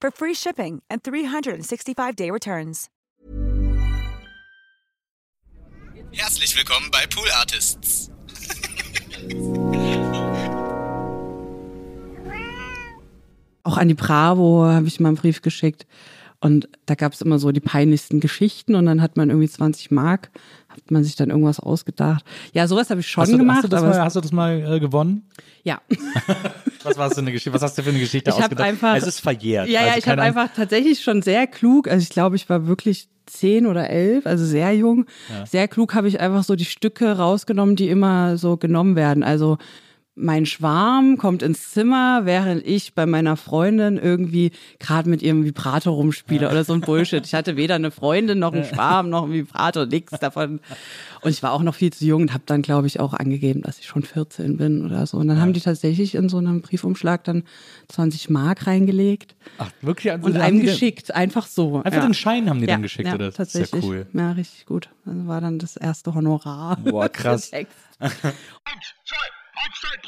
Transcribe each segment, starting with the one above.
for free shipping and 365-day returns. Herzlich willkommen bei Pool Artists. Auch an die Bravo habe ich mal einen Brief geschickt. Und da gab es immer so die peinlichsten Geschichten und dann hat man irgendwie 20 Mark, hat man sich dann irgendwas ausgedacht. Ja, sowas habe ich schon Hast du, gemacht. hast du das mal, hast du das mal äh, gewonnen? ja. Was war das für eine Geschichte? Was hast du für eine Geschichte Ich ausgedacht? einfach- es ist verjährt. Ja, ja, Also ich habe einfach tatsächlich schon sehr klug, also ich glaube, ich war wirklich zehn oder elf, also sehr jung. Sehr klug habe ich einfach so die Stücke rausgenommen, die immer so genommen werden. Also mein Schwarm kommt ins Zimmer, während ich bei meiner Freundin irgendwie gerade mit ihrem Vibrator rumspiele oder so ein Bullshit. Ich hatte weder eine Freundin noch einen Schwarm noch einen Vibrator, nichts davon. Und ich war auch noch viel zu jung und habe dann, glaube ich, auch angegeben, dass ich schon 14 bin oder so. Und dann haben die tatsächlich in so einem Briefumschlag dann 20 Mark reingelegt Ach, wirklich? Also und einem geschickt, einfach so. Einfach ja. den Schein haben die ja, dann geschickt, ja, oder? Tatsächlich. Sehr cool. Ja, richtig gut. Das war dann das erste Honorar. Boah, krass. Text.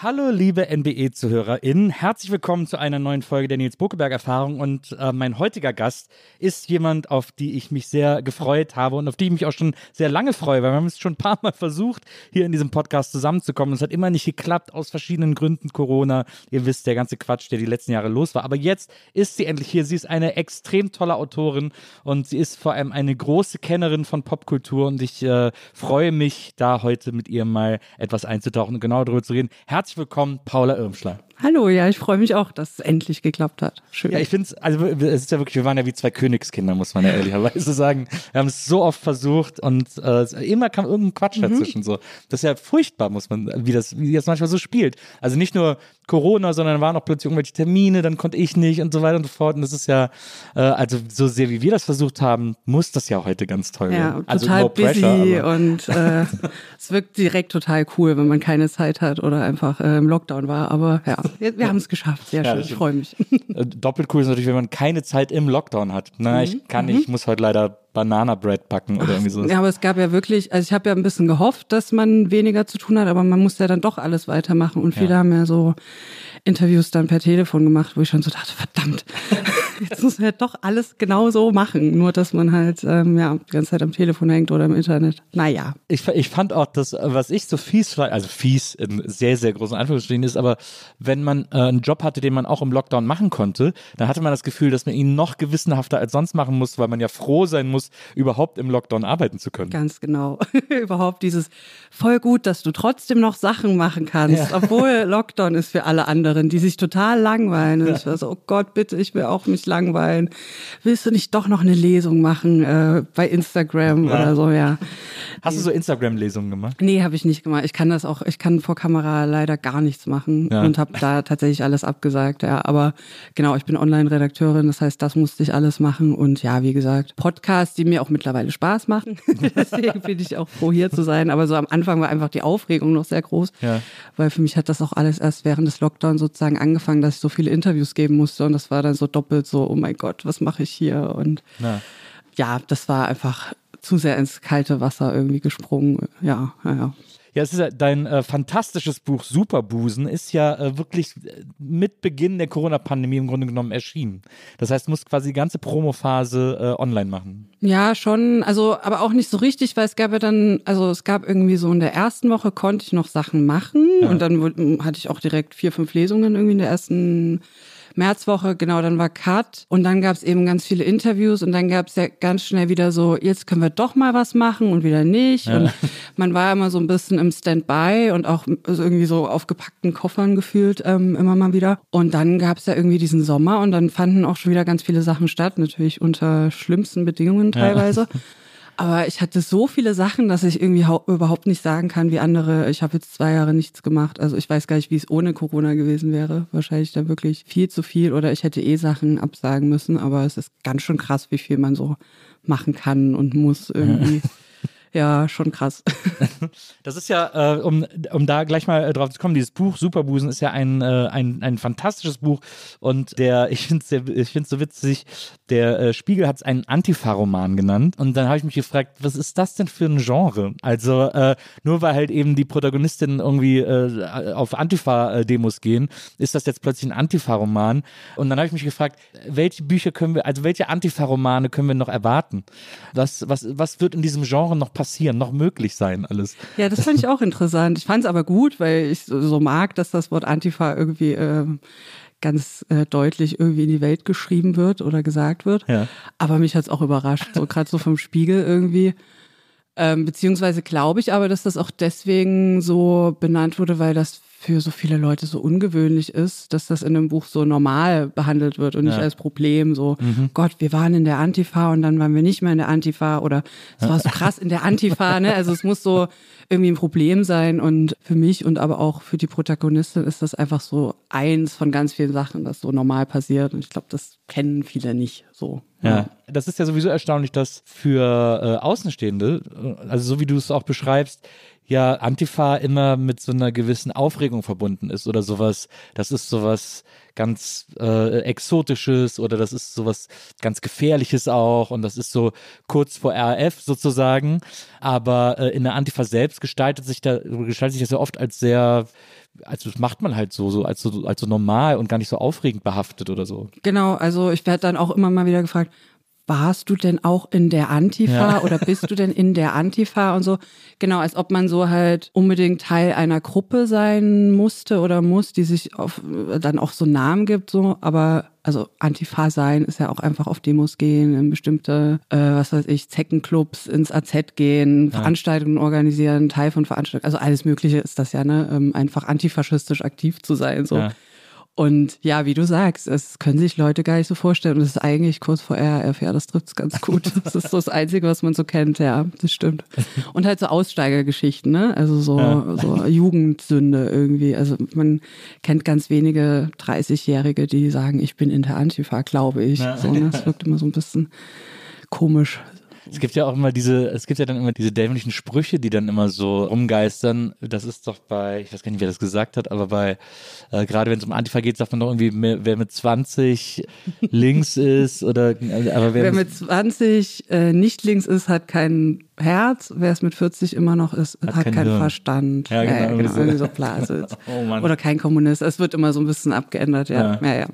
Hallo, liebe NBE-ZuhörerInnen. Herzlich willkommen zu einer neuen Folge der Nils Bokeberg-Erfahrung. Und äh, mein heutiger Gast ist jemand, auf die ich mich sehr gefreut habe und auf die ich mich auch schon sehr lange freue, weil wir haben es schon ein paar Mal versucht, hier in diesem Podcast zusammenzukommen. Es hat immer nicht geklappt, aus verschiedenen Gründen. Corona, ihr wisst, der ganze Quatsch, der die letzten Jahre los war. Aber jetzt ist sie endlich hier. Sie ist eine extrem tolle Autorin und sie ist vor allem eine große Kennerin von Popkultur. Und ich äh, freue mich, da heute mit ihr mal etwas einzutauchen und genau darüber zu reden. Herzlich willkommen, Paula Irmschler. Hallo, ja, ich freue mich auch, dass es endlich geklappt hat. Schön. Ja, ich finde es, also es ist ja wirklich, wir waren ja wie zwei Königskinder, muss man ja ehrlicherweise sagen. Wir haben es so oft versucht und äh, immer kam irgendein Quatsch dazwischen so. Das ist ja furchtbar, muss man, wie das, wie das manchmal so spielt. Also nicht nur Corona, sondern waren auch plötzlich irgendwelche Termine, dann konnte ich nicht und so weiter und so fort. Und das ist ja, äh, also so sehr wie wir das versucht haben, muss das ja heute ganz toll ja, werden. Also total no pressure, busy aber- und äh, es wirkt direkt total cool, wenn man keine Zeit hat oder einfach äh, im Lockdown war. Aber ja, wir, wir haben es geschafft. Sehr schön, ich freue mich. Äh, Doppelt cool ist natürlich, wenn man keine Zeit im Lockdown hat. Na, ich kann nicht, ich muss heute leider Banana Bread backen oder irgendwie so. Ja, aber es gab ja wirklich, also ich habe ja ein bisschen gehofft, dass man weniger zu tun hat, aber man muss ja dann doch alles weitermachen. Und viele Ja. haben ja so Interviews dann per Telefon gemacht, wo ich schon so dachte, verdammt, jetzt muss man ja doch alles genau so machen. Nur, dass man halt ähm, ja, die ganze Zeit am Telefon hängt oder im Internet. Naja. Ich, ich fand auch, dass, was ich so fies, also fies in sehr, sehr großen Anführungsstrichen ist, aber wenn man äh, einen Job hatte, den man auch im Lockdown machen konnte, dann hatte man das Gefühl, dass man ihn noch gewissenhafter als sonst machen muss, weil man ja froh sein muss, überhaupt im Lockdown arbeiten zu können. Ganz genau. Überhaupt dieses voll gut, dass du trotzdem noch Sachen machen kannst, obwohl Lockdown ist für alle anderen, die sich total langweilen. Und ich war so, oh Gott, bitte, ich will auch mich langweilen. Willst du nicht doch noch eine Lesung machen äh, bei Instagram oder so, ja. Hast du so Instagram-Lesungen gemacht? Nee, habe ich nicht gemacht. Ich kann das auch, ich kann vor Kamera leider gar nichts machen Ja. und habe da tatsächlich alles abgesagt. Ja, aber genau, ich bin Online-Redakteurin, das heißt, das musste ich alles machen und ja, wie gesagt, Podcasts, die mir auch mittlerweile Spaß machen. Deswegen bin ich auch froh hier zu sein. Aber so am Anfang war einfach die Aufregung noch sehr groß, Ja. weil für mich hat das auch alles erst während des Lockdowns sozusagen angefangen, dass ich so viele Interviews geben musste und das war dann so doppelt so, oh mein Gott, was mache ich hier und Na. ja, das war einfach zu sehr ins kalte Wasser irgendwie gesprungen. Ja, ja, ja. Ja, es ist ja dein äh, fantastisches Buch Superbusen ist ja äh, wirklich äh, mit Beginn der Corona-Pandemie im Grunde genommen erschienen. Das heißt, du musst quasi die ganze Promophase äh, online machen. Ja, schon, also aber auch nicht so richtig, weil es gab ja dann, also es gab irgendwie so in der ersten Woche konnte ich noch Sachen machen ja. und dann hatte ich auch direkt vier, fünf Lesungen irgendwie in der ersten Märzwoche, genau, dann war Cut und dann gab es eben ganz viele Interviews und dann gab es ja ganz schnell wieder so, jetzt können wir doch mal was machen und wieder nicht. Ja. Und man war immer so ein bisschen im Standby und auch irgendwie so auf gepackten Koffern gefühlt ähm, immer mal wieder. Und dann gab es ja irgendwie diesen Sommer und dann fanden auch schon wieder ganz viele Sachen statt, natürlich unter schlimmsten Bedingungen teilweise. Ja. Aber ich hatte so viele Sachen, dass ich irgendwie überhaupt nicht sagen kann, wie andere. Ich habe jetzt zwei Jahre nichts gemacht. Also ich weiß gar nicht, wie es ohne Corona gewesen wäre. Wahrscheinlich da wirklich viel zu viel oder ich hätte eh Sachen absagen müssen. Aber es ist ganz schön krass, wie viel man so machen kann und muss irgendwie. ja, schon krass. Das ist ja, äh, um, um da gleich mal äh, drauf zu kommen, dieses Buch Superbusen ist ja ein, äh, ein, ein fantastisches Buch und der, ich finde es so witzig, der äh, Spiegel hat es einen Antifa-Roman genannt und dann habe ich mich gefragt, was ist das denn für ein Genre? Also äh, nur weil halt eben die Protagonistinnen irgendwie äh, auf Antifa-Demos gehen, ist das jetzt plötzlich ein Antifa-Roman und dann habe ich mich gefragt, welche Bücher können wir, also welche Antifa-Romane können wir noch erwarten? Was, was, was wird in diesem Genre noch passieren, noch möglich sein alles. Ja, das fand ich auch interessant. Ich fand es aber gut, weil ich so, so, mag, dass das Wort Antifa irgendwie äh, ganz äh, deutlich irgendwie in die Welt geschrieben wird oder gesagt wird. Ja. Aber mich hat es auch überrascht, so gerade so vom Spiegel irgendwie. Ähm, beziehungsweise glaube ich aber, dass das auch deswegen so benannt wurde, weil das für so viele Leute so ungewöhnlich ist, dass das in einem Buch so normal behandelt wird und nicht ja. als Problem. So, mhm. Gott, wir waren in der Antifa und dann waren wir nicht mehr in der Antifa oder es war so krass in der Antifa. Ne? Also es muss so irgendwie ein Problem sein und für mich und aber auch für die Protagonistin ist das einfach so eins von ganz vielen Sachen, das so normal passiert. Und ich glaube, das kennen viele nicht so. Ja. Das ist ja sowieso erstaunlich, dass für äh, Außenstehende, äh, also so wie du es auch beschreibst, ja Antifa immer mit so einer gewissen Aufregung verbunden ist oder sowas. Das ist sowas ganz äh, Exotisches oder das ist sowas ganz Gefährliches auch und das ist so kurz vor RAF sozusagen. Aber äh, in der Antifa selbst gestaltet sich da gestaltet sich das ja oft als sehr also das macht man halt so, so als so als so normal und gar nicht so aufregend behaftet oder so. Genau, also ich werde dann auch immer mal wieder gefragt, warst du denn auch in der Antifa ja. oder bist du denn in der Antifa und so? Genau, als ob man so halt unbedingt Teil einer Gruppe sein musste oder muss, die sich auf, dann auch so Namen gibt, so. Aber also Antifa sein ist ja auch einfach auf Demos gehen, in bestimmte, äh, was weiß ich, Zeckenclubs, ins AZ gehen, ja. Veranstaltungen organisieren, Teil von Veranstaltungen, also alles Mögliche ist das ja, ne? Ähm, einfach antifaschistisch aktiv zu sein, so. Ja. Und ja, wie du sagst, es können sich Leute gar nicht so vorstellen. Und es ist eigentlich kurz vor RAF, ja, das trifft es ganz gut. Das ist so das Einzige, was man so kennt, ja, das stimmt. Und halt so Aussteigergeschichten, ne? Also so, ja. so Jugendsünde irgendwie. Also man kennt ganz wenige 30-Jährige, die sagen, ich bin in der Antifa, glaube ich. Ja. So, ne? Das wirkt immer so ein bisschen komisch, es gibt ja auch immer diese, es gibt ja dann immer diese dämlichen Sprüche, die dann immer so rumgeistern. Das ist doch bei, ich weiß gar nicht, wer das gesagt hat, aber bei, äh, gerade wenn es um Antifa geht, sagt man doch irgendwie, wer mit 20 links ist oder, aber wer, wer mit 20 äh, nicht links ist, hat kein Herz. Wer es mit 40 immer noch ist, hat, hat keinen Hirn. Verstand. Ja, genau. Ja, genau irgendwie so Blase. oh, oder kein Kommunist. Es wird immer so ein bisschen abgeändert, ja. ja. ja, ja.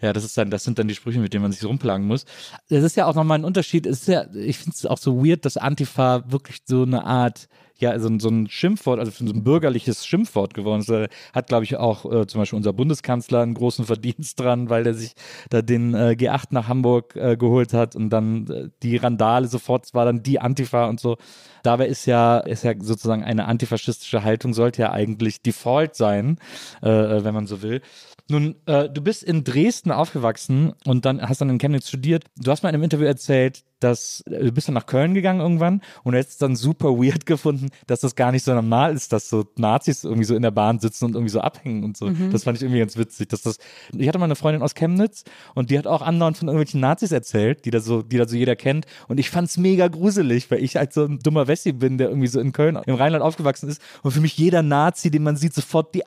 Ja, das ist dann, das sind dann die Sprüche, mit denen man sich rumplagen muss. Das ist ja auch nochmal ein Unterschied. Es ist ja, ich finde es auch so weird, dass Antifa wirklich so eine Art ja so, so ein Schimpfwort, also so ein bürgerliches Schimpfwort geworden ist. Da hat, glaube ich, auch äh, zum Beispiel unser Bundeskanzler einen großen Verdienst dran, weil er sich da den äh, G8 nach Hamburg äh, geholt hat und dann äh, die Randale sofort, war dann die Antifa und so. Dabei ist ja, ist ja sozusagen eine antifaschistische Haltung, sollte ja eigentlich Default sein, äh, äh, wenn man so will. Nun, äh, du bist in Dresden aufgewachsen und dann hast dann in Chemnitz studiert. Du hast mal in einem Interview erzählt, dass äh, du bist dann nach Köln gegangen irgendwann und hättest dann super weird gefunden, dass das gar nicht so normal ist, dass so Nazis irgendwie so in der Bahn sitzen und irgendwie so abhängen und so. Mhm. Das fand ich irgendwie ganz witzig, dass das. Ich hatte mal eine Freundin aus Chemnitz und die hat auch anderen von irgendwelchen Nazis erzählt, die da so, die da so jeder kennt und ich fand's mega gruselig, weil ich halt so ein dummer Wessi bin, der irgendwie so in Köln im Rheinland aufgewachsen ist und für mich jeder Nazi, den man sieht, sofort die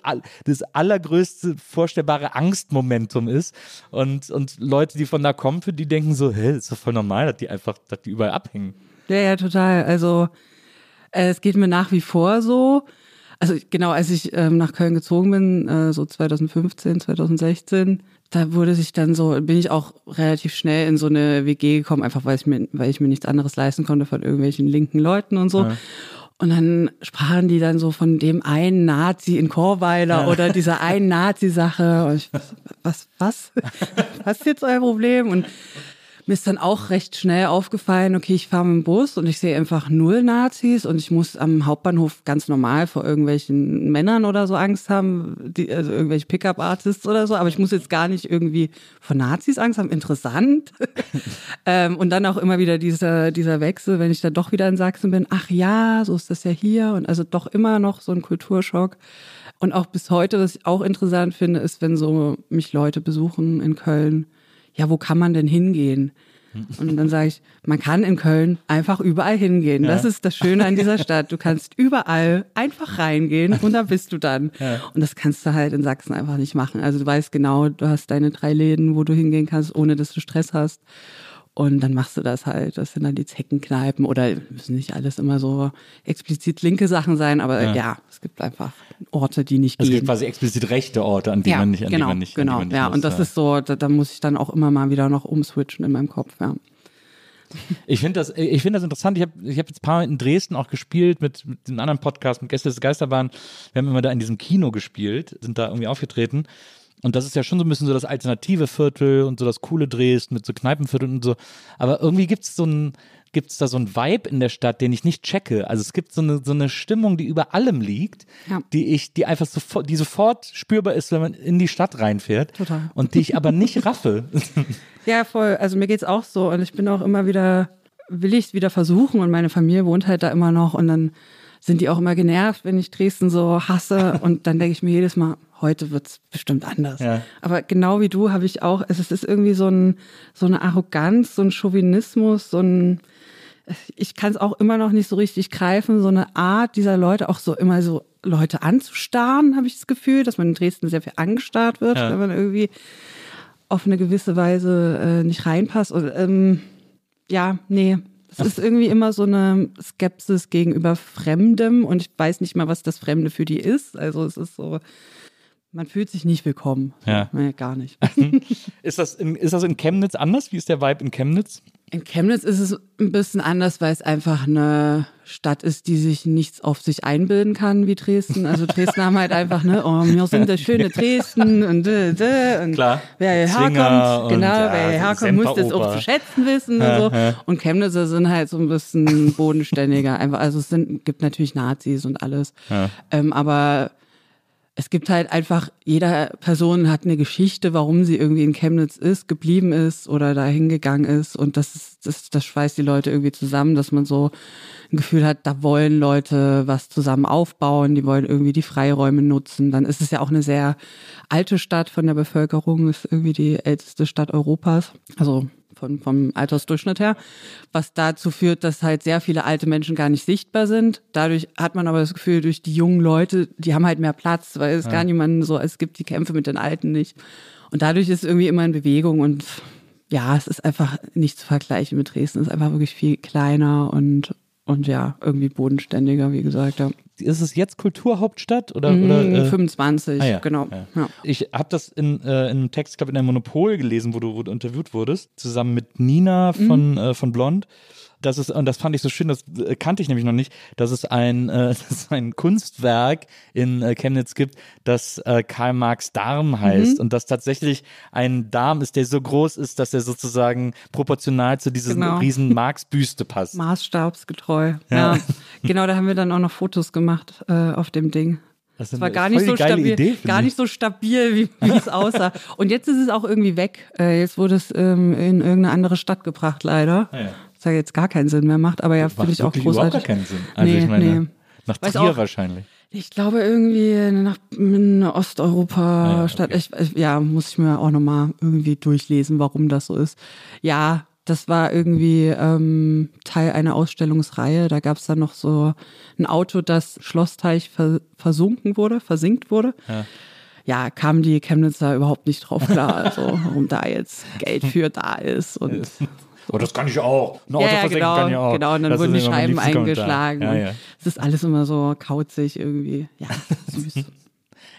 das allergrößte vorstellbare Angstmomentum ist und und Leute, die von da kommen, für die denken so, hä, ist doch voll normal, dass die einfach einfach, dass die überall abhängen. Ja, ja, total. Also äh, es geht mir nach wie vor so. Also genau, als ich ähm, nach Köln gezogen bin, äh, so 2015, 2016, da wurde sich dann so, bin ich auch relativ schnell in so eine WG gekommen, einfach weil ich mir, weil ich mir nichts anderes leisten konnte von irgendwelchen linken Leuten und so. Ja. Und dann sprachen die dann so von dem einen Nazi in Chorweiler ja. oder dieser einen Nazi-Sache. Und ich, was, was? was ist jetzt euer Problem? Und mir ist dann auch recht schnell aufgefallen, okay, ich fahre mit dem Bus und ich sehe einfach null Nazis und ich muss am Hauptbahnhof ganz normal vor irgendwelchen Männern oder so Angst haben, die, also irgendwelche Pickup-Artists oder so, aber ich muss jetzt gar nicht irgendwie vor Nazis Angst haben. Interessant. ähm, und dann auch immer wieder dieser, dieser Wechsel, wenn ich dann doch wieder in Sachsen bin, ach ja, so ist das ja hier und also doch immer noch so ein Kulturschock. Und auch bis heute, was ich auch interessant finde, ist, wenn so mich Leute besuchen in Köln, ja, wo kann man denn hingehen? Und dann sage ich, man kann in Köln einfach überall hingehen. Ja. Das ist das Schöne an dieser Stadt. Du kannst überall einfach reingehen und da bist du dann. Ja. Und das kannst du halt in Sachsen einfach nicht machen. Also du weißt genau, du hast deine drei Läden, wo du hingehen kannst, ohne dass du Stress hast. Und dann machst du das halt. Das sind dann die Zeckenkneipen oder müssen nicht alles immer so explizit linke Sachen sein, aber ja, ja es gibt einfach Orte, die nicht also gehen. Es gibt quasi explizit rechte Orte, an die ja, man nicht, an genau, die man nicht, genau, man nicht ja. Muss, und das ja. ist so, da, da, muss ich dann auch immer mal wieder noch umswitchen in meinem Kopf, ja. Ich finde das, ich finde das interessant. Ich habe ich hab jetzt ein paar Mal in Dresden auch gespielt mit, mit dem anderen Podcast, mit Gäste des Geisterbahn. Wir haben immer da in diesem Kino gespielt, sind da irgendwie aufgetreten. Und das ist ja schon so ein bisschen so das alternative Viertel und so das coole Dresden mit so Kneipenvierteln und so. Aber irgendwie gibt es so ein, gibt es da so ein Vibe in der Stadt, den ich nicht checke. Also es gibt so eine, so eine Stimmung, die über allem liegt, ja. die ich, die einfach sofort, die sofort spürbar ist, wenn man in die Stadt reinfährt. Total. Und die ich aber nicht raffe. Ja, voll. Also mir geht's auch so. Und ich bin auch immer wieder, will ich es wieder versuchen. Und meine Familie wohnt halt da immer noch. Und dann sind die auch immer genervt, wenn ich Dresden so hasse. Und dann denke ich mir jedes Mal, heute wird's bestimmt anders. Ja. Aber genau wie du habe ich auch, es ist irgendwie so, ein, so eine Arroganz, so ein Chauvinismus, so ein, ich kann es auch immer noch nicht so richtig greifen, so eine Art dieser Leute, auch so immer so Leute anzustarren, habe ich das Gefühl, dass man in Dresden sehr viel angestarrt wird, ja. wenn man irgendwie auf eine gewisse Weise äh, nicht reinpasst. Und, ähm, ja, nee, es ist irgendwie immer so eine Skepsis gegenüber Fremdem und ich weiß nicht mal, was das Fremde für die ist. Also es ist so, man fühlt sich nicht willkommen. Ja. Nee, gar nicht. ist, das in, ist das in Chemnitz anders? Wie ist der Vibe in Chemnitz? In Chemnitz ist es ein bisschen anders, weil es einfach eine Stadt ist, die sich nichts auf sich einbilden kann wie Dresden. Also Dresden haben halt einfach, ne, oh, wir sind das schöne Dresden und, äh, äh, und Klar. wer hierher kommt, genau, ja, wer hierher kommt, muss das auch zu schätzen wissen und so. Und Chemnitzer sind halt so ein bisschen bodenständiger. Einfach, also es sind, gibt natürlich Nazis und alles. Ja. Ähm, aber es gibt halt einfach, jeder Person hat eine Geschichte, warum sie irgendwie in Chemnitz ist, geblieben ist oder da hingegangen ist. Und das, ist, das, das schweißt die Leute irgendwie zusammen, dass man so ein Gefühl hat, da wollen Leute was zusammen aufbauen, die wollen irgendwie die Freiräume nutzen. Dann ist es ja auch eine sehr alte Stadt von der Bevölkerung, ist irgendwie die älteste Stadt Europas. Also von, vom Altersdurchschnitt her, was dazu führt, dass halt sehr viele alte Menschen gar nicht sichtbar sind. Dadurch hat man aber das Gefühl, durch die jungen Leute, die haben halt mehr Platz, weil es ja. gar niemanden so, es gibt die Kämpfe mit den Alten nicht. Und dadurch ist irgendwie immer in Bewegung und ja, es ist einfach nicht zu vergleichen mit Dresden. Es ist einfach wirklich viel kleiner und und ja, irgendwie bodenständiger, wie gesagt. Ja. Ist es jetzt Kulturhauptstadt oder? Mm, oder äh? 25, ah, ja. genau. Ja. Ja. Ich habe das in, äh, in einem Text, ich glaube, in der Monopol gelesen, wo du, wo du interviewt wurdest, zusammen mit Nina von, mm. äh, von Blond dass es, und das fand ich so schön, das äh, kannte ich nämlich noch nicht, dass es ein, äh, dass es ein Kunstwerk in äh, Chemnitz gibt, das äh, Karl Marx Darm heißt mhm. und das tatsächlich ein Darm ist, der so groß ist, dass er sozusagen proportional zu dieser genau. riesen Marx-Büste passt. Maßstabsgetreu. Ja. ja. genau, da haben wir dann auch noch Fotos gemacht äh, auf dem Ding. Das, das war gar nicht so stabil, Idee, gar nicht so stabil, wie, wie es aussah. Und jetzt ist es auch irgendwie weg. Äh, jetzt wurde es ähm, in irgendeine andere Stadt gebracht, leider. Ah, ja ja jetzt gar keinen Sinn mehr macht, aber ja, finde ich auch großartig. Überhaupt keinen Sinn. Also nee, ich meine, nee. nach Weiß Trier auch, wahrscheinlich. Ich glaube irgendwie nach eine Osteuropa-Stadt. Ah, ja, okay. ja, muss ich mir auch nochmal irgendwie durchlesen, warum das so ist. Ja, das war irgendwie ähm, Teil einer Ausstellungsreihe. Da gab es dann noch so ein Auto, das Schlossteich versunken wurde, versinkt wurde. Ja ja, kamen die Chemnitzer überhaupt nicht drauf klar, also warum da jetzt Geld für da ist und Oh, das kann ich auch. Ein Auto ja, ja, genau, kann ich auch. genau. Und dann Das wurden die Scheiben eingeschlagen. Ja, ja. Es ist alles immer so kauzig irgendwie. Ja, süß.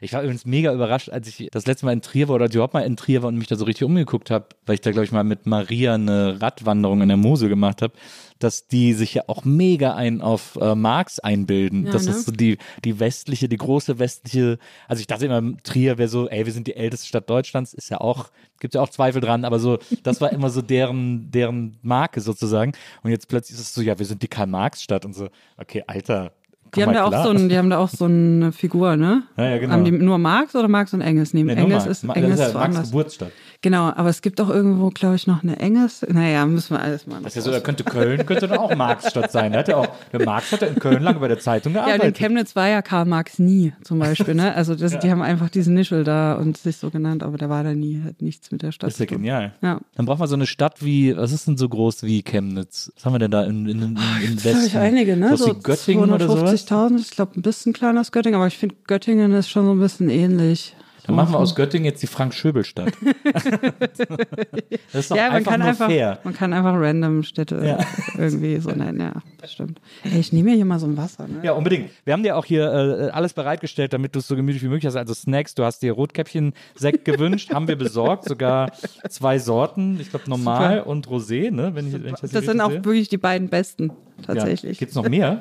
Ich war übrigens mega überrascht, als ich das letzte Mal in Trier war oder überhaupt mal in Trier war und mich da so richtig umgeguckt habe, weil ich da, glaube ich, mal mit Maria eine Radwanderung in der Mosel gemacht habe, dass die sich ja auch mega ein auf äh, Marx einbilden. Ja, das ne? ist so die, die westliche, die große westliche, also ich dachte immer, Trier wäre so, ey, wir sind die älteste Stadt Deutschlands, ist ja auch, gibt ja auch Zweifel dran, aber so, das war immer so deren, deren Marke sozusagen. Und jetzt plötzlich ist es so, ja, wir sind die Karl-Marx-Stadt und so, okay, Alter. Die haben, da auch klar. so ein, die haben da auch so eine Figur, ne? Ja, ja, genau. Haben die nur Marx oder Marx und Engels? Nee, Nee, Engels ist, Ma- Engels das ist ja Marx. Geburtsstadt. Genau, aber es gibt auch irgendwo, glaube ich, noch eine Engels. Naja, müssen wir alles mal. Das ist ja so, da könnte Köln, könnte dann auch Marxstadt sein. Da hat ja auch, der Marx hat ja in Köln lange bei der Zeitung Ja, und in gearbeitet. Chemnitz war ja Karl Marx nie, zum Beispiel, ne? Also das, die haben einfach diesen Nischel da und sich so genannt, aber der war da nie, hat nichts mit der Stadt das ist ja genial. Ja. Dann braucht man so eine Stadt wie, was ist denn so groß wie Chemnitz? Was haben wir denn da in, in, in, in Das habe Westen? ich einige, ne? So So Göttingen oder sowas? 250.000, ich glaube ein bisschen kleiner als Göttingen, aber ich finde Göttingen ist schon so ein bisschen ähnlich. Dann machen wir aus Göttingen jetzt die Frank-Schöbel-Stadt. das ist doch ja, man einfach kann nur einfach, fair. man kann einfach random Städte Ja. irgendwie so nennen, ja, stimmt. Ey, ich nehme mir hier mal so ein Wasser, ne? Ja, unbedingt. Wir haben dir auch hier äh, alles bereitgestellt, damit du es so gemütlich wie möglich hast. Also Snacks, du hast dir Rotkäppchen-Sekt gewünscht, haben wir besorgt. Sogar zwei Sorten. Ich glaube normal Super. und Rosé, ne? Wenn ich, wenn ich das, Das sind auch richtig wirklich die beiden besten, sehe. tatsächlich. Ja. Gibt es noch mehr?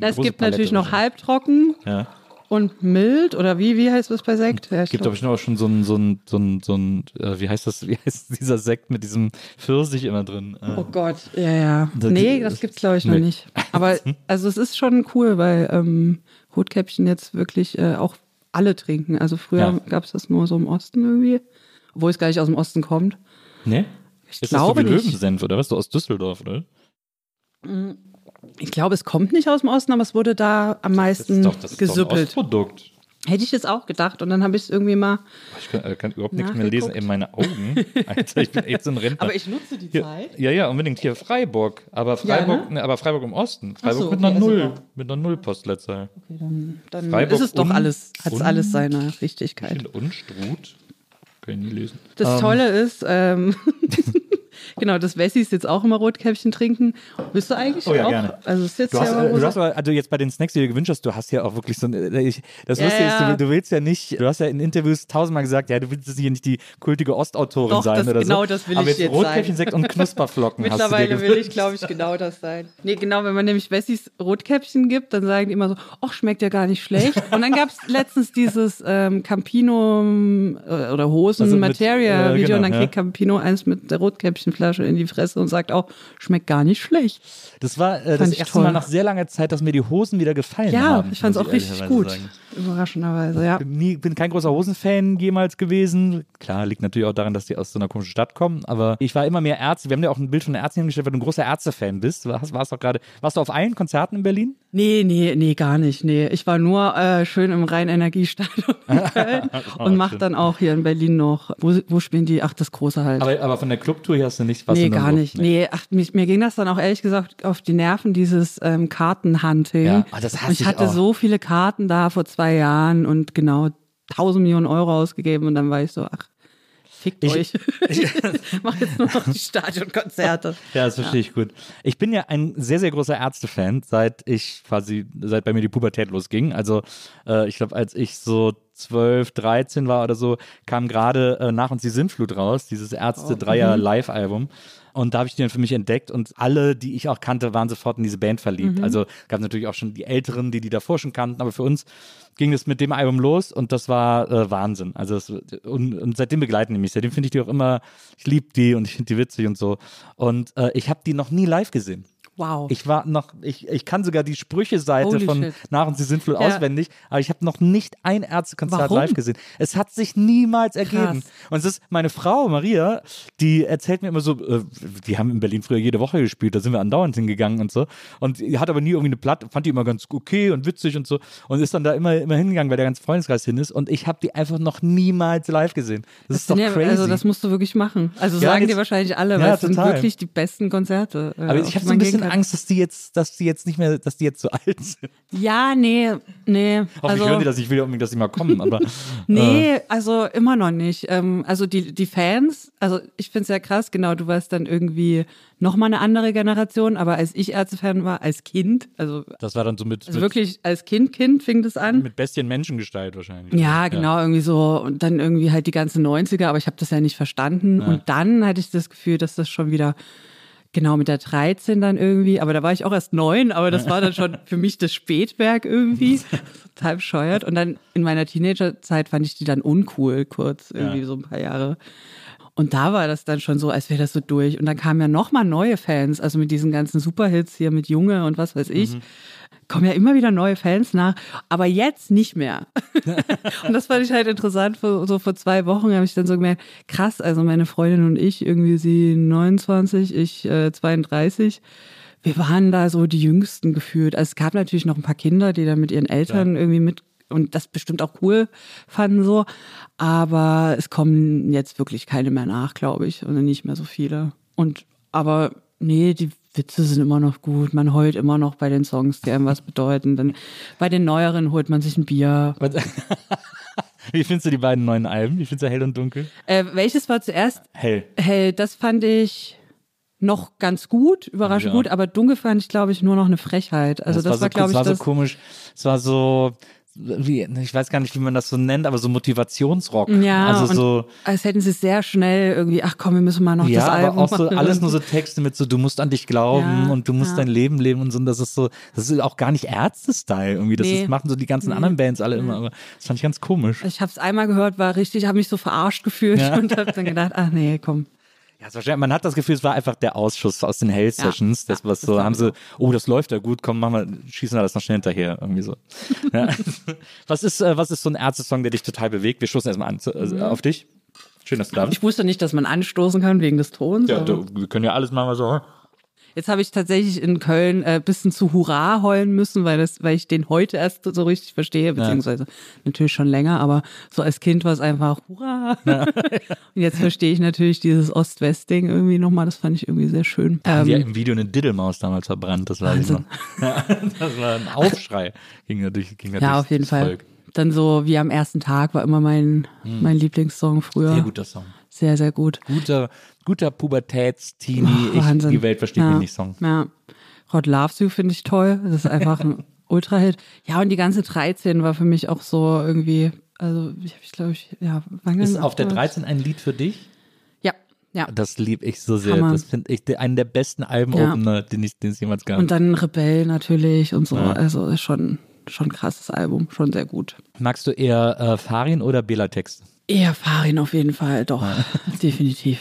Na, es gibt natürlich Palette noch wahrscheinlich. halbtrocken Ja. Und mild, oder wie, wie heißt das bei Sekt? Ja, Gibt, glaub- glaube ich, noch schon so ein, so ein, so ein, so ein äh, wie heißt das, wie heißt dieser Sekt mit diesem Pfirsich immer drin? Äh, Oh Gott, ja, ja. Da- Nee, das gibt's glaube ich noch Nee. nicht. Aber also es ist schon cool, weil ähm, Rotkäppchen jetzt wirklich äh, auch alle trinken. Also früher Ja. gab's das nur so im Osten irgendwie, obwohl es gar nicht aus dem Osten kommt. ne? Ich ist glaube das so wie nicht. Löwensenf oder was? Du aus Düsseldorf, oder? Ich glaube, es kommt nicht aus dem Osten, aber es wurde da am Das meisten ist doch, das ist doch ein gesüppelt. Ostprodukt. Hätte ich jetzt auch gedacht und dann habe ich es irgendwie mal. Ich kann, äh, kann überhaupt nichts mehr lesen in meine Augen. Alter, ich bin echt so ein Rentner. Aber ich nutze die Hier, Zeit. ja, ja, unbedingt hier Freiburg. Aber Ja, Freiburg, ne? ne, aber Freiburg im Osten. Freiburg so, mit einer okay, also Null, doch. mit einer Null-Postleitzahl. Dann Freiburg ist es doch alles, hat es alles seine Ich Richtigkeit. Unstrut. Kann ich nie lesen. Das Ähm, Tolle ist, ähm, genau, dass Wessis jetzt auch immer Rotkäppchen trinken. Bist du eigentlich Oh ja, auch? gerne. Also ist jetzt Du hast, ja äh, du hast aber, also jetzt bei den Snacks, die du dir gewünscht hast, du hast ja auch wirklich so ein, äh, ich, das Ja, Lustige ist, du, du willst ja nicht, du hast ja in Interviews tausendmal gesagt, ja, du willst hier nicht die kultige Ostautorin Doch, sein das- oder genau so. das will aber ich jetzt jetzt Rotkäppchensekt und Knusperflocken hast Mittlerweile will ich, glaube ich, genau das sein. Nee, genau, wenn man nämlich Wessis Rotkäppchen gibt, dann sagen die immer so, ach, schmeckt ja gar nicht schlecht. Und dann gab es letztens dieses ähm, Campino äh, oder Hosen Also Materia äh, Video genau, und dann kriegt Campino eins mit der Rotkäppchenflasche in die Fresse und sagt auch, schmeckt gar nicht schlecht. Das war äh, das erste toll. Mal nach sehr langer Zeit, dass mir die Hosen wieder gefallen Ja, haben. ich fand es auch richtig gut. sagen. Überraschenderweise, ja. Bin, nie, bin kein großer Hosenfan jemals gewesen. Klar, liegt natürlich auch daran, dass die aus so einer komischen Stadt kommen. Aber ich war immer mehr Ärzte. Wir haben dir auch ein Bild von einer Ärztin hingestellt, weil du ein großer Ärztefan bist. Warst, warst, doch gerade, warst du auf allen Konzerten in Berlin? Nee, nee, nee, gar nicht. Nee, ich war nur äh, schön im Rhein-Energiestadion in Köln und mach dann auch hier in Berlin noch. Wo, wo spielen die? Ach, das große halt. Aber, aber von der Clubtour hier hast du nicht was nee, gar nicht. Nee, ach, mich, mir ging das dann auch ehrlich gesagt auf die Nerven, dieses ähm, Kartenhunting. Ja, ah, das hasse ich ich hatte auch. so viele Karten da vor zwei Jahren und genau 1000 Millionen Euro ausgegeben und dann war ich so, ach, fickt Ich- euch. Mach jetzt nur noch die Stadionkonzerte. Ja, das verstehe ich gut. Ich bin ja ein sehr, sehr großer Ärztefan, seit ich quasi, seit bei mir die Pubertät losging. Also äh, ich glaube, als ich so 12, 13 war oder so, kam gerade äh, nach uns die Sintflut raus, dieses Ärzte-Dreier-Live-Album. Und da habe ich den für mich entdeckt und alle, die ich auch kannte, waren sofort in diese Band verliebt. Also gab natürlich auch schon die Älteren, die die davor schon kannten, aber für uns ging es mit dem Album los und das war äh, Wahnsinn. Also es, und, und seitdem begleiten die mich. Seitdem finde ich die auch immer, ich liebe die und ich finde die witzig und so. Und äh, ich habe die noch nie live gesehen. Wow. Ich war noch, ich, ich kann sogar die Sprüche-Seite Holy von shit. Nach uns die Sintflut Ja. auswendig, aber ich habe noch nicht ein Ärztekonzert Warum? live gesehen. Es hat sich niemals ergeben. Krass. Und es ist meine Frau, Maria, die erzählt mir immer so, äh, die haben in Berlin früher jede Woche gespielt, da sind wir andauernd hingegangen und so. Und die hat aber nie irgendwie eine Platte, fand die immer ganz okay und witzig und so. Und ist dann da immer, immer hingegangen, weil der ganze Freundeskreis hin ist. Und ich habe die einfach noch niemals live gesehen. Das, ist doch sind ja, crazy. Also das musst du wirklich machen. Also Ja, sagen jetzt- dir wahrscheinlich alle, weil es sind wirklich die besten Konzerte. äh, Aber ich habe so ein bisschen Angst, dass die jetzt, dass die jetzt nicht mehr, dass die jetzt so alt sind. Ja, nee, nee. Hoffentlich also, hören die das, ich will unbedingt, dass sie mal kommen, aber. Nee, äh, also immer noch nicht. Ähm, also die, die Fans, also ich finde es ja krass, genau, du warst dann irgendwie nochmal eine andere Generation, aber als ich Ärztefan war, als Kind, also, das war dann so mit. also mit, wirklich als Kind, Kind fing das an. Mit Bestien Menschengestalt wahrscheinlich. Ja, genau, irgendwie so. Und dann irgendwie halt die ganzen 90er, aber ich habe das ja nicht verstanden. Und dann hatte ich das Gefühl, dass das schon wieder, genau, mit der 13 dann irgendwie, aber da war ich auch erst neun, aber das war dann schon für mich das Spätwerk irgendwie. Total bescheuert. Und dann in meiner Teenagerzeit fand ich die dann uncool, kurz, irgendwie Ja. so ein paar Jahre. Und da war das dann schon so, als wäre das so durch. Und dann kamen ja nochmal neue Fans, also mit diesen ganzen Superhits hier mit Junge und was weiß ich. Kommen ja immer wieder neue Fans nach, aber jetzt nicht mehr. und das fand ich halt interessant. Vor, so vor zwei Wochen habe ich dann so gemerkt, krass, also meine Freundin und ich, irgendwie sie 29, ich äh, 32. Wir waren da so die Jüngsten gefühlt. Also es gab natürlich noch ein paar Kinder, die da mit ihren Eltern irgendwie mit und das bestimmt auch cool fanden so. Aber es kommen jetzt wirklich keine mehr nach, glaube ich, und nicht mehr so viele. Und aber nee, die Witze sind immer noch gut. Man heult immer noch bei den Songs, die einem was bedeuten. Dann bei den neueren holt man sich ein Bier. Wie findest du die beiden neuen Alben? Wie findest du Hell und Dunkel? Äh, welches war zuerst? Hell. Hell, das fand ich noch ganz gut, überraschend Ja. gut, aber dunkel fand ich, glaube ich, nur noch eine Frechheit. Also das, war, so, glaube das ich, war das. so komisch. Es war so, wie, ich weiß gar nicht, wie man das so nennt, aber so Motivationsrock. Ja, also so. als hätten sie sehr schnell irgendwie, ach komm, wir müssen mal noch Ja, das Album aber auch so machen. alles nur so Texte mit so, du musst an dich glauben Ja, und du musst ja. dein Leben leben und so. Und das ist so, das ist auch gar nicht Ärzte-Style irgendwie. Das Nee. ist, machen so die ganzen anderen Bands alle immer, aber das fand ich ganz komisch. Ich habe es einmal gehört, war richtig, habe mich so verarscht gefühlt und habe dann gedacht, ach nee, komm. Ja, schwer. man hat das Gefühl, es war einfach der Ausschuss aus den Hell Sessions. das was so, haben sie, oh, das läuft ja gut, komm, machen wir, schießen wir das noch schnell hinterher, irgendwie so. ja. Was ist, äh, was ist so ein Ärzte-Song, der dich total bewegt? Wir stoßen erstmal an zu, also, auf dich. Schön, dass du da bist. Ich wusste nicht, dass man anstoßen kann wegen des Tons. Ja, du, wir können ja alles machen, was so. Jetzt habe ich tatsächlich in Köln äh, bisschen zu Hurra heulen müssen, weil das, weil ich den heute erst so richtig verstehe, beziehungsweise natürlich schon länger, aber so als Kind war es einfach Hurra. Und jetzt verstehe ich natürlich dieses Ost-West-Ding irgendwie nochmal, das fand ich irgendwie sehr schön. Haben die ja Ähm, im Video eine Diddelmaus damals verbrannt, das noch. Ja, das war ein Aufschrei. Ging natürlich, ging ja, auf jeden Fall. Volk. Dann so wie am ersten Tag war immer mein, mein Lieblingssong früher. Sehr guter Song. Sehr, sehr gut. Guter, guter Pubertätsteenie, Oh, ich, die Welt versteht ja. mich nicht Song. Ja. Rod Loves You finde ich toll. Das ist einfach ein Ultra-Hit. Ja, und die ganze 13 war für mich auch so irgendwie, also ich, ich glaube, ich, ja, wann Ist auf der 13 ein Lied für dich? Ja, ja. Das liebe ich so sehr. Hammer. Das finde ich einen der besten Alben-Opener, den, ich, den es jemals gab. Und dann Rebell natürlich und so. Also ist schon, schon ein krasses Album, schon sehr gut. Magst du eher äh, Farin oder Bela-Texte? Eher Farin auf jeden Fall, doch, definitiv.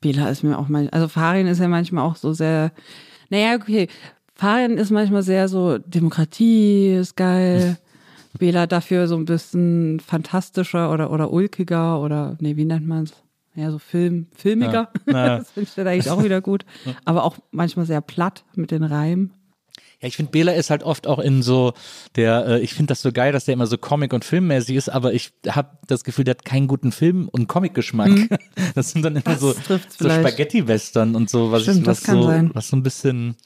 Bela ist mir auch mal, also Farin ist ja manchmal auch so sehr, naja, okay, Farin ist manchmal sehr so, Demokratie ist geil. Bela dafür so ein bisschen fantastischer oder, oder ulkiger oder, nee, wie nennt man es? Ja, so Film, filmiger. Ja. Ja. Das finde ich dann eigentlich auch wieder gut. Aber auch manchmal sehr platt mit den Reimen. Ja, ich finde, Bela ist halt oft auch in so der, äh, ich finde das so geil, dass der immer so Comic- und Filmmäßig ist, aber ich habe das Gefühl, der hat keinen guten Film- und Comic-Geschmack. Das sind dann immer Mhm. Das so, so. Spaghetti-Western und so, was, Stimmt, ich, was so, sein. was so ein bisschen,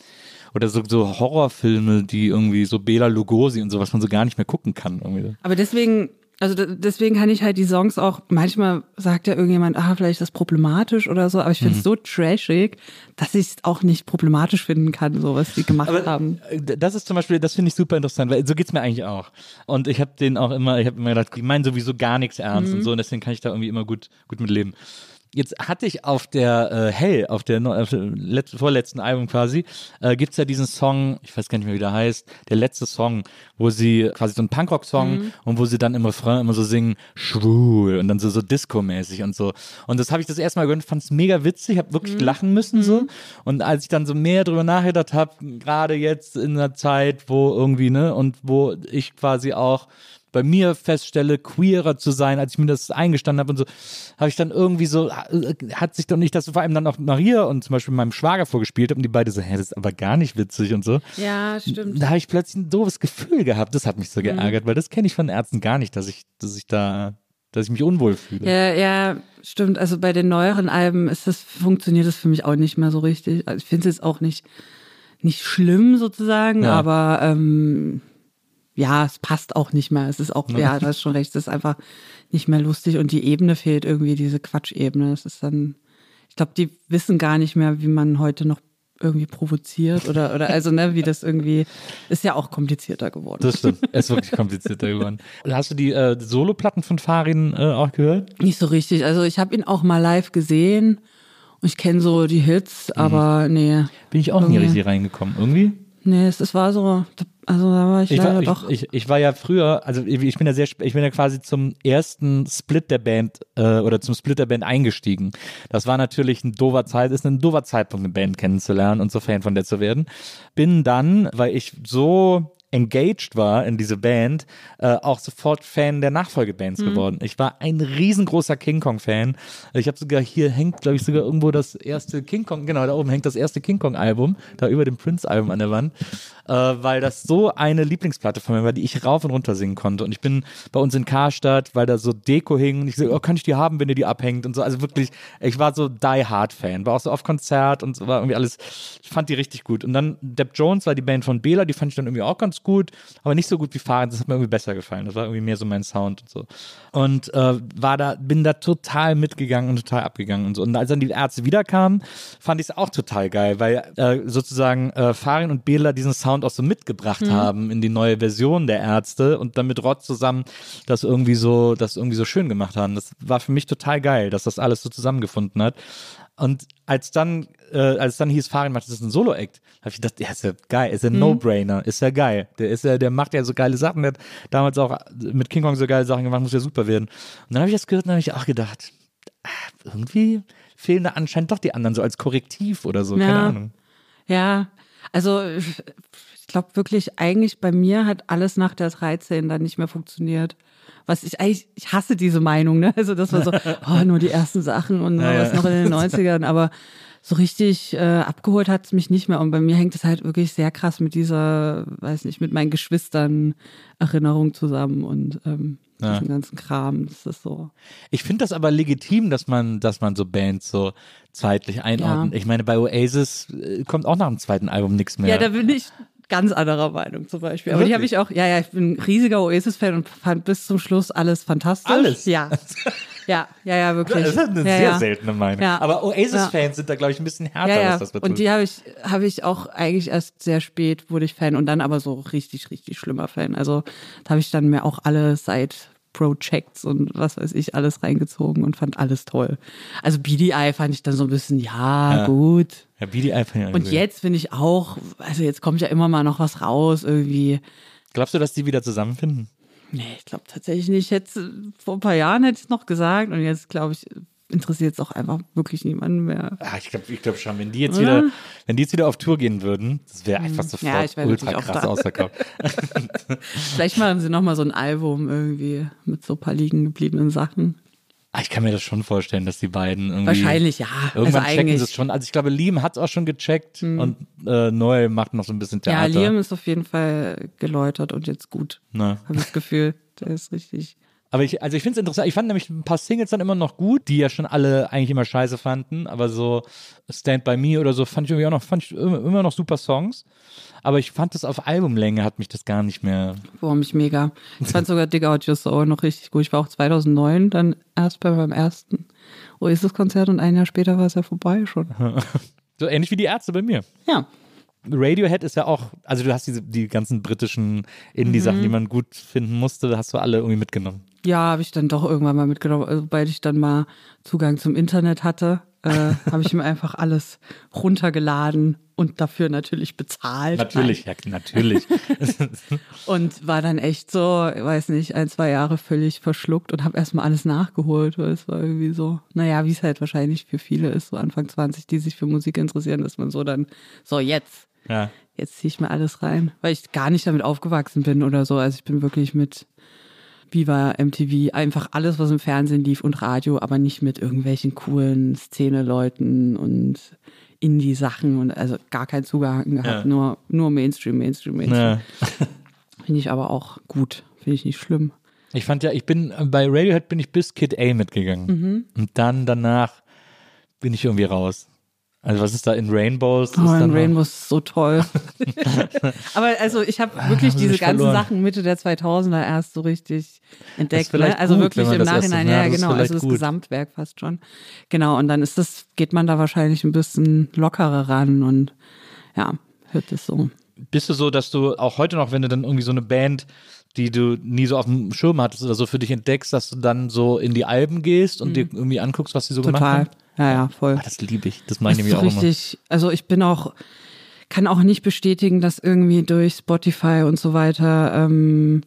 oder so, so Horrorfilme, die irgendwie so Bela Lugosi und so, was man so gar nicht mehr gucken kann. Irgendwie. Aber deswegen, also deswegen kann ich halt die Songs auch, manchmal sagt ja irgendjemand, ah, vielleicht ist das problematisch oder so, aber ich Mhm. finde es so trashig, dass ich es auch nicht problematisch finden kann, so was die gemacht haben. Äh, Das ist zum Beispiel, das finde ich super interessant, weil so geht's mir eigentlich auch. Und ich habe den auch immer, ich habe immer gedacht, die meinen sowieso gar nichts ernst Mhm. und so, und deswegen kann ich da irgendwie immer gut, gut mit leben. Jetzt hatte ich auf der äh, Hell, auf der, auf der letz- vorletzten Album quasi, äh, gibt's ja diesen Song, ich weiß gar nicht mehr, wie der heißt, der letzte Song, wo sie quasi so ein Punkrock-Song Mhm. und wo sie dann im Refrain immer so singen, schwul und dann so, so Disco-mäßig und so. Und das habe ich das erste Mal gehört, fand es mega witzig, habe wirklich lachen müssen so. Und als ich dann so mehr drüber nachgedacht habe, gerade jetzt in einer Zeit, wo irgendwie, ne, und wo ich quasi auch bei mir feststelle, queerer zu sein, als ich mir das eingestanden habe und so, habe ich dann irgendwie so, äh, hat sich doch nicht das vor allem dann auch Maria und zum Beispiel meinem Schwager vorgespielt habe und die beide so, hä, das ist aber gar nicht witzig und so. Ja, stimmt. Da habe ich plötzlich ein doofes Gefühl gehabt. Das hat mich so Mhm. geärgert, weil das kenne ich von Ärzten gar nicht, dass ich, dass ich da, dass ich mich unwohl fühle. Ja, ja, stimmt. Also bei den neueren Alben ist das, funktioniert das für mich auch nicht mehr so richtig. Also ich finde es jetzt auch nicht, nicht schlimm sozusagen, Ja. aber ähm, ja, es passt auch nicht mehr. Es ist auch, ja, du hast schon recht, es ist einfach nicht mehr lustig und die Ebene fehlt irgendwie, diese Quatschebene. Es ist dann, ich glaube, die wissen gar nicht mehr, wie man heute noch irgendwie provoziert oder, oder also, ne, wie das irgendwie, ist ja auch komplizierter geworden. Das stimmt. Es ist wirklich komplizierter geworden. Hast du die äh, Soloplatten von Farin äh, auch gehört? Nicht so richtig. Also ich habe ihn auch mal live gesehen und ich kenne so die Hits, aber nee. Bin ich auch nie richtig reingekommen. Irgendwie? Nee, es, es war so, also da war ich, Ich leider war, ich, doch. ich, ich war ja früher, also ich ich bin ja sehr, ich bin ja quasi zum ersten Split der Band äh, oder zum Split der Band eingestiegen. Das war natürlich ein doofer Zeit, ist ein doofer Zeitpunkt, eine Band kennenzulernen und so Fan von der zu werden. Bin dann, weil ich so engaged war in diese Band, äh, auch sofort Fan der Nachfolgebands Mhm. geworden. Ich war ein riesengroßer King Kong-Fan. Ich habe sogar, hier hängt, glaube ich, sogar irgendwo das erste King Kong, genau, da oben hängt das erste King Kong-Album, da über dem Prince-Album an der Wand, äh, weil das so eine Lieblingsplatte von mir war, die ich rauf und runter singen konnte. Und ich bin bei uns in Karstadt, weil da so Deko hing und ich so, oh, kann ich die haben, wenn ihr die abhängt und so. Also wirklich, ich war so Die Hard-Fan, war auch so auf Konzert und so war irgendwie alles, ich fand die richtig gut. Und dann Depp Jones war die Band von Bela, die fand ich dann irgendwie auch ganz gut, aber nicht so gut wie Fahrrad, das hat mir irgendwie besser gefallen. Das war irgendwie mehr so mein Sound und so. Und äh, war da, bin da total mitgegangen und total abgegangen und so. Und als dann die Ärzte wiederkamen, fand ich es auch total geil, weil äh, sozusagen äh, Farin und Bela diesen Sound auch so mitgebracht haben in die neue Version der Ärzte und dann mit Rod zusammen das irgendwie so, das irgendwie so schön gemacht haben. Das war für mich total geil, dass das alles so zusammengefunden hat. Und als dann, äh, als dann hieß, Farin macht das ist ein Solo-Act, habe ich gedacht, ja, ist ja geil, ist ja ein No-Brainer, ist ja geil. Der ist ja, der macht ja so geile Sachen, der hat damals auch mit King Kong so geile Sachen gemacht, muss ja super werden. Und dann habe ich das gehört und habe ich auch gedacht, ah, irgendwie fehlen da anscheinend doch die anderen so als Korrektiv oder so, keine Ja. Ahnung. Ja, also ich glaube wirklich, eigentlich bei mir hat alles nach der 13 dann nicht mehr funktioniert. Was ich eigentlich, ich hasse diese Meinung, ne? Also das war so, oh, nur die ersten Sachen und Ja, was ja. noch in den 90ern, aber so richtig äh, abgeholt hat es mich nicht mehr. Und bei mir hängt es halt wirklich sehr krass mit dieser, weiß nicht, mit meinen Geschwistern Erinnerung zusammen und ähm, Ja. diesem ganzen Kram. Das ist so. Ich finde das aber legitim, dass man, dass man so Bands so zeitlich einordnet. Ja. Ich meine, bei Oasis äh, kommt auch nach dem zweiten Album nichts mehr. Ja, da bin ich ganz anderer Meinung zum Beispiel. Aber die habe Wirklich? ich auch, ja, ja, ich bin ein riesiger Oasis-Fan und fand bis zum Schluss alles fantastisch. Alles? Ja. Ja, ja, ja, wirklich. das ist eine ja, sehr ja. seltene Meinung. Ja. Aber Oasis-Fans sind da, glaube ich, ein bisschen härter, was das betrifft. Und die habe ich, habe ich auch eigentlich erst sehr spät wurde ich Fan und dann aber so richtig, richtig schlimmer Fan. Also da habe ich dann mir auch alle Side Projects und was weiß ich alles reingezogen und fand alles toll. Also BDI fand ich dann so ein bisschen, Ja. gut. Ja, wie die einfach Und jetzt finde ich auch, also jetzt kommt ja immer mal noch was raus irgendwie. Glaubst du, dass die wieder zusammenfinden? Nee, ich glaube tatsächlich nicht. Jetzt, vor ein paar Jahren hätte ich es noch gesagt und jetzt glaube ich, interessiert es auch einfach wirklich niemanden mehr. Ah, ich glaube ich glaub schon, wenn die jetzt Oder? wieder, wenn die jetzt wieder auf Tour gehen würden, das wäre einfach sofort Ja, ich ultra krass ausverkauft. Vielleicht machen sie nochmal so ein Album irgendwie mit so ein paar liegen gebliebenen Sachen. Ah, ich kann mir das schon vorstellen, dass die beiden irgendwie. Wahrscheinlich, ja. Irgendwann also checken sie es schon. Also ich glaube, Liam hat es auch schon gecheckt und äh, Noel macht noch so ein bisschen Ja, Theater. Liam ist auf jeden Fall geläutert und jetzt gut. Habe ich das Gefühl. Der ist richtig. Aber ich, also ich finde es interessant. Ich fand nämlich ein paar Singles dann immer noch gut, die ja schon alle eigentlich immer scheiße fanden. Aber so Stand By Me oder so fand ich irgendwie auch noch, fand ich immer, noch super Songs. Aber ich fand das auf Albumlänge hat mich das gar nicht mehr. Boah, mich mega. Ich fand sogar Dig Out Your Soul noch richtig gut. Ich war auch 2009 dann erst bei meinem ersten Oasis-Konzert und ein Jahr später war es ja vorbei schon. So ähnlich wie die Ärzte bei mir. Ja. Radiohead ist ja auch, also du hast diese, die ganzen britischen Indie-Sachen, Mhm. die man gut finden musste, hast du alle irgendwie mitgenommen. Ja, habe ich dann doch irgendwann mal mitgenommen. Also, Sobald ich dann mal Zugang zum Internet hatte, äh, habe ich mir einfach alles runtergeladen und dafür natürlich bezahlt. Natürlich, ja, natürlich. Und war dann echt so, weiß nicht, ein, zwei Jahre völlig verschluckt und habe erstmal alles nachgeholt, weil es war irgendwie so, naja, wie es halt wahrscheinlich für viele ist, so Anfang 20, die sich für Musik interessieren, dass man so dann, so jetzt, ja. jetzt ziehe ich mir alles rein, weil ich gar nicht damit aufgewachsen bin oder so. Also ich bin wirklich mit Viva, MTV, einfach alles, was im Fernsehen lief und Radio, aber nicht mit irgendwelchen coolen Szene-Leuten und Indie-Sachen und also gar keinen Zugang gehabt, Ja. nur, nur Mainstream, Mainstream, Mainstream. Ja. Finde ich aber auch gut, finde ich nicht schlimm. Ich fand ja, ich bin bei Radiohead bin ich bis Kid A mitgegangen. Mhm. Und dann danach bin ich irgendwie raus. Also was ist da in Rainbows? Oh, ist in Rainbows ist so toll. Aber also ich habe wirklich haben sie diese ganzen verloren. Sachen Mitte der 2000er erst so richtig entdeckt. Ne? Also gut, wirklich im Nachhinein, ja, ja, genau, also das gut. Gesamtwerk fast schon. Genau, und dann ist das, geht man da wahrscheinlich ein bisschen lockerer ran und ja, hört es so. Bist du so, dass du auch heute noch, wenn du dann irgendwie so eine Band, die du nie so auf dem Schirm hattest oder so für dich entdeckst, dass du dann so in die Alben gehst und dir irgendwie anguckst, was sie so gemacht Mhm. Total. haben? Ja, ja, voll. Ah, das liebe ich. Das mache ich Das auch immer. richtig, also ich bin auch, kann auch nicht bestätigen, dass irgendwie durch Spotify und so weiter ähm,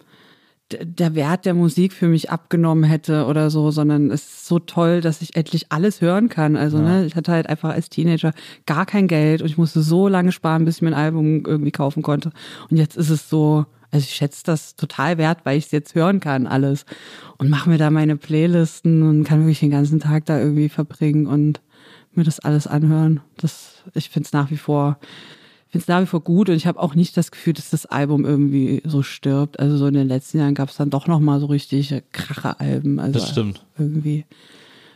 der Wert der Musik für mich abgenommen hätte oder so, sondern es ist so toll, dass ich endlich alles hören kann. Also ne, ich hatte halt einfach als Teenager gar kein Geld und ich musste so lange sparen, bis ich mir ein Album irgendwie kaufen konnte. Und jetzt ist es so, also ich schätze das total wert, weil ich es jetzt hören kann, alles. Und mache mir da meine Playlisten und kann wirklich den ganzen Tag da irgendwie verbringen und mir das alles anhören. Das, ich finde es nach wie vor, finde es nach wie vor gut und ich habe auch nicht das Gefühl, dass das Album irgendwie so stirbt. Also so in den letzten Jahren gab es dann doch noch mal so richtig Kracher-Alben. Also Das stimmt. Irgendwie,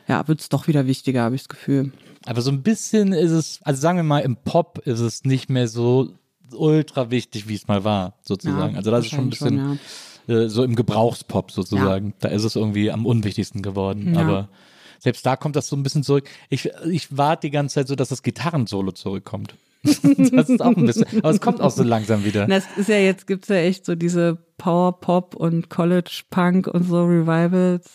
ja, wird es doch wieder wichtiger, habe ich das Gefühl. Aber so ein bisschen ist es, also sagen wir mal, im Pop ist es nicht mehr so ultra wichtig, wie es mal war, sozusagen. Ja, also das ist schon ein bisschen wahrscheinlich äh, so im Gebrauchspop sozusagen. Da ist es irgendwie am unwichtigsten geworden. Ja. Aber selbst da kommt das so ein bisschen zurück. Ich, ich warte die ganze Zeit so, dass das Gitarrensolo zurückkommt. das ist auch ein bisschen, aber es kommt auch so langsam wieder. Das ist ja jetzt, gibt's ja echt so diese Power-Pop und College-Punk und so Revivals.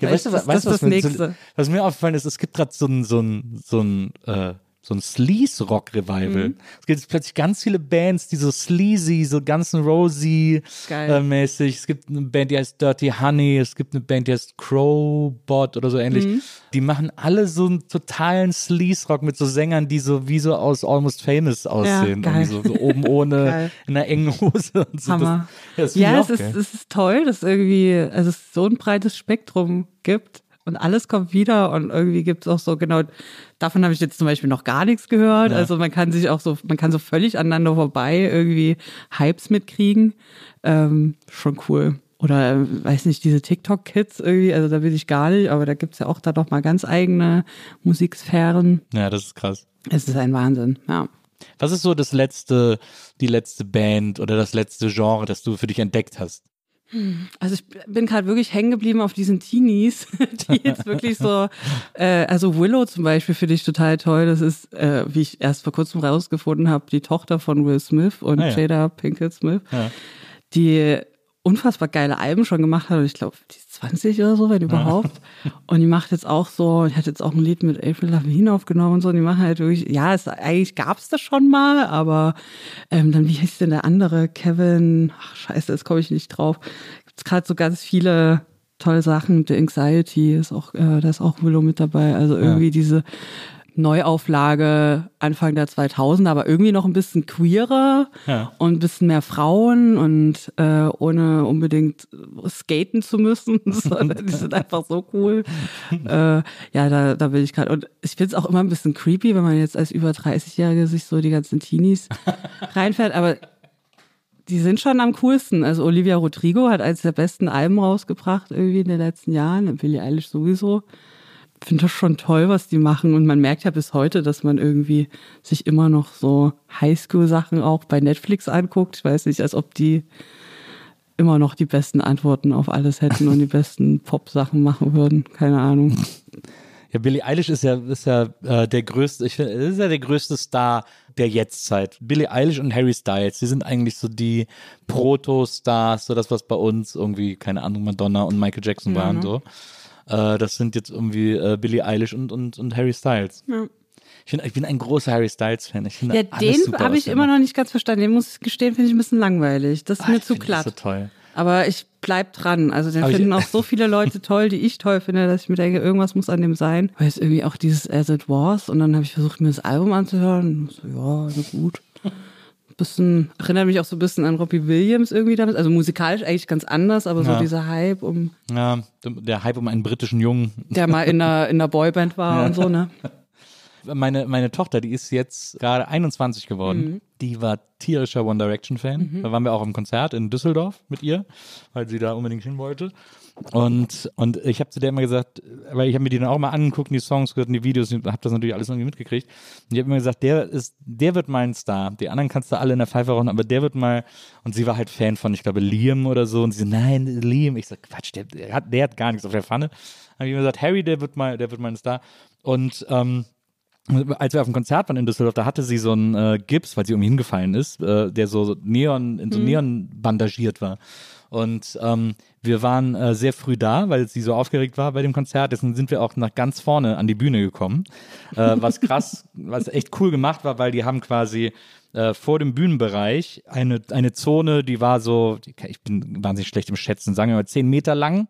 Ja, weißt du, Vielleicht weißt, was, das mir, so, was mir aufgefallen ist, es gibt gerade so ein, so ein, so ein, äh, so ein Sleaze-Rock-Revival. Mhm. Es gibt jetzt plötzlich ganz viele Bands, die so sleazy, so ganz Rosy Geil. äh, mäßig. Es gibt eine Band, die heißt Dirty Honey. Es gibt eine Band, die heißt Crowbot oder so ähnlich. Mhm. Die machen alle so einen totalen Sleaze-Rock mit so Sängern, die so wie so aus Almost Famous aussehen. Irgendwie so, so oben ohne, in einer engen Hose. Und so. Hammer. Das, ja, das Ja, es ist, es ist toll, dass irgendwie, also es so ein breites Spektrum gibt und alles kommt wieder und irgendwie gibt es auch so genau, davon habe ich jetzt zum Beispiel noch gar nichts gehört. Also man kann sich auch so, man kann so völlig aneinander vorbei irgendwie Hypes mitkriegen. Ähm, schon cool. Oder äh, weiß nicht, diese TikTok-Kids irgendwie, also da will ich gar nicht, aber da gibt's ja auch da noch mal ganz eigene Musiksphären. ja, das ist krass. Es ist ein Wahnsinn, ja. Was ist so das letzte, die letzte Band oder das letzte Genre, das du für dich entdeckt hast? Also ich bin gerade wirklich hängen geblieben auf diesen Teenies, die jetzt wirklich so, äh, also Willow zum Beispiel finde ich total toll. Das ist, äh, wie ich erst vor kurzem rausgefunden habe, die Tochter von Will Smith und Ah ja. Jada Pinkett Smith, Ja. die unfassbar geile Alben schon gemacht hat. Und ich glaube, die 20 oder so, wenn überhaupt. Und die macht jetzt auch so, die hat jetzt auch ein Lied mit April Lavigne aufgenommen und so. Und die machen halt wirklich, ja, es, eigentlich gab's das schon mal, aber ähm, dann, wie heißt denn der andere? Kevin, ach scheiße, jetzt komme ich nicht drauf. Gibt's gerade so ganz viele tolle Sachen. The Anxiety ist auch, äh, da ist auch Willow mit dabei. Also irgendwie diese Neuauflage Anfang der 2000er, aber irgendwie noch ein bisschen queerer Ja. und ein bisschen mehr Frauen und äh, ohne unbedingt skaten zu müssen, sondern die sind einfach so cool. äh, ja, da, da bin ich gerade. Und ich finde es auch immer ein bisschen creepy, wenn man jetzt als über 30-Jährige sich so die ganzen Teenies reinfährt, aber die sind schon am coolsten. Also Olivia Rodrigo hat eines der besten Alben rausgebracht irgendwie in den letzten Jahren, Billie Eilish sowieso. Finde das schon toll, was die machen. Und man merkt ja bis heute, dass man irgendwie sich immer noch so Highschool-Sachen auch bei Netflix anguckt. Ich weiß nicht, als ob die immer noch die besten Antworten auf alles hätten und die besten Pop-Sachen machen würden. Keine Ahnung. Ja, Billie Eilish ist ja, ist ja äh, der größte, ich finde, ist ja der größte Star der Jetztzeit. Billie Eilish und Harry Styles, die sind eigentlich so die Proto-Stars, so das, was bei uns irgendwie, keine Ahnung, Madonna und Michael Jackson waren, ne? so. Äh, das sind jetzt irgendwie äh, Billie Eilish und, und, und Harry Styles. Ja. Ich, find, ich bin ein großer Harry Styles-Fan. Ja, den habe ich immer noch nicht ganz verstanden. Den muss ich gestehen, finde ich ein bisschen langweilig. Das ist Ah, mir zu find das glatt. so toll. Aber ich bleib dran. Also den Aber finden auch so viele Leute toll, die ich toll finde, dass ich mir denke, irgendwas muss an dem sein. Weil es irgendwie auch dieses As It Was und dann habe ich versucht, mir das Album anzuhören. So, ja, na gut. Bisschen, erinnert mich auch so ein bisschen an Robbie Williams irgendwie damit. Also musikalisch eigentlich ganz anders, aber so Ja. dieser Hype, um Ja, der Hype um einen britischen Jungen. der mal in einer, in einer Boyband war und so, ne? Meine, meine Tochter, die ist jetzt gerade 21 geworden. die war tierischer One Direction Fan. Mhm. Da waren wir auch im Konzert in Düsseldorf mit ihr, weil sie da unbedingt hin wollte. Und, und ich habe zu der immer gesagt, weil ich habe mir die dann auch mal angeguckt, die Songs gehört, und die Videos, habe das natürlich alles irgendwie mitgekriegt. Und ich habe immer gesagt, der ist, der wird mal ein Star. Die anderen kannst du alle in der Pfeife rauchen, aber der wird mal. Und sie war halt Fan von, ich glaube, Liam oder so. Und sie so, nein, Liam. Ich sag, Quatsch, der, der hat, der hat gar nichts auf der Pfanne. Dann habe ich immer gesagt, Harry, der wird mal, der wird mal ein Star. Und ähm, als wir auf dem Konzert waren in Düsseldorf, da hatte sie so einen äh, Gips, weil sie irgendwie hingefallen ist, äh, der so Neon, in so Neon bandagiert war. Und ähm, wir waren äh, sehr früh da, weil sie so aufgeregt war bei dem Konzert. Deswegen sind wir auch nach ganz vorne an die Bühne gekommen. Äh, was krass, was echt cool gemacht war, weil die haben quasi äh, vor dem Bühnenbereich eine, eine Zone, die war so, ich bin wahnsinnig schlecht im Schätzen, sagen wir mal zehn Meter lang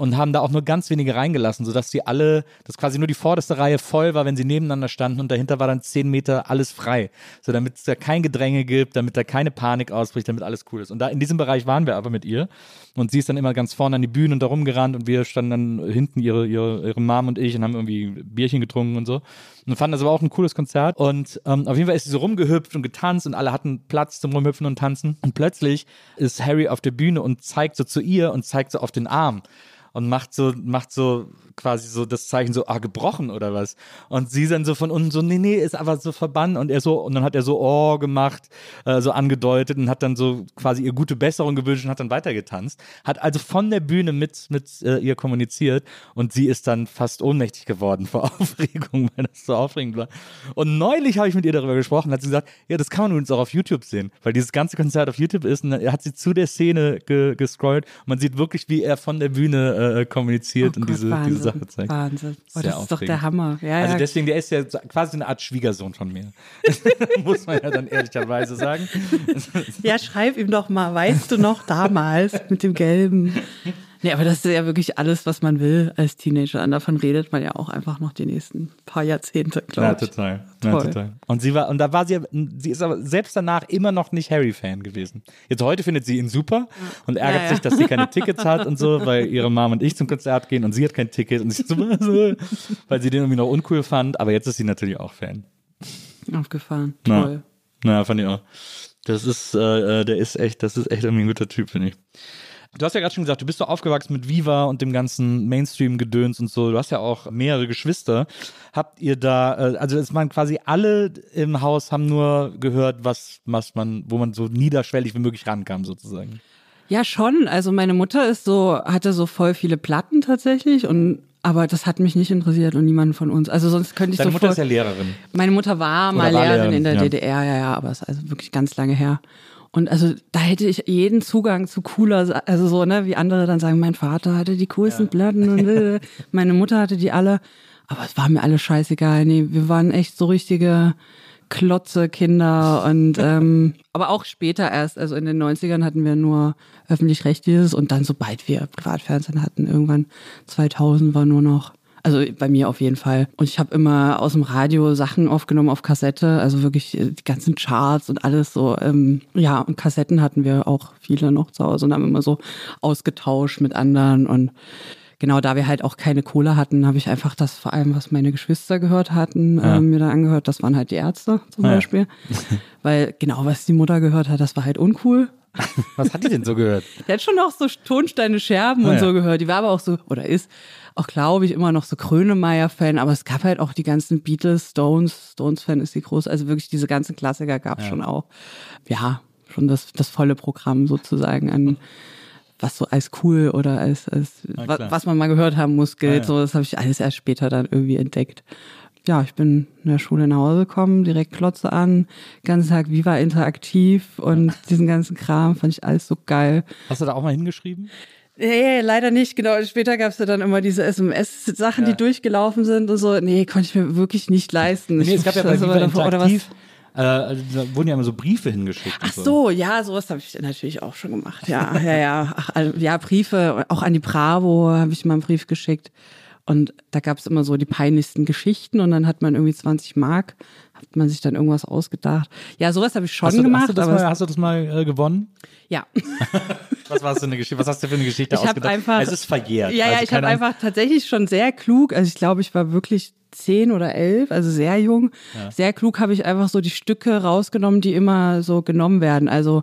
und haben da auch nur ganz wenige reingelassen, sodass die alle, dass quasi nur die vorderste Reihe voll war, wenn sie nebeneinander standen und dahinter war dann zehn Meter alles frei. So damit es da kein Gedränge gibt, damit da keine Panik ausbricht, damit alles cool ist. Und da in diesem Bereich waren wir aber mit ihr und sie ist dann immer ganz vorne an die Bühne und da rumgerannt und wir standen dann hinten, ihre, ihre, ihre Mom und ich und haben irgendwie Bierchen getrunken und so. Und fanden das aber auch ein cooles Konzert. Und ähm, auf jeden Fall ist sie so rumgehüpft und getanzt und alle hatten Platz zum Rumhüpfen und Tanzen. Und plötzlich ist Harry auf der Bühne und zeigt so zu ihr und zeigt so auf den Arm und macht so, macht so quasi so das Zeichen so, ah, gebrochen oder was. Und sie dann so von unten so, nee, nee, ist aber so verbannt und er so, und dann hat er so, oh, gemacht, äh, so angedeutet und hat dann so quasi ihr gute Besserung gewünscht und hat dann weitergetanzt. Hat also von der Bühne mit, mit äh, ihr kommuniziert und sie ist dann fast ohnmächtig geworden vor Aufregung, weil das so aufregend war. Und neulich habe ich mit ihr darüber gesprochen, hat sie gesagt, ja, das kann man übrigens auch auf YouTube sehen, weil dieses ganze Konzert auf YouTube ist und dann hat sie zu der Szene ge gescrollt und man sieht wirklich, wie er von der Bühne äh, kommuniziert Oh und Gott, diese, Wahnsinn, diese Sache zeigt. Wahnsinn. Oh, Sehr das ist doch der Hammer. Ja, Also ja. deswegen, der ist ja quasi eine Art Schwiegersohn von mir. Muss man ja dann ehrlicherweise sagen. ja, schreib ihm doch mal, weißt du noch damals mit dem Gelben. Nee, aber das ist ja wirklich alles, was man will als Teenager. Und davon redet man ja auch einfach noch die nächsten paar Jahrzehnte, Ja, glaube ich. total. Ja, total. Und sie war, und da war sie, sie ist aber selbst danach immer noch nicht Harry-Fan gewesen. Jetzt heute findet sie ihn super und ärgert Ja, ja. sich, dass sie keine Tickets hat und so, weil ihre Mom und ich zum Konzert gehen und sie hat kein Ticket und sie ist so, weil sie den irgendwie noch uncool fand. Aber jetzt ist sie natürlich auch Fan. Aufgefahren. Ja. Toll. Na, fand ich auch. Das ist, äh, äh, der ist echt, das ist echt irgendwie ein guter Typ, finde ich. Du hast ja gerade schon gesagt, du bist so aufgewachsen mit Viva und dem ganzen Mainstream-Gedöns und so. Du hast ja auch mehrere Geschwister. Habt ihr da, äh, also es waren quasi alle im Haus haben nur gehört, was, was man, wo man so niederschwellig wie möglich rankam, sozusagen. Ja, schon. Also meine Mutter ist so, hatte so voll viele Platten tatsächlich und aber das hat mich nicht interessiert und niemanden von uns. Also sonst könnte ich Deine Mutter sofort. ist ja Lehrerin. Meine Mutter war mal war Lehrerin Lehrerin, in der ja. DDR, ja, ja, aber es ist also wirklich ganz lange her. Und also da hätte ich jeden Zugang zu cooler, also so, ne, wie andere dann sagen, mein Vater hatte die coolsten Platten und meine Mutter hatte die alle. Aber es war mir alles scheißegal. Nee, wir waren echt so richtige Klotze Kinder und ähm, aber auch später erst, also in den 90ern hatten wir nur öffentlich-rechtliches und dann sobald wir Privatfernsehen hatten, irgendwann 2000 war nur noch also bei mir auf jeden Fall. Und ich habe immer aus dem Radio Sachen aufgenommen auf Kassette, also wirklich äh, die ganzen Charts und alles so. Ähm, ja, und Kassetten hatten wir auch viele noch zu Hause und haben immer so ausgetauscht mit anderen. Und genau da wir halt auch keine Kohle hatten, habe ich einfach das vor allem, was meine Geschwister gehört hatten, Ja. ähm, mir da angehört. Das waren halt die Ärzte zum Ah ja. Beispiel. Weil genau, was die Mutter gehört hat, das war halt uncool. Was hat die denn so gehört? Der hat schon noch so Tonsteine Scherben Ah, und ja. so gehört. Die war aber auch so, oder ist auch, glaube ich, immer noch so Krönemeyer-Fan. Aber es gab halt auch die ganzen Beatles, Stones. Stones-Fan ist die groß. Also wirklich diese ganzen Klassiker gab es schon auch. Ja, schon das, das volle Programm sozusagen an was so als cool oder als, als wa- klar. was man mal gehört haben muss, gilt. Ah, ja. So, das habe ich alles erst später dann irgendwie entdeckt. Ja, ich bin in der Schule nach Hause gekommen, direkt Klotze an, ganzen Tag Viva interaktiv und diesen ganzen Kram fand ich alles so geil. Hast du da auch mal hingeschrieben? Nee, leider nicht. Genau, später gab es ja dann immer diese SMS-Sachen, die durchgelaufen sind und so. Nee, konnte ich mir wirklich nicht leisten. Nee, es gab ja bei Viva davor- oder was? Äh, also da wurden ja immer so Briefe hingeschickt. Ach so, ja, sowas habe ich natürlich auch schon gemacht. Ja, ja, ja. Ach, ja, Briefe, auch an die Bravo habe ich mal einen Brief geschickt. Und da gab es immer so die peinlichsten Geschichten und dann hat man irgendwie 20 Mark, hat man sich dann irgendwas ausgedacht. Ja, sowas habe ich schon Hast du, gemacht. hast du das mal, hast du das mal äh, gewonnen? ja. Was warst du eine Geschichte? Was hast du für eine Geschichte Ich ausgedacht? einfach- es ist verjährt. Ja, ja, Also ich habe einfach tatsächlich schon sehr klug, also ich glaube, ich war wirklich zehn oder elf, also sehr jung. Sehr klug habe ich einfach so die Stücke rausgenommen, die immer so genommen werden. Also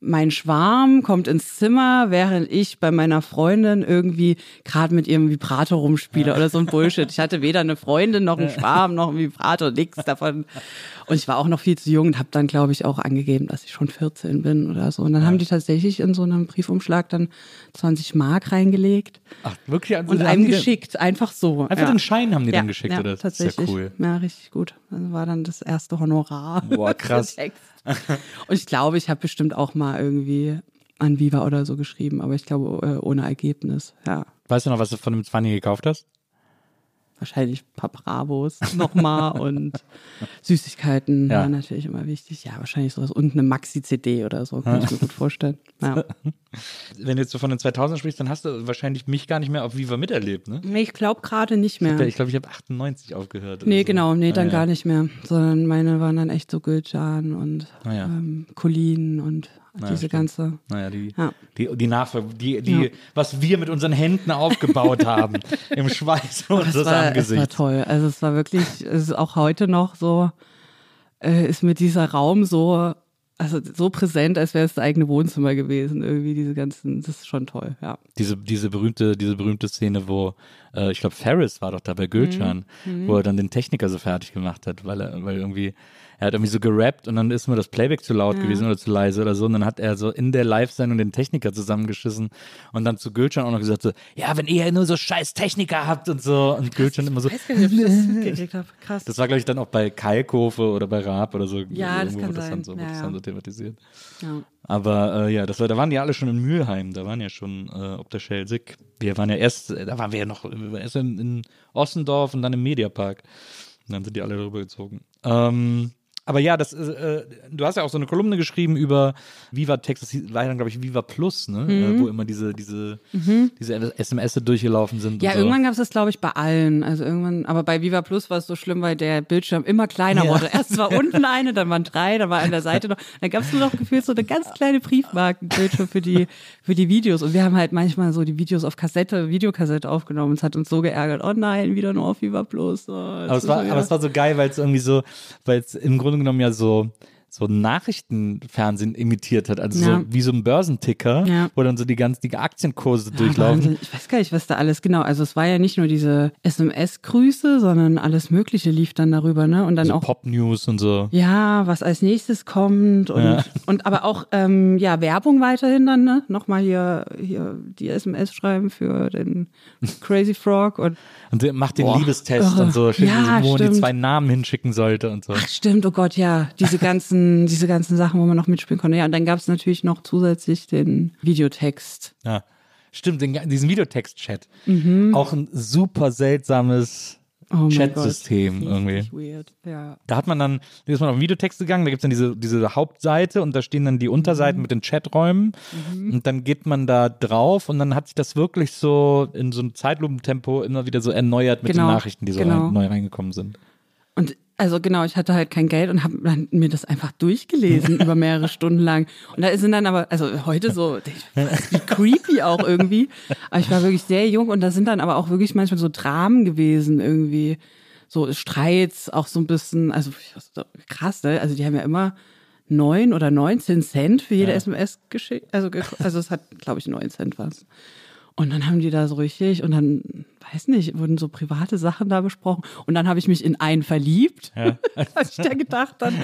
mein Schwarm kommt ins Zimmer, während ich bei meiner Freundin irgendwie gerade mit ihrem Vibrator rumspiele oder so ein Bullshit. Ich hatte weder eine Freundin noch einen Schwarm noch einen Vibrator, nichts davon. Und ich war auch noch viel zu jung und habe dann, glaube ich, auch angegeben, dass ich schon 14 bin oder so. Und dann haben die tatsächlich in so einem Briefumschlag dann 20 Mark reingelegt Ach, wirklich? Also, und einem geschickt, einfach so. Einfach ja. den Schein haben die ja, dann geschickt, ja, oder? Das Tatsächlich. ja cool. Ja, richtig gut. Das war dann das erste Honorar. Boah, krass. den. Und ich glaube, ich habe bestimmt auch mal irgendwie an Viva oder so geschrieben, aber ich glaube äh, ohne Ergebnis. Ja, Weißt du noch, was du von dem 20 gekauft hast? Wahrscheinlich ein paar Bravos nochmal und Süßigkeiten Ja. waren natürlich immer wichtig. Ja, wahrscheinlich sowas und eine Maxi-CD oder so, kann ich mir gut vorstellen. Ja. Wenn du jetzt so von den 2000 sprichst, dann hast du wahrscheinlich mich gar nicht mehr auf Viva miterlebt, ne? Nee, ich glaube gerade nicht mehr. Ich glaube, ich habe 98 aufgehört. Nee, so. genau, nee, dann Ah, ja. gar nicht mehr. Sondern meine waren dann echt so Gülcan und Ah, ja. ähm, Colin und diese stimmt. ganze. Naja, die, Ja. die, die Nachfolge, die, die, Ja. was wir mit unseren Händen aufgebaut haben, im Schweiß Es unseres war, es war Angesichts. toll. Also es war wirklich, es ist auch heute noch so, äh, ist mir dieser Raum so, also so präsent, als wäre es das eigene Wohnzimmer gewesen. Irgendwie diese ganzen, das ist schon toll, ja. Diese, diese berühmte, diese berühmte Szene, wo, äh, ich glaube, Ferris war doch da bei Gülcan, Mhm. wo er dann den Techniker so fertig gemacht hat, weil er, weil irgendwie, er hat irgendwie so gerappt und dann ist mir das Playback zu laut gewesen oder zu leise oder so. Und dann hat er so in der Live-Sendung den Techniker zusammengeschissen und dann zu Gülcan auch noch gesagt so, ja, wenn ihr nur so scheiß Techniker habt und so. Und Gülcan immer so, Ich weiß gar nicht, ob ich das mitgekriegt habe. Krass. das war, glaube ich, dann auch bei Kalkofe oder bei Raab oder so. Ja, das kann das sein. Dann so, Ja, das ja. dann so thematisiert. ja. Aber äh, ja, das war, da waren die alle schon in Mülheim, da waren ja schon äh, ob der Schelsig. Wir waren ja erst, äh, da waren wir ja noch wir waren erst in, in Ossendorf und dann im Mediapark. Und dann sind die alle rübergezogen. Ähm, aber ja, das, äh, äh, du hast ja auch so eine Kolumne geschrieben über Viva Text, das war dann, glaube ich, Viva Plus, ne? Äh, wo immer diese, diese, diese SMS durchgelaufen sind. Mhm. Ja, so. irgendwann gab es das, glaube ich, bei allen. Also irgendwann, aber bei Viva Plus war es so schlimm, weil der Bildschirm immer kleiner Ja. wurde. Erst war unten eine, dann waren drei, dann war an der Seite noch. Dann gab es nur noch gefühlt so eine ganz kleine Briefmarkenbildschirm für die, für die Videos. Und wir haben halt manchmal so die Videos auf Kassette, Videokassette aufgenommen. Es hat uns so geärgert. Oh nein, wieder nur auf Viva Plus. Oh, Aber es, war, aber es war so geil, weil es irgendwie so, weil es im Grunde genommen ja so, so Nachrichtenfernsehen imitiert hat. Also Ja. so wie so ein Börsenticker, Ja. wo dann so die ganzen die Aktienkurse Ja, durchlaufen. Wahnsinn. Ich weiß gar nicht, was da alles genau. Also es war ja nicht nur diese SMS-Grüße, sondern alles Mögliche lief dann darüber, ne? Und dann So auch Pop-News und so. Ja, was als nächstes kommt und, und aber auch ähm, ja Werbung weiterhin dann, ne? Nochmal hier, hier die SMS schreiben für den Crazy Frog und Und macht den Boah, Liebestest irre. und so, Ja, wo man die zwei Namen hinschicken sollte und so. ach stimmt, oh Gott, ja, diese ganzen, diese ganzen Sachen, wo man noch mitspielen konnte. Ja, und dann gab es natürlich noch zusätzlich den Videotext. Ja. Stimmt, den, diesen Videotext-Chat. Mhm. Auch ein super seltsames Oh Chatsystem irgendwie. weird. Ja. Da hat man dann, da ist man auf den Videotext gegangen, da gibt's dann diese, diese Hauptseite und da stehen dann die Unterseiten Mhm. mit den Chaträumen und dann geht man da drauf und dann hat sich das wirklich so in so einem Zeitlupentempo immer wieder so erneuert mit Genau, den Nachrichten, die so genau. rein, neu reingekommen sind. Und also genau, ich hatte halt kein Geld und habe mir das einfach durchgelesen über mehrere Stunden lang. Und da sind dann aber, also heute so, wie creepy auch irgendwie. Aber ich war wirklich sehr jung und da sind dann aber auch wirklich manchmal so Dramen gewesen irgendwie. So Streits, auch so ein bisschen, also krass, ne? Also die haben ja immer neun oder 19 Cent für jede SMS geschickt. Also, also es hat, glaube ich, neun Cent was. Und dann haben die da so richtig und dann, weiß nicht, wurden so private Sachen da besprochen. Und dann habe ich mich in einen verliebt, Ja. habe ich da gedacht dann.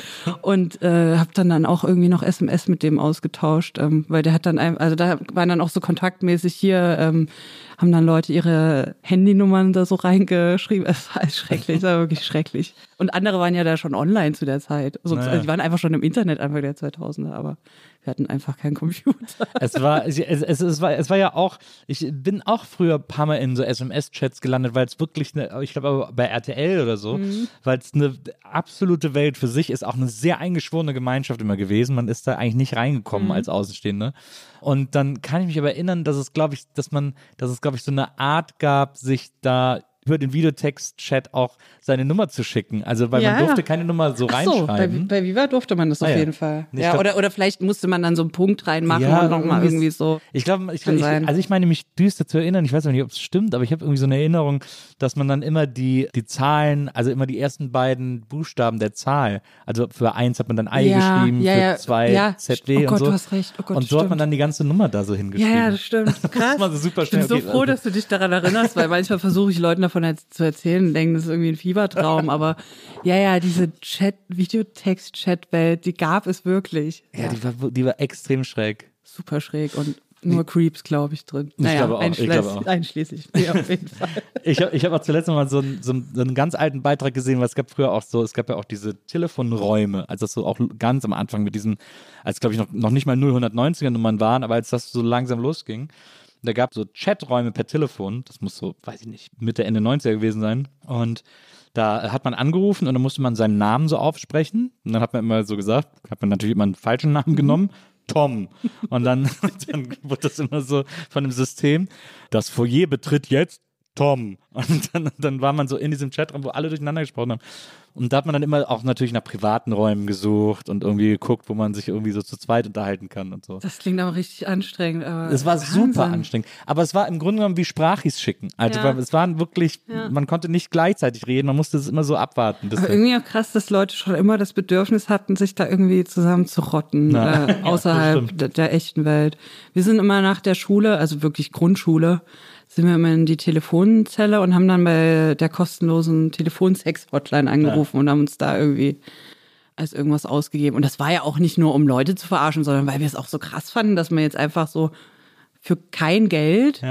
Und äh, habe dann dann auch irgendwie noch SMS mit dem ausgetauscht, ähm, weil der hat dann, ein, also da waren dann auch so kontaktmäßig hier, ähm, haben dann Leute ihre Handynummern da so reingeschrieben. Es war alles schrecklich, es war wirklich schrecklich. Und andere waren ja da schon online zu der Zeit. Also, Naja. also die waren einfach schon im Internet Anfang der 2000er, aber wir hatten einfach keinen Computer. Es war, es, es, es, war, es war ja auch, ich bin auch früher ein paar Mal in so SMS-Chats gelandet, weil es wirklich, eine, ich glaube bei RTL oder so, Mhm. weil es eine absolute Welt für sich ist, auch eine sehr eingeschworene Gemeinschaft immer gewesen. Man ist da eigentlich nicht Mhm. reingekommen als Außenstehende. Und dann kann ich mich aber erinnern, dass es, glaube ich, dass man, dass es, glaube ich, so eine Art gab, sich da über den Videotext-Chat auch seine Nummer zu schicken. Also, weil Ja, man durfte keine Nummer so Ach so, bei, reinschreiben. bei Viva durfte man das Ah, auf ja. jeden Fall. Ich Ja, glaub- oder, oder vielleicht musste man dann so einen Punkt reinmachen Ja, und nochmal irgendwie so. Ich glaube, ich, ich, also ich meine mich düster zu erinnern, ich weiß auch nicht, ob es stimmt, aber ich habe irgendwie so eine Erinnerung, dass man dann immer die, die Zahlen, also immer die ersten beiden Buchstaben der Zahl, also für eins hat man dann I geschrieben, ja, für ja, zwei ja. ZW Oh und Gott, so. du hast recht. Oh Gott, und so hat man stimmt. dann die ganze Nummer da so hingeschrieben. ja, das stimmt. Krass. war so super ich bin so froh, dass du dich daran erinnerst, weil manchmal versuche ich Leuten davon jetzt zu erzählen und denken, das ist irgendwie ein Fiebertraum. Aber ja, ja, diese Chat, Videotext-Chat-Welt, die gab es wirklich. ja, die war, die war extrem schräg. Super schräg und nur Creeps, glaube ich, drin. Naja, glaube auch, ich einschließlich, glaube auch. einschließlich mir auf jeden Fall. Ich habe ich hab auch zuletzt mal so einen, so, einen, so einen ganz alten Beitrag gesehen, weil es gab früher auch so, es gab ja auch diese Telefonräume, als das so auch ganz am Anfang mit diesen, als glaube ich noch, noch nicht mal 090er Nummern waren, aber als das so langsam losging, da gab es so Chaträume per Telefon, das muss so, weiß ich nicht, Mitte, Ende 90er gewesen sein. Und da hat man angerufen und dann musste man seinen Namen so aufsprechen. Und dann hat man immer so gesagt, hat man natürlich immer einen falschen Namen genommen, Tom. Und dann, dann wurde das immer so von dem System, das Foyer betritt jetzt Tom. Und dann, dann war man so in diesem Chatraum, wo alle durcheinander gesprochen haben. Und da hat man dann immer auch natürlich nach privaten Räumen gesucht und irgendwie geguckt, wo man sich irgendwie so zu zweit unterhalten kann und so. Das klingt aber richtig anstrengend. Aber Es war Wahnsinn. super anstrengend. Aber es war im Grunde genommen wie Sprachis schicken. Also Ja. es waren wirklich, man konnte nicht gleichzeitig reden, man musste es immer so abwarten. bis Aber irgendwie auch krass, dass Leute schon immer das Bedürfnis hatten, sich da irgendwie zusammenzurotten, Na, äh, außerhalb stimmt. der, der echten Welt. Wir sind immer nach der Schule, also wirklich Grundschule, sind wir immer in die Telefonzelle und haben dann bei der kostenlosen Telefonsex-Hotline angerufen und haben uns da irgendwie als irgendwas ausgegeben. Und das war ja auch nicht nur, um Leute zu verarschen, sondern weil wir es auch so krass fanden, dass man jetzt einfach so für kein Geld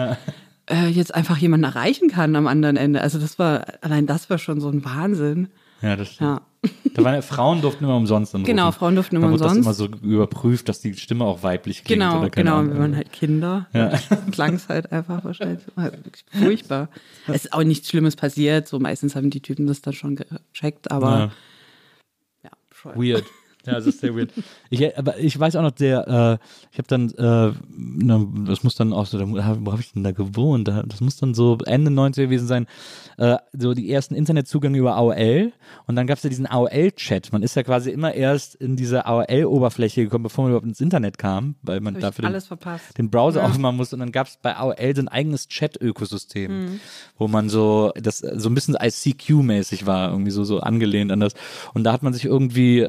äh, jetzt einfach jemanden erreichen kann am anderen Ende. Also das war, allein das war schon so ein Wahnsinn. Ja, das stimmt. Ja. Da waren ja, Frauen durften immer umsonst anrufen. Genau, Frauen durften immer da wurde umsonst. das immer so überprüft, dass die Stimme auch weiblich klingt. Genau, oder keine genau. Ahnung. Wir waren halt Kinder. Ja. Klang es halt einfach wahrscheinlich. Wirklich furchtbar. Es ist auch nichts Schlimmes passiert. So meistens haben die Typen das dann schon gecheckt, aber Ja. ja. Weird. Ja, das ist sehr weird. Ich, aber ich weiß auch noch, der, äh, ich habe dann, äh, na, das muss dann auch so, da, wo habe ich denn da gewohnt? Da- Das muss dann so Ende 90er gewesen sein, äh, so die ersten Internetzugänge über AOL und dann gab es ja diesen AOL-Chat. Man ist ja quasi immer erst in diese AOL-Oberfläche gekommen, bevor man überhaupt ins Internet kam, weil man dafür den, den Browser Ja. aufmachen musste und dann gab es bei AOL so ein eigenes Chat-Ökosystem, Mhm. wo man so, das so ein bisschen ICQ-mäßig war, irgendwie so, so angelehnt an das. Und da hat man sich irgendwie,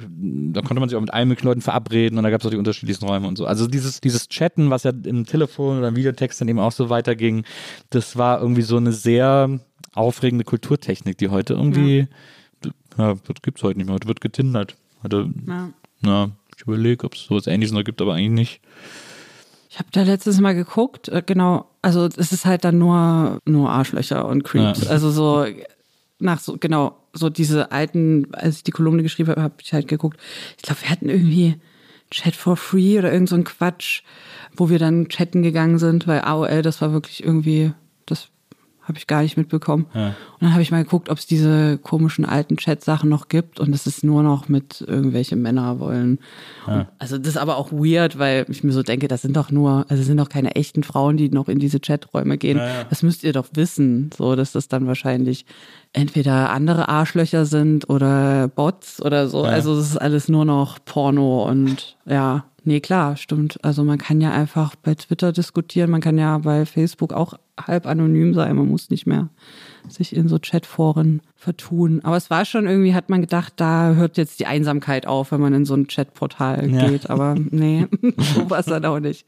da konnte man sich auch mit möglichen Leuten verabreden und da gab es auch die unterschiedlichsten Räume und so. Also dieses, dieses Chatten, was ja im Telefon oder im Videotext dann eben auch so weiterging, das war irgendwie so eine sehr aufregende Kulturtechnik, die heute irgendwie, ja, das gibt's heute nicht mehr. Heute wird getindert. Heute, Ja. na, ich überlege, ob es sowas ähnliches noch gibt, aber eigentlich nicht. Ich habe da letztes Mal geguckt, äh, genau, also es ist halt dann nur, nur Arschlöcher und Creeps. Ja. Also so nach so, genau, so diese alten, als ich die Kolumne geschrieben habe, habe ich halt geguckt. Ich glaube, wir hatten irgendwie Chat for Free oder irgend so ein Quatsch, wo wir dann chatten gegangen sind, weil AOL, das war wirklich irgendwie, habe ich gar nicht mitbekommen. Und dann habe ich mal geguckt, ob es diese komischen alten Chat-Sachen noch gibt und es ist nur noch mit irgendwelche Männer wollen. Und, also das ist aber auch weird, weil ich mir so denke, das sind doch nur, also sind doch keine echten Frauen, die noch in diese Chaträume gehen. Das müsst ihr doch wissen, so dass das dann wahrscheinlich entweder andere Arschlöcher sind oder Bots oder so. Also es ist alles nur noch Porno und ja. Nee, klar, stimmt. Also man kann ja einfach bei Twitter diskutieren, man kann ja bei Facebook auch halb anonym sein, man muss nicht mehr sich in so Chatforen vertun. Aber es war schon irgendwie, hat man gedacht, da hört jetzt die Einsamkeit auf, wenn man in so ein Chatportal Ja. geht. Aber nee, so war es dann auch nicht.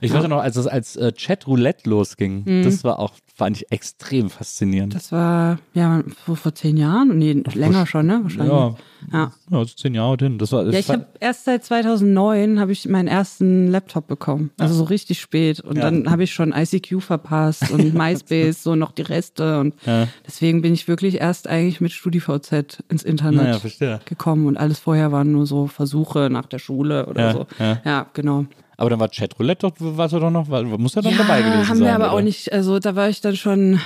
Ich weiß auch noch, als das als äh, Chat-Roulette losging, Mhm. das war auch, fand ich extrem faszinierend. Das war ja vor, vor zehn Jahren, nee, länger schon, ne? Wahrscheinlich. ja, Ja. ja, also zehn Jahre hin. Das war, das Ja, ich habe erst seit 2009 habe ich meinen ersten Laptop bekommen, also so richtig spät. Und Ja. dann habe ich schon ICQ verpasst und MySpace, so noch die Reste. Und Ja. deswegen bin ich wirklich erst eigentlich mit StudiVZ ins Internet Naja, gekommen. Und alles vorher waren nur so Versuche nach der Schule oder Ja, so. ja. Ja, genau. aber dann war Chat-Roulette doch, warst du doch noch, war, muss ja dann dabei gewesen haben sein. wir aber oder? auch nicht, also da war ich dann schon,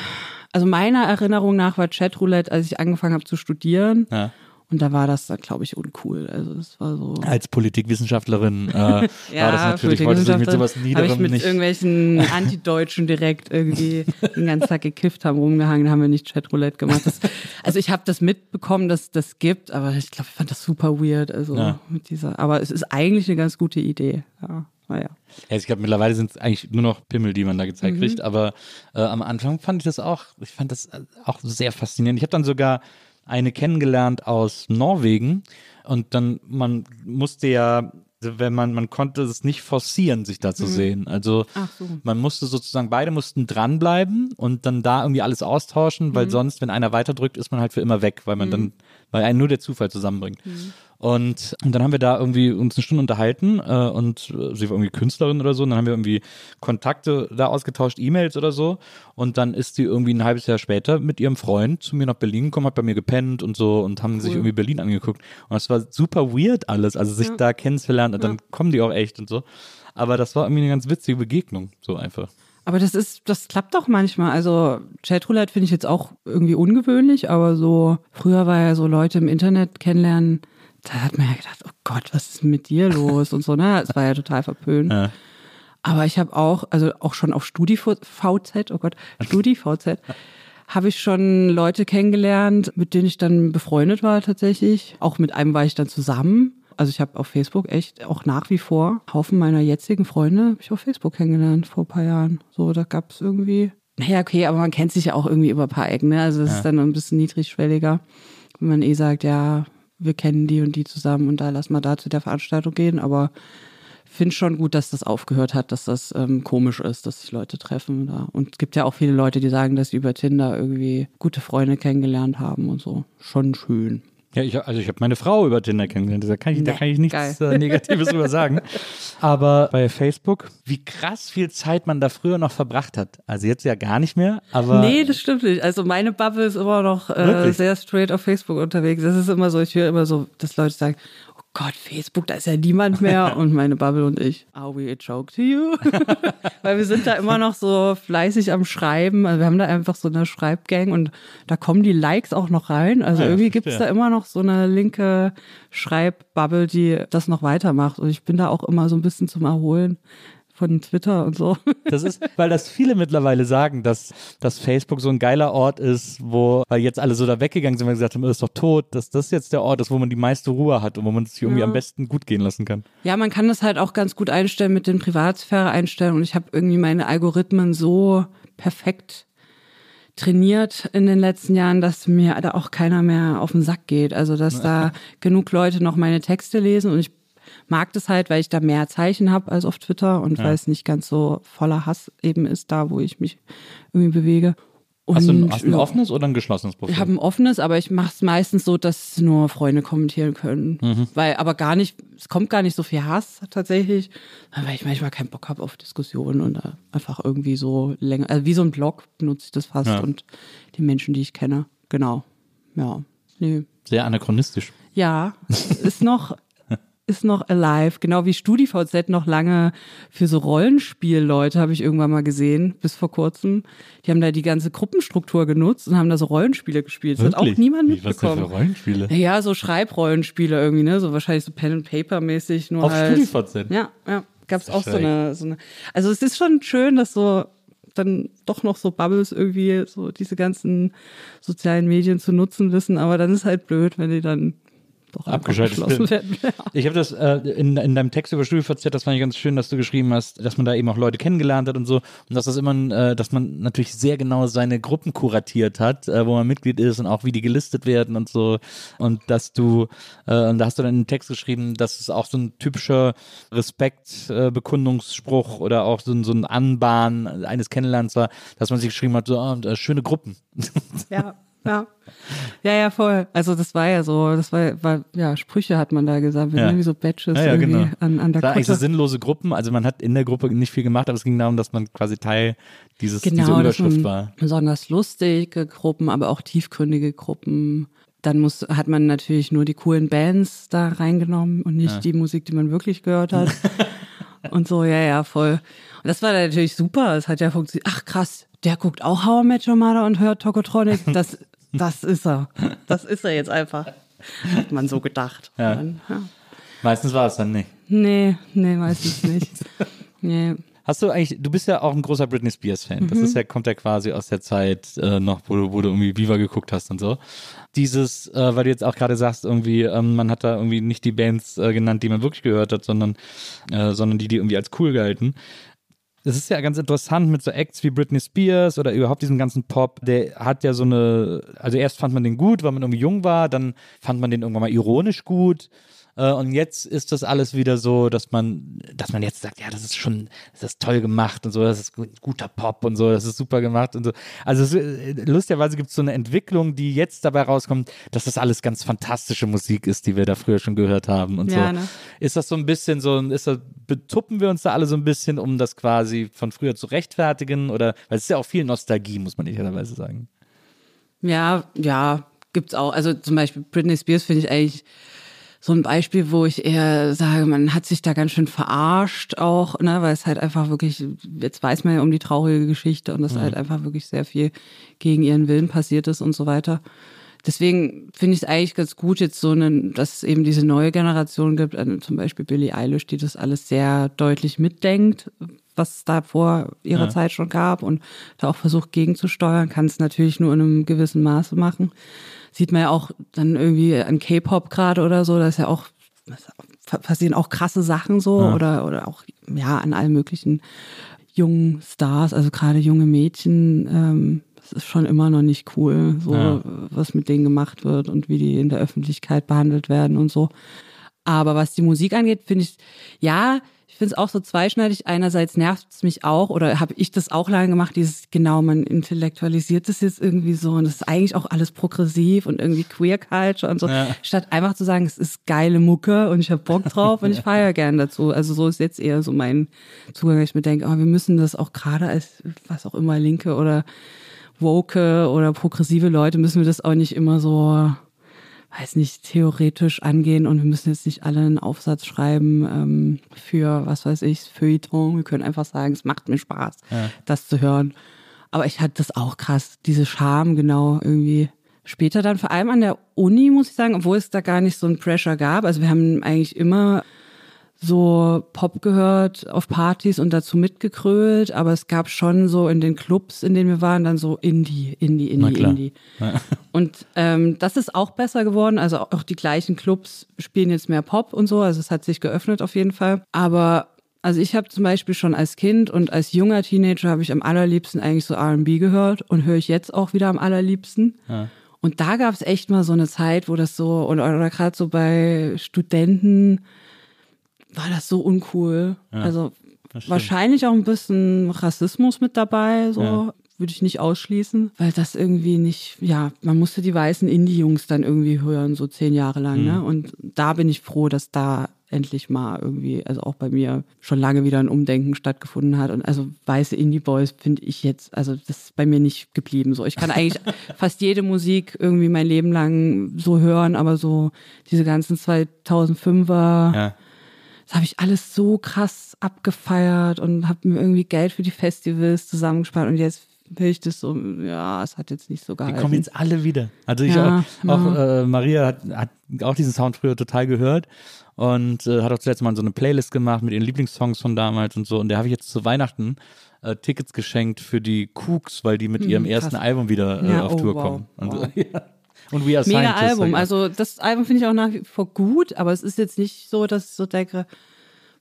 also meiner Erinnerung nach war Chatroulette, als ich angefangen habe zu studieren. Ja. Und da war das dann, glaube ich, uncool. Also das war so. Als Politikwissenschaftlerin äh, ja, war das natürlich, wollte sich mit sowas Niederem Habe ich mit nicht. irgendwelchen Antideutschen direkt irgendwie den ganzen Tag gekifft haben, rumgehangen, haben wir nicht Chatroulette gemacht. Das, also ich habe das mitbekommen, dass das gibt, aber ich glaube, ich fand das super weird. Also Ja. mit dieser, aber es ist eigentlich eine ganz gute Idee. Ja, naja. Ja, ich glaube, mittlerweile sind es eigentlich nur noch Pimmel, die man da gezeigt kriegt. Aber äh, am Anfang fand ich das auch, ich fand das äh, auch sehr faszinierend. Ich habe dann sogar eine kennengelernt aus Norwegen und dann, man musste ja, also wenn man, man konnte es nicht forcieren, sich da zu sehen. Also so. man musste sozusagen, beide mussten dranbleiben und dann da irgendwie alles austauschen, weil sonst, wenn einer weiterdrückt, ist man halt für immer weg, weil man dann, weil einen nur der Zufall zusammenbringt. Und, und dann haben wir da irgendwie uns eine Stunde unterhalten äh, und äh, sie war irgendwie Künstlerin oder so. Und dann haben wir irgendwie Kontakte da ausgetauscht, E-Mails oder so. Und dann ist sie irgendwie ein halbes Jahr später mit ihrem Freund zu mir nach Berlin gekommen, hat bei mir gepennt und so und haben sich irgendwie Berlin angeguckt. Und das war super weird alles, also sich da kennenzulernen und dann kommen die auch echt und so. Aber das war irgendwie eine ganz witzige Begegnung, so einfach. Aber das ist, das klappt doch manchmal. Also Chatroulette finde ich jetzt auch irgendwie ungewöhnlich, aber so früher war ja so Leute im Internet kennenlernen, da hat man ja gedacht, oh Gott, was ist mit dir los und so, ne? Es war ja total verpönt. Ja. Aber ich habe auch, also auch schon auf StudiVZ, oh Gott, StudiVZ, habe ich schon Leute kennengelernt, mit denen ich dann befreundet war tatsächlich. Auch mit einem war ich dann zusammen. Also ich habe auf Facebook echt auch nach wie vor Haufen meiner jetzigen Freunde habe ich auf Facebook kennengelernt vor ein paar Jahren. So, da gab es irgendwie. Naja, okay, aber man kennt sich ja auch irgendwie über ein paar Ecken, ne? Also das ist dann ein bisschen niedrigschwelliger, wenn man eh sagt, ja, wir kennen die und die zusammen und da lass mal da zu der Veranstaltung gehen. Aber finde schon gut, dass das aufgehört hat, dass das ähm, komisch ist, dass sich Leute treffen. Da. Und es gibt ja auch viele Leute, die sagen, dass sie über Tinder irgendwie gute Freunde kennengelernt haben und so. Schon schön. Ja, ich, also ich habe meine Frau über Tinder kennengelernt, da kann ich, da Nee, kann ich nichts geil. äh, Negatives drüber sagen. Aber bei Facebook, wie krass viel Zeit man da früher noch verbracht hat. Also jetzt ja gar nicht mehr, aber nee, das stimmt nicht. Also meine Bubble ist immer noch äh, sehr straight auf Facebook unterwegs. Das ist immer so, ich höre immer so, dass Leute sagen, Gott, Facebook, da ist ja niemand mehr. und meine Bubble und ich, are we a joke to you? Weil wir sind da immer noch so fleißig am Schreiben. Also wir haben da einfach so eine Schreibgang und da kommen die Likes auch noch rein. Also Ah ja, irgendwie gibt es verstehe. da immer noch so eine linke Schreibbubble, die das noch weitermacht. Und ich bin da auch immer so ein bisschen zum Erholen von Twitter und so. das ist, weil das viele mittlerweile sagen, dass, dass Facebook so ein geiler Ort ist, wo, weil jetzt alle so da weggegangen sind und gesagt haben, das ist doch tot, dass das jetzt der Ort ist, wo man die meiste Ruhe hat und wo man es sich irgendwie am besten gut gehen lassen kann. Ja, man kann das halt auch ganz gut einstellen mit den Privatsphäre-Einstellungen. Und ich habe irgendwie meine Algorithmen so perfekt trainiert in den letzten Jahren, dass mir da auch keiner mehr auf den Sack geht. Also, dass da genug Leute noch meine Texte lesen und ich mag das halt, weil ich da mehr Zeichen habe als auf Twitter und weil es nicht ganz so voller Hass eben ist, da wo ich mich irgendwie bewege. Und, Hast du ein, hast ein ja. offenes oder ein geschlossenes Profil? Ich habe ein offenes, aber ich mache es meistens so, dass nur Freunde kommentieren können. Mhm. Weil aber gar nicht, es kommt gar nicht so viel Hass tatsächlich, weil ich manchmal keinen Bock habe auf Diskussionen und einfach irgendwie so länger, also wie so ein Blog benutze ich das fast Ja. und die Menschen, die ich kenne. Genau. Ja. Nee. Sehr anachronistisch. Ja, ist noch, ist noch alive. Genau wie StudiVZ noch lange für so Rollenspielleute habe ich irgendwann mal gesehen, bis vor kurzem. Die haben da die ganze Gruppenstruktur genutzt und haben da so Rollenspiele gespielt. Das hat auch niemand Wie, Was denn für mitbekommen. Rollenspiele? Ja, so Schreibrollenspiele irgendwie, ne? So wahrscheinlich so Pen and Paper mäßig, nur Auf halt. StudiVZ? Ja, ja. Gab's auch so eine, so eine. Also es ist schon schön, dass so dann doch noch so Bubbles irgendwie so diese ganzen sozialen Medien zu nutzen wissen, aber dann ist halt blöd, wenn die dann doch Abgeschaltet werden. Ich habe das äh, in, in deinem Text über StudiVZ, das fand ich ganz schön, dass du geschrieben hast, dass man da eben auch Leute kennengelernt hat und so. Und dass das immer, äh, dass man natürlich sehr genau seine Gruppen kuratiert hat, äh, wo man Mitglied ist und auch wie die gelistet werden und so. Und dass du, äh, und da hast du dann einen Text geschrieben, dass es auch so ein typischer Respektbekundungsspruch oder auch so ein, so ein Anbahn eines Kennenlernens war, dass man sich geschrieben hat, so äh, schöne Gruppen. Ja, ja. Ja, ja, voll. Also das war ja so, das war, war ja, Sprüche hat man da gesammelt, Ja. ne? wie so Badges Ja, ja, irgendwie genau. an, an der war eigentlich so Kutte. sinnlose Gruppen. Also man hat in der Gruppe nicht viel gemacht, aber es ging darum, dass man quasi Teil dieses, dieser Genau, das Überschrift war. besonders lustige Gruppen, aber auch tiefgründige Gruppen. Dann muss, hat man natürlich nur die coolen Bands da reingenommen und nicht die Musik, die man wirklich gehört hat. und so, ja, ja, voll. Und das war natürlich super. Es hat ja funktioniert. Ach krass, der guckt auch How I Met Your Mother und hört Tokotronic. Das, das ist er. Das ist er jetzt einfach. hat man so gedacht. Ja. Dann, ja. Meistens war es dann nicht. Nee, nee, meistens nicht. nee. Hast du eigentlich, du bist ja auch ein großer Britney Spears-Fan. Mhm. Das ist ja, kommt ja quasi aus der Zeit äh, noch, wo du, wo du irgendwie Viva geguckt hast und so. Dieses, äh, weil du jetzt auch gerade sagst, irgendwie, ähm, man hat da irgendwie nicht die Bands äh, genannt, die man wirklich gehört hat, sondern, äh, sondern die, die irgendwie als cool galten. Es ist ja ganz interessant mit so Acts wie Britney Spears oder überhaupt diesem ganzen Pop. Der hat ja so eine, also erst fand man den gut, weil man irgendwie jung war, dann fand man den irgendwann mal ironisch gut. Äh, Und jetzt ist das alles wieder so, dass man, dass man jetzt sagt, ja, das ist schon, das ist toll gemacht und so, das ist gu- guter Pop und so, das ist super gemacht und so. Also es, äh, lustigerweise gibt es so eine Entwicklung, die jetzt dabei rauskommt, dass das alles ganz fantastische Musik ist, die wir da früher schon gehört haben und Ja, so. ne? Ist das so ein bisschen so, ist das, betuppen wir uns da alle so ein bisschen, um das quasi von früher zu rechtfertigen oder, weil es ist ja auch viel Nostalgie, muss man ehrlicherweise sagen. Ja, ja, gibt's auch. Also zum Beispiel Britney Spears finde ich eigentlich so ein Beispiel, wo ich eher sage, man hat sich da ganz schön verarscht auch, ne, weil es halt einfach wirklich, jetzt weiß man ja um die traurige Geschichte und dass halt einfach wirklich sehr viel gegen ihren Willen passiert ist und so weiter. Deswegen finde ich es eigentlich ganz gut, jetzt so einen, dass es eben diese neue Generation gibt, also zum Beispiel Billie Eilish, die das alles sehr deutlich mitdenkt, was es da vor ihrer Zeit schon gab und da auch versucht gegenzusteuern, kann es natürlich nur in einem gewissen Maße machen. Sieht man ja auch dann irgendwie an K-Pop gerade oder so, da ist ja auch passieren auch krasse Sachen so oder oder auch ja an allen möglichen jungen Stars, also gerade junge Mädchen, ähm, ist schon immer noch nicht cool, so Ja. was mit denen gemacht wird und wie die in der Öffentlichkeit behandelt werden und so. Aber was die Musik angeht, finde ich, ja, ich finde es auch so zweischneidig. Einerseits nervt es mich auch, oder habe ich das auch lange gemacht, dieses, genau, man intellektualisiert das jetzt irgendwie so und das ist eigentlich auch alles progressiv und irgendwie Queer Culture und so. Statt einfach zu sagen, es ist geile Mucke und ich habe Bock drauf und ich feiere gern dazu. Also so ist jetzt eher so mein Zugang, ich mir denke, oh, wir müssen das auch gerade als, was auch immer, Linke oder woke oder progressive Leute, müssen wir das auch nicht immer so weiß nicht, theoretisch angehen und wir müssen jetzt nicht alle einen Aufsatz schreiben ähm, für, was weiß ich, Feuilleton. Wir können einfach sagen, es macht mir Spaß, das zu hören. Aber ich hatte das auch krass, diese Scham genau irgendwie später dann, vor allem an der Uni, muss ich sagen, obwohl es da gar nicht so ein Pressure gab. Also wir haben eigentlich immer so Pop gehört auf Partys und dazu mitgekrölt, aber es gab schon so in den Clubs, in denen wir waren, dann so Indie, Indie, Indie. Indie. Und ähm, das ist auch besser geworden. Also auch die gleichen Clubs spielen jetzt mehr Pop und so. Also es hat sich geöffnet auf jeden Fall. Aber also ich habe zum Beispiel schon als Kind und als junger Teenager habe ich am allerliebsten eigentlich so R&B gehört und höre ich jetzt auch wieder am allerliebsten. Und da gab es echt mal so eine Zeit, wo das so, oder, oder gerade so bei Studenten war das so uncool. also wahrscheinlich auch ein bisschen Rassismus mit dabei, so Ja. würde ich nicht ausschließen, weil das irgendwie nicht, ja, man musste die weißen Indie-Jungs dann irgendwie hören, so zehn Jahre lang, ne? Und da bin ich froh, dass da endlich mal irgendwie, also auch bei mir schon lange wieder ein Umdenken stattgefunden hat. Und also weiße Indie-Boys finde ich jetzt, also das ist bei mir nicht geblieben. So, ich kann eigentlich fast jede Musik irgendwie mein Leben lang so hören, aber so diese ganzen 2005er, Ja. Das habe ich alles so krass abgefeiert und habe mir irgendwie Geld für die Festivals zusammengespart und jetzt will ich das so, ja, es hat jetzt nicht so Die gehalten. kommen jetzt alle wieder. Also ich Ja, auch, auch äh, Maria hat, hat auch diesen Sound früher total gehört und äh, hat auch zuletzt mal so eine Playlist gemacht mit ihren Lieblingssongs von damals und so. Und der habe ich jetzt zu Weihnachten äh, Tickets geschenkt für die Cooks, weil die mit ihrem ersten krass. Album wieder äh, Ja, auf oh, Tour wow, kommen. Und, wow. ja. Und We Are Mega Scientists, Album. Also das Album finde ich auch nach wie vor gut, aber es ist jetzt nicht so, dass ich so denke,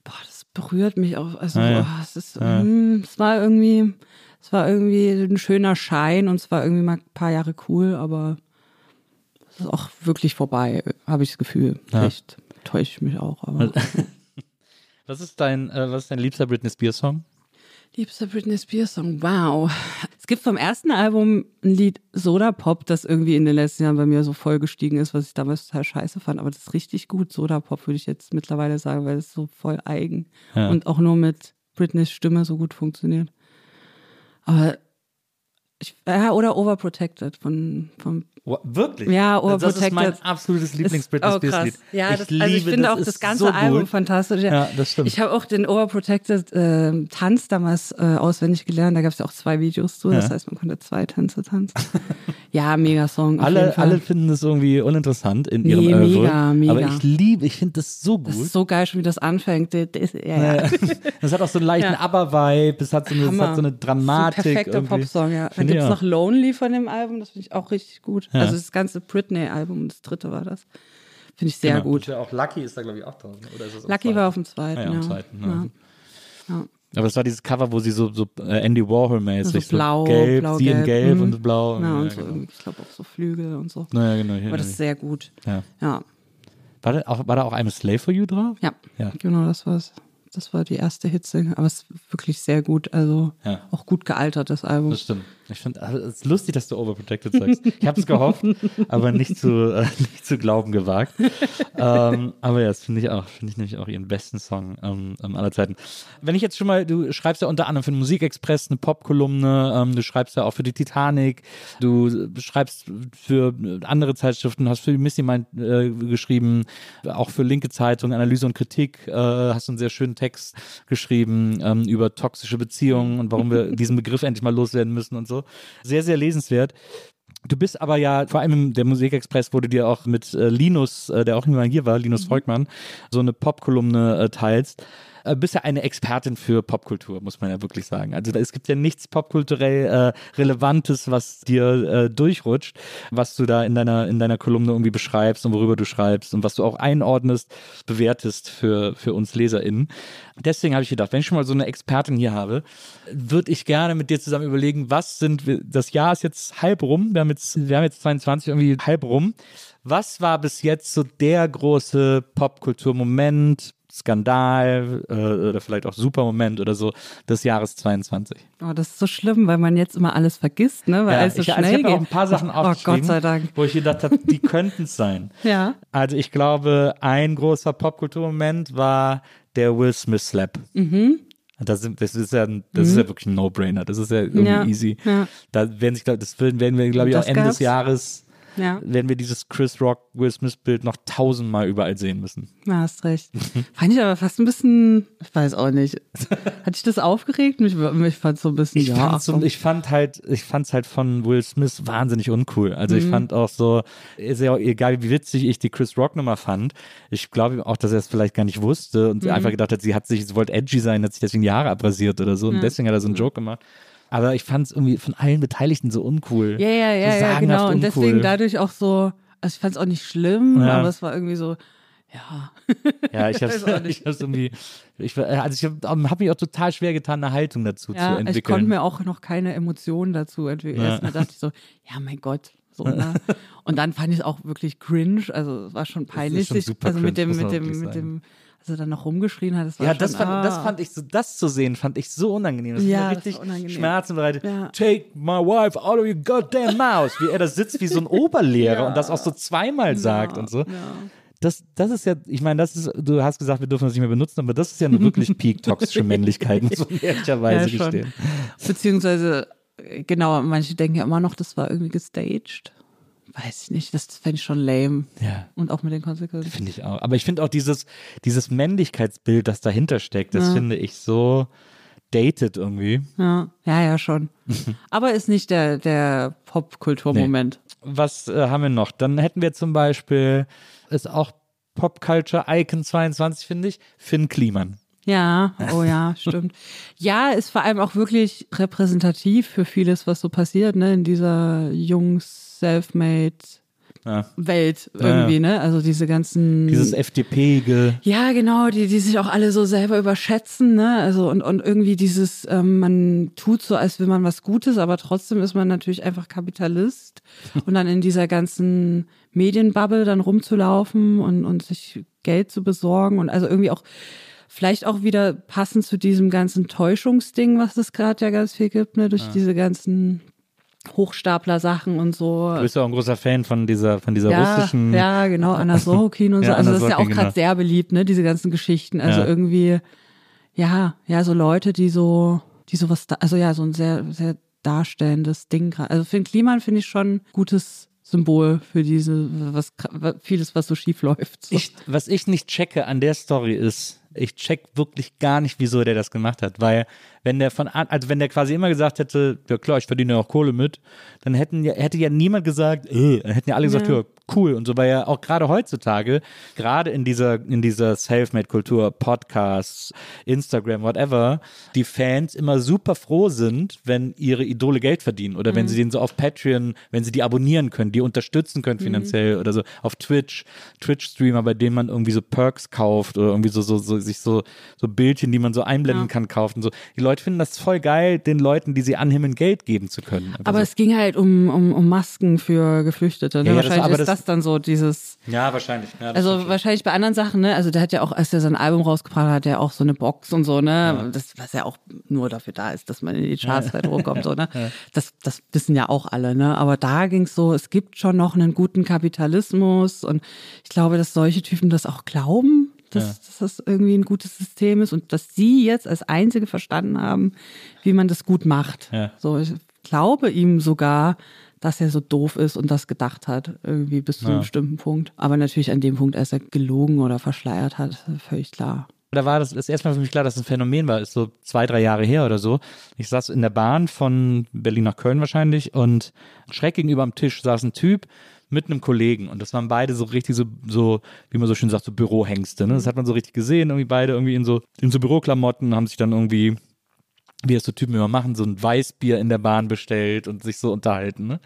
boah, das berührt mich auch. Also Ah, ja. boah, es ist, mm, es war irgendwie, es war irgendwie ein schöner Schein und es war irgendwie mal ein paar Jahre cool, aber es ist auch wirklich vorbei, habe ich das Gefühl. Vielleicht täusche ich mich auch, aber. was ist dein, äh, was ist dein liebster Britney Spears Song? Liebster Britney Spears Song, wow. Es gibt vom ersten Album ein Lied Soda Pop, das irgendwie in den letzten Jahren bei mir so voll gestiegen ist, was ich damals total scheiße fand. Aber das ist richtig gut. Soda Pop würde ich jetzt mittlerweile sagen, weil es so voll eigen und auch nur mit Britneys Stimme so gut funktioniert. Aber Ich, ja, oder Overprotected von, von Oh, wirklich? Ja, Das ist mein Overprotected. absoles Lieblings-Britney oh, Spears krass. Lied. Ja, ich das, liebe also ich finde auch ist das ganze so Album gut. fantastisch. Ja, das stimmt. Ich habe auch den Overprotected äh, Tanz damals äh, auswendig gelernt. Da gab es ja auch zwei Videos zu. Das Ja. heißt, man konnte zwei Tänze tanzen. ja, mega Song. alle, alle finden das irgendwie uninteressant in Nee, ihrem Oeuvre. mega, mega. Aber ich liebe, ich finde das so gut. Das ist so geil, schon wie das anfängt. Das, das, ja, ja. Das hat auch so einen leichten Ja. ABBA-Vibe, es hat so eine, hat so eine Dramatik. So ein perfekter. Popsong, ja. Finde gibt es ich noch Lonely von dem Album, das finde ich auch richtig gut. Ja. Also das ganze Britney-Album, das dritte war das. Finde ich sehr Genau. gut. Ja auch Lucky ist da, glaube ich, auch drauf. ne? Oder ist das Lucky zweiten? war auf dem zweiten, Ah, ja. ja, am zweiten, ja. ja. Aber es war dieses Cover, wo sie so, so äh, Andy Warhol-mäßig, So blau, so gelb, blau, sie in gelb, gelb mhm. und blau. Ja, und so, genau. irgendwie, ich glaube auch so Flügel und so. Naja, genau. Hier, Aber das ist sehr gut. ja. Ja, war, da auch, war da auch I'm a Slave for You drauf? ja, Ja. genau, das war's. Das war die erste Hitsingle, aber es ist wirklich sehr gut. Also Ja. auch gut gealtert, das Album. Das stimmt. Ich finde es ist lustig, dass du Overprotected sagst. Ich habe es gehofft, aber nicht zu, äh, nicht zu glauben gewagt. ähm, aber ja, das finde ich auch, finde ich nämlich auch ihren besten Song ähm, ähm, aller Zeiten. Wenn ich jetzt schon mal, du schreibst ja unter anderem für den Musikexpress eine Popkolumne, ähm, du schreibst ja auch für die Titanic, du schreibst für andere Zeitschriften, hast für Missy Mind äh, geschrieben, auch für linke Zeitung, Analyse und Kritik, äh, hast einen sehr schönen Text geschrieben ähm, über toxische Beziehungen und warum wir diesen Begriff endlich mal loswerden müssen und so. Sehr, sehr lesenswert. Du bist aber ja, vor allem der Musikexpress wurde dir auch mit äh, Linus, äh, der auch immer hier war, Linus Volkmann, so eine Popkolumne äh, teilst. Äh, bist ja eine Expertin für Popkultur, muss man ja wirklich sagen. Also da, es gibt ja nichts popkulturell äh, Relevantes, was dir äh, durchrutscht, was du da in deiner, in deiner Kolumne irgendwie beschreibst und worüber du schreibst und was du auch einordnest, bewertest für, für uns LeserInnen. Deswegen habe ich gedacht, wenn ich schon mal so eine Expertin hier habe, würde ich gerne mit dir zusammen überlegen, was sind wir, das Jahr ist jetzt halb rum, wir haben jetzt, wir haben jetzt 22 irgendwie halb rum. Was war bis jetzt so der große Popkulturmoment, Skandal äh, oder vielleicht auch Supermoment oder so des Jahres 22? Oh, das ist so schlimm, weil man jetzt immer alles vergisst, ne? Weil alles so ich, schnell also ich habe geht. auch ein paar Sachen oh, aufgeschrieben, Gott sei Dank. wo ich gedacht habe, die könnten es sein. Ja. Also ich glaube, ein großer Popkulturmoment war der Will Smith Slap. Mhm. Das, das ist ja, ein, das ist ja wirklich ein No-Brainer. Das ist ja irgendwie Ja, easy. ja. Da werden sich, das werden werden wir, glaube ich, auch Das Ende des. Jahres Ja. werden wir dieses Chris Rock Will Smith Bild noch tausendmal überall sehen müssen. Ja, hast recht. Fand ich aber fast ein bisschen, ich weiß auch nicht. Hat dich das aufgeregt? Mich, mich fand so ein bisschen, Ich, ja. so, ich fand halt, ich fand's halt von Will Smith wahnsinnig uncool. Also Mhm. ich fand auch so, ist ja auch egal wie witzig ich die Chris Rock Nummer fand. Ich glaube auch, dass er es vielleicht gar nicht wusste und Mhm. einfach gedacht hat, sie hat sich, sie wollte edgy sein, hat sich deswegen die Haare abrasiert oder so und deswegen hat er so einen Joke gemacht. Aber ich fand's irgendwie von allen Beteiligten so uncool. ja, ja, ja, so ja, genau. sagenhaft Und deswegen uncool. dadurch auch so, also ich fand es auch nicht schlimm, Ja. aber es war irgendwie so, ja. Ja, ich hab's, ich hab's irgendwie, ich, also ich habe hab mich auch total schwer getan, eine Haltung dazu zu Ja, entwickeln. ich konnte mir auch noch keine Emotionen dazu entwickeln. Ja. Erstmal dachte ich so, ja, mein Gott. So, ne? Und dann fand ich es auch wirklich cringe. Also es war schon peinlich. schon also mit dem, muss man mit dem, mit dem, als er dann noch rumgeschrien hat, das war Ja, schon, das fand, ah. das fand ich so, das zu sehen, fand ich so unangenehm. Das Ja, das richtig war unangenehm. Schmerzen bereitet. Ja. Take my wife out of your goddamn mouth. Wie er da sitzt wie so ein Oberlehrer und das auch so zweimal sagt und so. Das, das ist ja, ich meine, das ist, du hast gesagt, wir dürfen das nicht mehr benutzen, aber das ist ja eine wirklich peak-toxische Männlichkeit, muss man ehrlicherweise Ja, gestehen. Beziehungsweise, äh, genau, manche denken ja immer noch, das war irgendwie gestaged. Weiß ich nicht, das fände ich schon lame. Ja. Und auch mit den Konsequenzen. Finde ich auch. Aber ich finde auch dieses, dieses Männlichkeitsbild, das dahinter steckt, das finde ich so dated irgendwie. Ja, ja, ja, schon. Aber ist nicht der, der Popkulturmoment. Was äh, haben wir noch? Dann hätten wir zum Beispiel, ist auch Popculture Icon 22, finde ich, Finn Kliman. Ja, oh ja, stimmt. Ja, ist vor allem auch wirklich repräsentativ für vieles, was so passiert, ne, in dieser Jungs Selfmade Ja. Welt irgendwie, Ja. ne? Also diese ganzen Dieses FDP-ge. Ja, genau, die, die sich auch alle so selber überschätzen, ne? Also und, und irgendwie dieses, ähm, man tut so, als will man was Gutes, aber trotzdem ist man natürlich einfach Kapitalist und dann in dieser ganzen Medienbubble dann rumzulaufen und, und sich Geld zu besorgen und also irgendwie auch vielleicht auch wieder passend zu diesem ganzen Täuschungsding, was es gerade ja ganz viel gibt, ne? Durch diese ganzen Hochstapler-Sachen und so. Du bist ja auch ein großer Fan von dieser, von dieser Ja, russischen. ja, genau, Anna Sorokin und so. Ja, also das ist ja auch gerade genau. sehr beliebt, ne, diese ganzen Geschichten. Also Ja. irgendwie, ja, ja, so Leute, die so, die sowas, da, also ja, so ein sehr, sehr darstellendes Ding gerade. Also Finn Kliman finde ich schon gutes Symbol für diese, was vieles, was so schief läuft. So. Ich, was ich nicht checke an der Story ist, ich check wirklich gar nicht, wieso der das gemacht hat, weil wenn der von also wenn der quasi immer gesagt hätte, ja klar, ich verdiene ja auch Kohle mit, dann hätten ja, hätte ja niemand gesagt, äh, dann hätten ja alle gesagt, ja, ja cool und so, weil ja auch gerade heutzutage, gerade in dieser, in dieser Selfmade-Kultur, Podcasts, Instagram, whatever, die Fans immer super froh sind, wenn ihre Idole Geld verdienen oder mhm. wenn sie den so auf Patreon, wenn sie die abonnieren können, die unterstützen können mhm. finanziell mhm. oder so auf Twitch, Twitch-Streamer, bei denen man irgendwie so Perks kauft oder irgendwie so, so, so sich so, so Bildchen, die man so einblenden ja. kann, kauft und so. Die Leute finden das voll geil, den Leuten, die sie anhimmeln, Geld geben zu können. Aber, aber so. es ging halt um, um, um Masken für Geflüchtete. Ne? Ja, Wahrscheinlich das, ist das, das dann so dieses. Ja, wahrscheinlich. Ja, also wahrscheinlich bei anderen Sachen, ne? Also der hat ja auch, als er sein Album rausgebracht hat, hat er auch so eine Box und so, ne? Ja. Das, was ja auch nur dafür da ist, dass man in die Charts halt hochkommt, so, ne? Das, das wissen ja auch alle, ne? Aber da ging es so, es gibt schon noch einen guten Kapitalismus und ich glaube, dass solche Typen das auch glauben dass, ja. dass das irgendwie ein gutes System ist und dass sie jetzt als Einzige verstanden haben, wie man das gut macht. Ja. So, ich glaube ihm sogar, dass er so doof ist und das gedacht hat, irgendwie bis zu einem bestimmten Punkt. Aber natürlich an dem Punkt, als er gelogen oder verschleiert hat, völlig klar. Da war das, das erste Mal für mich klar, dass es ein Phänomen war. Ist so zwei, drei Jahre her oder so. Ich saß in der Bahn von Berlin nach Köln wahrscheinlich und schräg gegenüber am Tisch saß ein Typ, mit einem Kollegen und das waren beide so richtig so, so wie man so schön sagt, so Bürohengste. Ne? Das hat man so richtig gesehen, irgendwie beide irgendwie in so, in so Büroklamotten, haben sich dann irgendwie, wie das so Typen immer machen, so ein Weißbier in der Bahn bestellt und sich so unterhalten. Ne?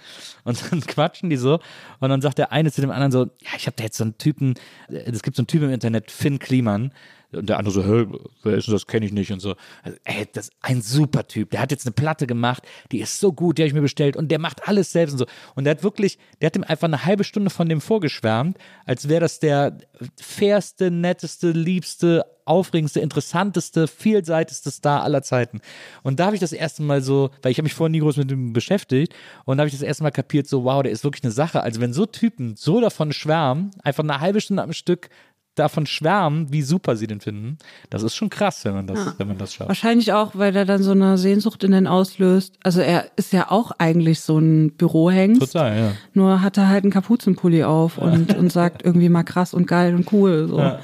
Und dann quatschen die so und dann sagt der eine zu dem anderen so, ja, ich habe da jetzt so einen Typen, es gibt so einen Typen im Internet, Finn Kliman, und der andere so, hä, wer ist denn das, kenne ich nicht und so. Also, ey, das ist ein super Typ. Der hat jetzt eine Platte gemacht, die ist so gut, die habe ich mir bestellt und der macht alles selbst und so. Und der hat wirklich, der hat ihm einfach eine halbe Stunde von dem vorgeschwärmt, als wäre das der fairste, netteste, liebste, aufregendste, interessanteste, vielseitigste Star aller Zeiten. Und da habe ich das erste Mal so, weil ich habe mich vorher nie groß mit ihm beschäftigt, und da habe ich das erste Mal kapiert, so wow, der ist wirklich eine Sache. Also wenn so Typen so davon schwärmen, einfach eine halbe Stunde am Stück davon schwärmen, wie super sie den finden. Das ist schon krass, wenn man das, ja. wenn man das schafft. Wahrscheinlich auch, weil er dann so eine Sehnsucht in den auslöst. Also er ist ja auch eigentlich so ein Bürohengst. Total, ja. Nur hat er halt einen Kapuzenpulli auf und, und sagt irgendwie mal krass und geil und cool. So. Ja.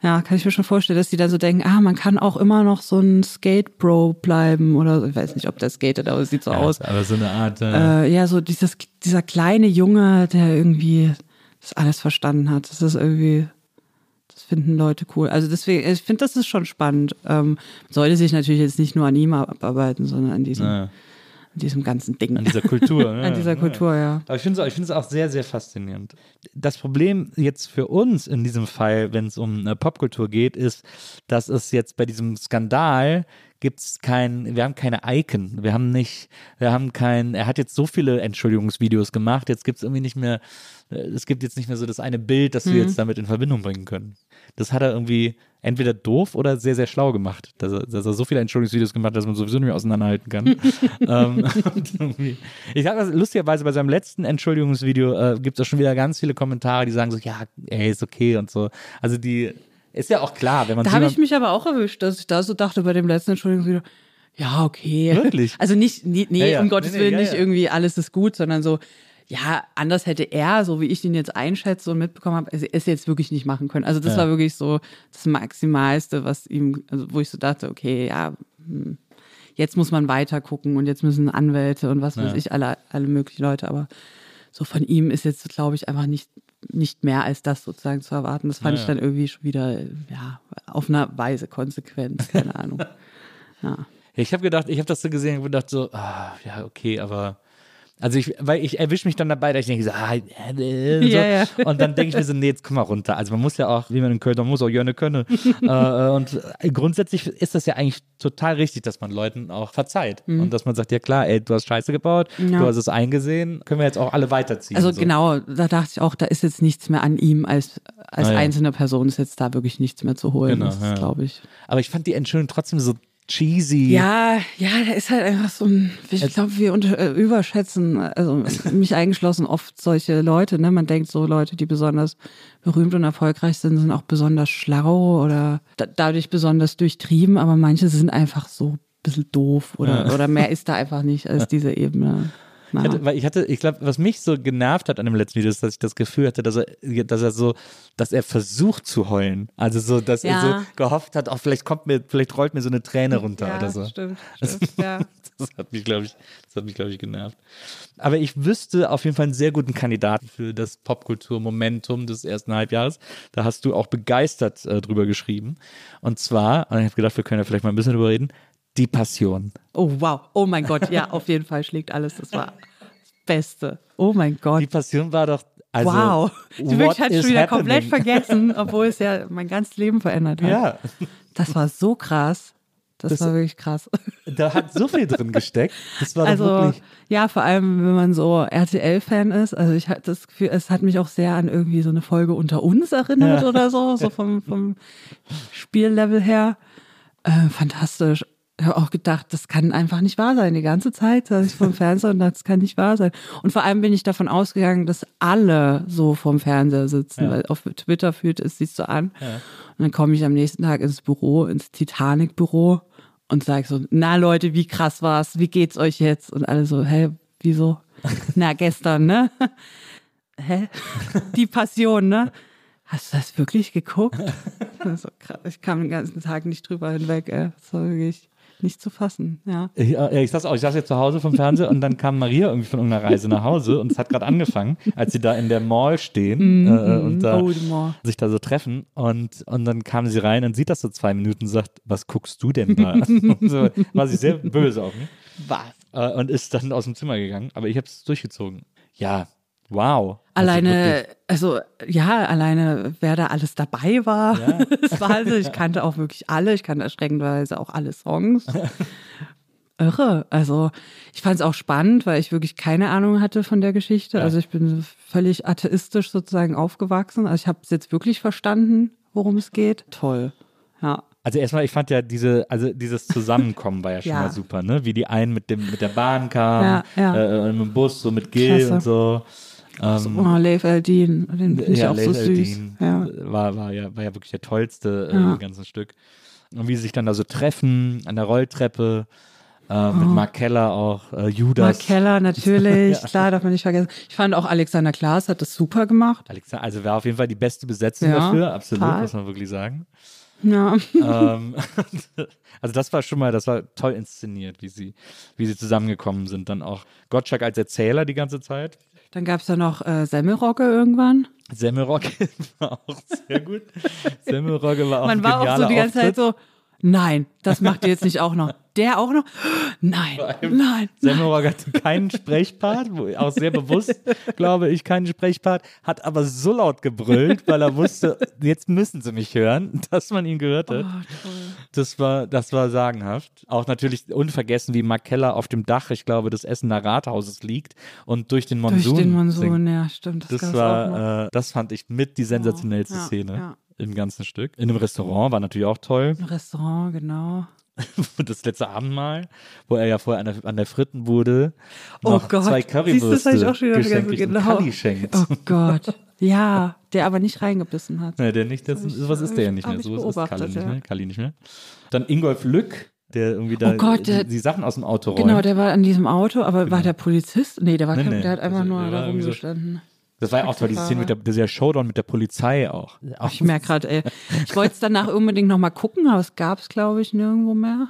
Ja, kann ich mir schon vorstellen, dass die dann so denken, ah, man kann auch immer noch so ein Skate-Bro bleiben oder ich weiß nicht, ob der skatet, aber es sieht so ja, aus. Aber so eine Art. Äh, äh, ja, so dieses, dieser kleine Junge, der irgendwie das alles verstanden hat. Das ist irgendwie finden Leute cool. Also deswegen, ich finde, das ist schon spannend. Ähm, sollte sich natürlich jetzt nicht nur an ihm abarbeiten, sondern an diesem, naja. an diesem ganzen Ding. An dieser Kultur. an dieser Kultur, ja. Aber ich finde es find auch sehr, sehr faszinierend. Das Problem jetzt für uns in diesem Fall, wenn es um äh, Popkultur geht, ist, dass es jetzt bei diesem Skandal gibt es kein, wir haben keine Icon, wir haben nicht, wir haben kein, er hat jetzt so viele Entschuldigungsvideos gemacht, jetzt gibt es irgendwie nicht mehr, äh, es gibt jetzt nicht mehr so das eine Bild, das mhm. wir jetzt damit in Verbindung bringen können. Das hat er irgendwie entweder doof oder sehr, sehr schlau gemacht, dass er, dass er so viele Entschuldigungsvideos gemacht hat, dass man sowieso nicht mehr auseinanderhalten kann. ähm, ich habe lustigerweise bei seinem letzten Entschuldigungsvideo äh, gibt es auch schon wieder ganz viele Kommentare, die sagen so, ja, ey, ist okay und so. Also die ist ja auch klar, wenn man Da habe ich mich aber auch erwischt, dass ich da so dachte bei dem letzten Entschuldigungsvideo, ja, okay. Wirklich? Also nicht, nee, nee ja, ja. um Gottes nee, Willen, ja, nicht irgendwie alles ist gut, sondern so, ja, anders hätte er, so wie ich ihn jetzt einschätze und mitbekommen habe, es jetzt wirklich nicht machen können. Also das war wirklich so das Maximalste, was ihm, also wo ich so dachte, okay, ja, hm, jetzt muss man weiter gucken und jetzt müssen Anwälte und was weiß ich, alle, alle möglichen Leute, aber so von ihm ist jetzt, glaube ich, einfach nicht nicht mehr als das sozusagen zu erwarten. Das fand ja, ich dann irgendwie schon wieder, ja, auf einer Weise konsequent, keine Ahnung. Ja. Ich habe gedacht, ich habe das so gesehen und gedacht so, ah, ja, okay, aber also ich, weil ich erwische mich dann dabei, dass ich denke so, ah, äh, so. Ja, ja. und dann denke ich mir so, nee, jetzt komm mal runter. Also man muss ja auch, wie man in Köln, man muss auch gerne können. äh, und grundsätzlich ist das ja eigentlich total richtig, dass man Leuten auch verzeiht mhm. und dass man sagt, ja klar, ey, du hast Scheiße gebaut, ja. du hast es eingesehen, können wir jetzt auch alle weiterziehen. Also so. genau, da dachte ich auch, da ist jetzt nichts mehr an ihm als als ah, einzelne Person ist jetzt da wirklich nichts mehr zu holen, genau, glaube ich. Aber ich fand die Entschuldigung trotzdem so cheesy. Ja, ja, da ist halt einfach so ein, ich glaube, wir unter, äh, überschätzen, also mich eingeschlossen, oft solche Leute, ne? Man denkt so Leute, die besonders berühmt und erfolgreich sind, sind auch besonders schlau oder da, dadurch besonders durchtrieben, aber manche sind einfach so bisschen doof oder, Ja. oder mehr ist da einfach nicht als diese Ebene. Ich hatte, weil ich hatte, ich glaube, was mich so genervt hat an dem letzten Video, ist, dass ich das Gefühl hatte, dass er, dass er so, dass er versucht zu heulen. Also so, dass er Ja. so gehofft hat, auch vielleicht kommt mir, vielleicht rollt mir so eine Träne runter ja, oder so. Stimmt, stimmt, ja. Das hat mich, glaube ich, das hat mich, glaube ich, genervt. Aber ich wüsste auf jeden Fall einen sehr guten Kandidaten für das Popkultur-Momentum des ersten Halbjahres. Da hast du auch begeistert äh, drüber geschrieben. Und zwar, und ich habe gedacht, wir können ja vielleicht mal ein bisschen drüber reden, die Passion. Oh, wow. Oh mein Gott. Ja, auf jeden Fall schlägt alles. Das war das Beste. Oh mein Gott. Die Passion war doch, also, wow. What wirklich is schon wieder happening? komplett vergessen, obwohl es ja mein ganzes Leben verändert hat. Ja, Das war so krass. Das, Das- war wirklich krass. da hat so viel drin gesteckt. Das war Also wirklich. ja, vor allem wenn man so RTL-Fan ist. Also ich hatte das Gefühl, es hat mich auch sehr an irgendwie so eine Folge unter uns erinnert Ja. oder so, so vom, vom Spiellevel her. Äh, fantastisch. Ich habe auch gedacht, das kann einfach nicht wahr sein. Die ganze Zeit saß ich vom Fernseher und dachte, das kann nicht wahr sein. Und vor allem bin ich davon ausgegangen, dass alle so vorm Fernseher sitzen, Ja. weil auf Twitter fühlt es sich so an. Und dann komme ich am nächsten Tag ins Büro, ins Titanic-Büro und sage so, na Leute, wie krass war's? Wie geht's euch jetzt? Und alle so, hä, wieso? na, gestern, ne? hä? Die Passion, ne? Hast du das wirklich geguckt? Ich kam den ganzen Tag nicht drüber hinweg, ey. Das war wirklich nicht zu fassen, ja. Ich, äh, ich saß auch, ich saß jetzt zu Hause vom Fernseher und dann kam Maria irgendwie von irgendeiner Reise nach Hause und es hat gerade angefangen, als sie da in der Mall stehen äh, und da Oh, sich da so treffen und, und dann kam sie rein und sieht das so zwei Minuten und sagt, was guckst du denn da? So, war sie sehr böse auf mich Was? äh, und ist dann aus dem Zimmer gegangen, aber ich habe es durchgezogen. Ja, wow. Alleine, also ja, alleine wer da alles dabei war. Ja. Es war also, ich kannte auch wirklich alle, ich kannte erschreckenderweise auch alle Songs. Irre. Also ich fand es auch spannend, weil ich wirklich keine Ahnung hatte von der Geschichte. Also ich bin völlig atheistisch sozusagen aufgewachsen. Also ich habe es jetzt wirklich verstanden, worum es geht. Toll. Ja. Also erstmal, ich fand ja diese, also dieses Zusammenkommen war ja schon Ja. mal super, ne? Wie die einen mit dem, mit der Bahn kamen, Ja, ja. Äh, mit dem Bus, so mit Gil Klasse. und so. Ähm, Oh, Leif Eldin, den finde ich ja, auch so Laser süß. Ja. war, war, ja, war ja wirklich der tollste äh, Ja. im ganzen Stück. Und wie sie sich dann da so treffen an der Rolltreppe, äh, mit Mark Keller auch, äh, Judas. Oh. Mark Keller, natürlich, klar, darf man nicht vergessen. Ich fand auch Alexander Klaas hat das super gemacht. Alexander, also war auf jeden Fall die beste Besetzung Ja, dafür, absolut, total. muss man wirklich sagen. Ja. ähm, also das war schon mal, das war toll inszeniert, wie sie, wie sie zusammengekommen sind. Dann auch Gottschalk als Erzähler die ganze Zeit. Dann gab es ja noch äh, Semmelrogge irgendwann. Semmelrogge war auch sehr gut. Semmelrogge war auch Man war auch so die ganze Zeit Auftritt. so, nein, das macht ihr jetzt nicht auch noch. Der auch noch? Nein, nein. Semmelrogge hatte keinen Sprechpart, auch sehr bewusst, glaube ich, keinen Sprechpart, hat aber so laut gebrüllt, weil er wusste, jetzt müssen sie mich hören, dass man ihn gehört hat. Oh, Das war, das war sagenhaft. Auch natürlich unvergessen, wie Mark Keller auf dem Dach, ich glaube, des Essener Rathauses liegt und durch den Monsun. Durch den Monsun, singt. ja, stimmt. Das, Das war, äh, das fand ich mit die sensationellste ja, Szene ja. Im ganzen Stück. In einem Restaurant war natürlich auch toll. Ein Restaurant, genau. Das letzte Abendmahl, wo er ja vorher an der, an der Fritten Oh noch Gott. zwei Siehst du, Currywürste das hab ich auch schon wieder vergessen, genau. Schenkt. Oh Gott. Ja, der aber nicht reingebissen hat. Nee, der nicht, das, ich- sowas ist der ja ich- nicht mehr. So ist Kalli nicht mehr. Kalli nicht mehr. Dann Ingolf Lück, der irgendwie da Oh Gott, der- die, Sachen aus dem Auto räumt. Genau, der war an diesem Auto, aber war der Polizist? Nee, der war Nee, kein, nee. der hat einfach Also, nur da irgendwie so- rumgestanden. Das war ja auch toll, diese Szene mit der, dieser Showdown mit der Polizei auch. Ich merke gerade, ey, ich wollte es danach unbedingt nochmal gucken, aber es gab es, glaube ich, nirgendwo mehr.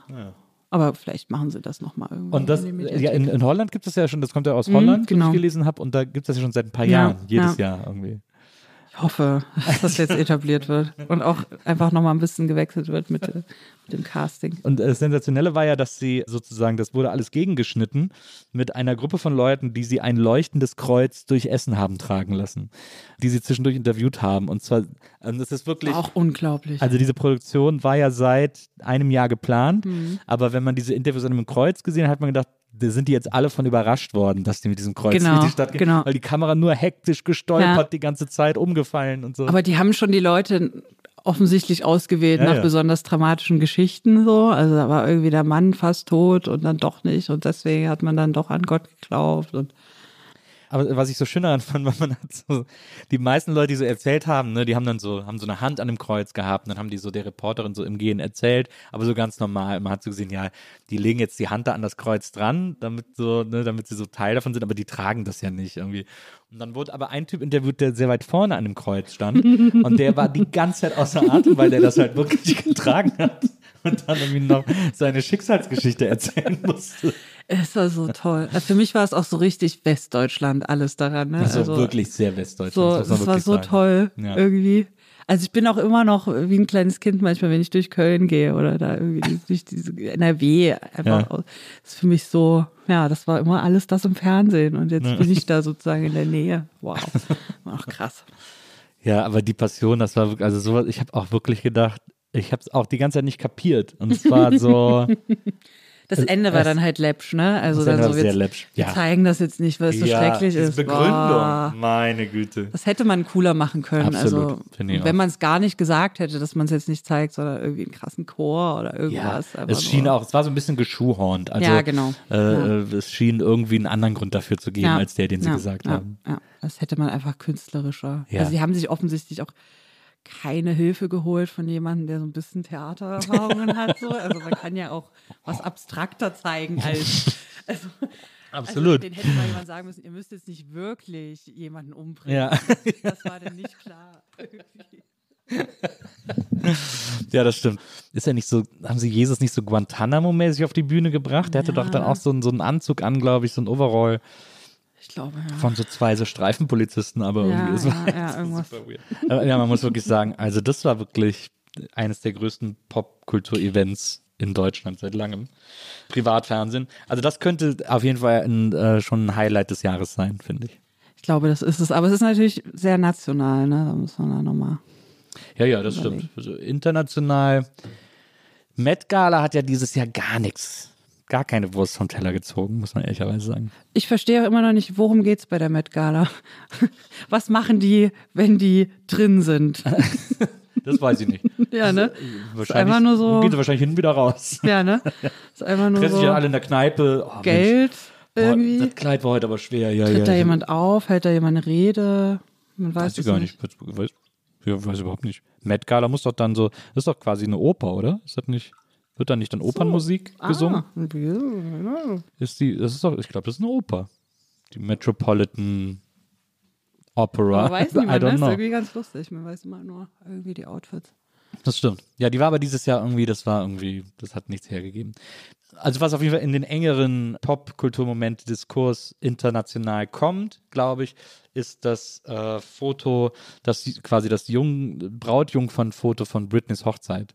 Aber vielleicht machen sie das nochmal irgendwo. Und das, in ja, in, in Holland gibt es ja schon, das kommt ja aus Holland, wie genau. ich gelesen habe, und da gibt es das ja schon seit ein paar Ja, Jahren, jedes ja. Jahr irgendwie. Ich hoffe, dass das jetzt etabliert wird und auch einfach nochmal ein bisschen gewechselt wird mit, äh, mit dem Casting. Und das Sensationelle war ja, dass sie sozusagen, das wurde alles gegengeschnitten mit einer Gruppe von Leuten, die sie ein leuchtendes Kreuz durch Essen haben tragen lassen, die sie zwischendurch interviewt haben. Und zwar, ähm, das ist wirklich. Auch unglaublich. Also diese Produktion war ja seit einem Jahr geplant, Mhm. aber wenn man diese Interviews an einem Kreuz gesehen hat, hat man gedacht, da sind die jetzt alle von überrascht worden, dass die mit diesem Kreuz Genau, durch die Stadt gehen, genau. weil die Kamera nur hektisch gestolpert Ja. die ganze Zeit, umgefallen und so. Aber die haben schon die Leute offensichtlich ausgewählt Ja, nach ja. besonders dramatischen Geschichten so. Also da war irgendwie der Mann fast tot und dann doch nicht und deswegen hat man dann doch an Gott geglaubt und Aber was ich so schön daran fand, weil man hat so, die meisten Leute, die so erzählt haben, ne, die haben dann so, haben so eine Hand an dem Kreuz gehabt und dann haben die so der Reporterin so im Gehen erzählt, aber so ganz normal. Man hat so gesehen, ja, die legen jetzt die Hand da an das Kreuz dran, damit so, ne, damit sie so Teil davon sind, aber die tragen das ja nicht irgendwie. Und dann wurde aber ein Typ interviewt, der sehr weit vorne an dem Kreuz stand und der war die ganze Zeit außer Atem, weil der das halt wirklich getragen hat und dann irgendwie noch seine Schicksalsgeschichte erzählen musste. Es war so toll. Also für mich war es auch so richtig Westdeutschland, alles daran. Ne? War also, wirklich sehr Westdeutschland. so, das war so sagen. toll Ja. irgendwie. Also ich bin auch immer noch wie ein kleines Kind manchmal, wenn ich durch Köln gehe oder da irgendwie durch diese NRW einfach. Ja. ist für mich so, ja, das war immer alles das im Fernsehen und jetzt bin ich da sozusagen in der Nähe. Wow, ach krass. Ja, aber die Passion, das war wirklich, also sowas, ich habe auch wirklich gedacht, ich habe es auch die ganze Zeit nicht kapiert. Und es war so, Das Ende war dann halt läppsch, ne? Also Das dann so war sehr wir, läppsch, wir ja. zeigen das jetzt nicht, weil es so ja, schrecklich ist. Begründung, Boah. meine Güte. Das hätte man cooler machen können. Absolut, also, finde ich wenn man es gar nicht gesagt hätte, dass man es jetzt nicht zeigt, sondern irgendwie einen krassen Chor oder Ja, irgendwas. Einfach es schien auch, es war so ein bisschen geschuhhornt. Also, Ja, genau. Äh, Ja. äh, Es schien irgendwie einen anderen Grund dafür zu geben, Ja, als der, den sie ja, gesagt ja, haben. Ja, das hätte man einfach künstlerischer. Ja. Also sie haben sich offensichtlich auch keine Hilfe geholt von jemandem, der so ein bisschen Theatererfahrungen hat. So. Also man kann ja auch was abstrakter zeigen als. Also, Absolut. Also, den hätte mal jemand sagen müssen, ihr müsst jetzt nicht wirklich jemanden umbringen. Ja. Das war dann nicht klar. Ja, das stimmt. Ist ja nicht so, haben sie Jesus nicht so Guantanamo-mäßig auf die Bühne gebracht? Der hatte doch dann auch so, einen- so einen Anzug an, glaube ich, so ein Overall Ich glaube, ja. von so zwei so Streifenpolizisten, aber Ja, irgendwie, es war ja, ja, irgendwas. super weird. Aber ja, man muss wirklich sagen, also das war wirklich eines der größten Popkultur-Events in Deutschland seit langem. Privatfernsehen. Also das könnte auf jeden Fall ein, äh, schon ein Highlight des Jahres sein, finde ich. Ich glaube, das ist es. Aber es ist natürlich sehr national, ne? Da muss man da nochmal. Ja, ja, das stimmt. Also international. Met Gala hat ja dieses Jahr gar nichts, gar keine Wurst vom Teller gezogen, muss man ehrlicherweise sagen. Ich verstehe auch immer noch nicht, worum geht's bei der Met Gala? Was machen die, wenn die drin sind? Das weiß ich nicht. ja, ne? Wahrscheinlich einfach nur so- Gehen sie wahrscheinlich hin und wieder raus. Ja, ne? Ist einfach nur Treffen sich ja alle so in der Kneipe. Oh, Geld boah, irgendwie. das Kleid war heute aber schwer. Ja, Tritt ja, da ja. jemand auf? Hält da jemand eine Rede? Man weiß, Weiß ich es gar nicht. Ich weiß, ja, weiß überhaupt nicht. Met Gala muss doch dann so, das ist doch quasi eine Oper, oder? Ist das nicht, wird da nicht dann Opernmusik gesungen? Ah, Ist die, das ist doch, ich glaube, das ist eine Oper. Die Metropolitan Opera. aber weiß I niemand, ne? don't Ist know. irgendwie ganz lustig. Man weiß immer nur irgendwie die Outfits. Das stimmt. Ja, die war aber dieses Jahr irgendwie, das war irgendwie, das hat nichts hergegeben. Also was auf jeden Fall in den engeren Popkulturmoment-Diskurs international kommt, glaube ich, ist das äh, Foto, das quasi das Jung, Brautjungfern-Foto von Britneys Hochzeit.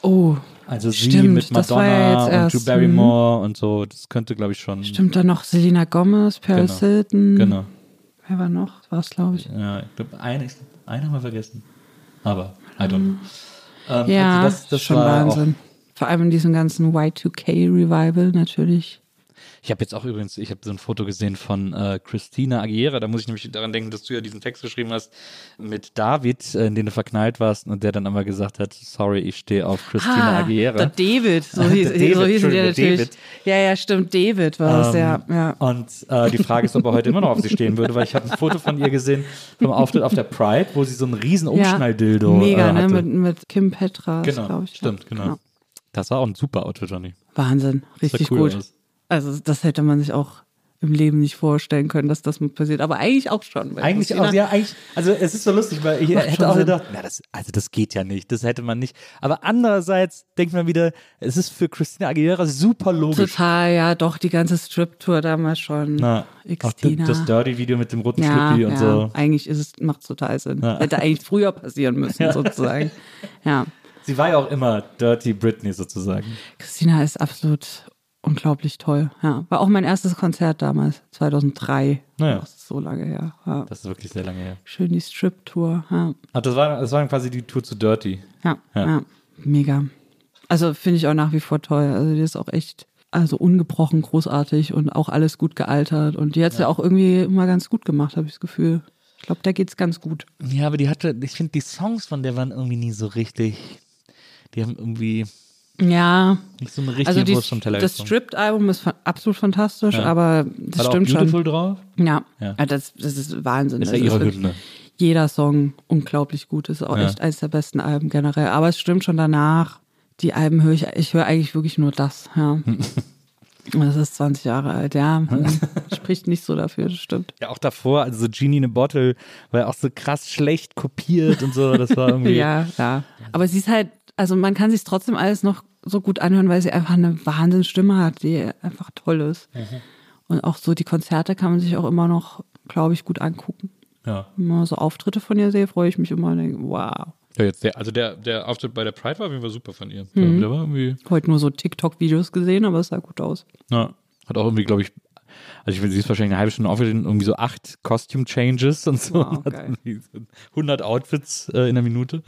Oh, Also sie Stimmt, mit ja Madonna jetzt und Drew Barrymore und so. Das könnte, glaube ich, schon. stimmt da noch Selena Gomez, Paris Genau. Hilton. Genau. Wer war noch? War es, glaube ich. Ja, ich glaube, eine, eine haben wir vergessen. Aber, I don't know. Ähm, Ja, also das, das schon war Wahnsinn. Vor allem in diesem ganzen Y2K-Revival natürlich. Ich habe jetzt auch übrigens, ich habe so ein Foto gesehen von äh, Christina Aguilera. Da muss ich nämlich daran denken, dass du ja diesen Text geschrieben hast mit David, äh, in den du verknallt warst und der dann aber gesagt hat, sorry, ich stehe auf Christina Aguilera. Ah, Der David, so hieß, Der David, so hieß der natürlich. David. Ja, ja, stimmt, David war es, Ähm, ja. ja. Und äh, die Frage ist, ob er heute immer noch auf sie stehen würde, weil ich habe ein Foto von ihr gesehen vom Auftritt auf der Pride, wo sie so einen riesen Umschnalldildo ja, Mega, äh, ne, hatte. mit, mit Kim Petras, genau, glaube ich. stimmt, genau. Ja. Das war auch ein super Outfit, Johnny. Wahnsinn, richtig cool gut. aus. Also das hätte man sich auch im Leben nicht vorstellen können, dass das mit passiert. Aber eigentlich auch schon. Eigentlich auch, ja, eigentlich, also es ist so lustig, weil ich hätte auch gedacht, na, das, also das geht ja nicht, das hätte man nicht. Aber andererseits denkt man wieder, es ist für Christina Aguilera super logisch. Total, ja, doch, die ganze Strip-Tour damals schon. Na, auch das Dirty-Video mit dem roten ja, Schlüppi und ja, so. eigentlich ist es, macht total Sinn. Ja. Hätte eigentlich früher passieren müssen, sozusagen. Ja. Sie war ja auch immer Dirty Britney sozusagen. Christina ist absolut unglaublich toll. Ja. War auch mein erstes Konzert damals, 2003. Naja. Das ist so lange her. Ja. Das ist wirklich sehr lange her. Schön die Strip-Tour. Ja. Ach, das war, das war quasi die Tour zu Dirty. Ja, Ja. ja. mega. Also finde ich auch nach wie vor toll. Also die ist auch echt, also ungebrochen großartig und auch alles gut gealtert. Und die hat es ja. auch irgendwie immer ganz gut gemacht, habe ich das Gefühl. Ich glaube, da geht's ganz gut. Ja, aber die hatte, ich finde, die Songs von der waren irgendwie nie so richtig. Die haben irgendwie, Ja. Nicht so ein richtiger Also die, Wurst vom Teller das. Stripped-Album ist absolut fantastisch, Ja. aber das Hat auch stimmt Beautiful schon. drauf? Ja, Ja. ja. das, das ist Wahnsinn. Ist ja Das ihre Hymne. Jeder Song unglaublich gut. Ist auch echt eines der besten Alben generell. Aber es stimmt schon danach. Die Alben höre ich, ich höre eigentlich wirklich nur das. Ja. das ist 20 Jahre alt, ja. Spricht nicht so dafür, das stimmt. Ja, auch davor, also so Genie in a Bottle, war ja auch so krass schlecht kopiert und so. Das war irgendwie. Ja, ja. Aber sie ist halt, also man kann sich trotzdem alles noch so gut anhören, weil sie einfach eine Wahnsinnsstimme hat, die einfach toll ist. Mhm. Und auch so die Konzerte kann man sich auch immer noch, glaube ich, gut angucken. ja. Wenn man so Auftritte von ihr sehe, freue ich mich immer und denke, wow. Ja, jetzt der, also der, der Auftritt bei der Pride war auf jeden Fall super von ihr. Mhm. Der war irgendwie, Heute nur so TikTok-Videos gesehen, aber es sah gut aus. ja, hat auch irgendwie, glaube ich, also ich will, sie ist wahrscheinlich eine halbe Stunde aufgetreten, irgendwie so acht Costume-Changes und so. Wow, und hat geil. irgendwie so 100 Outfits äh, in der Minute.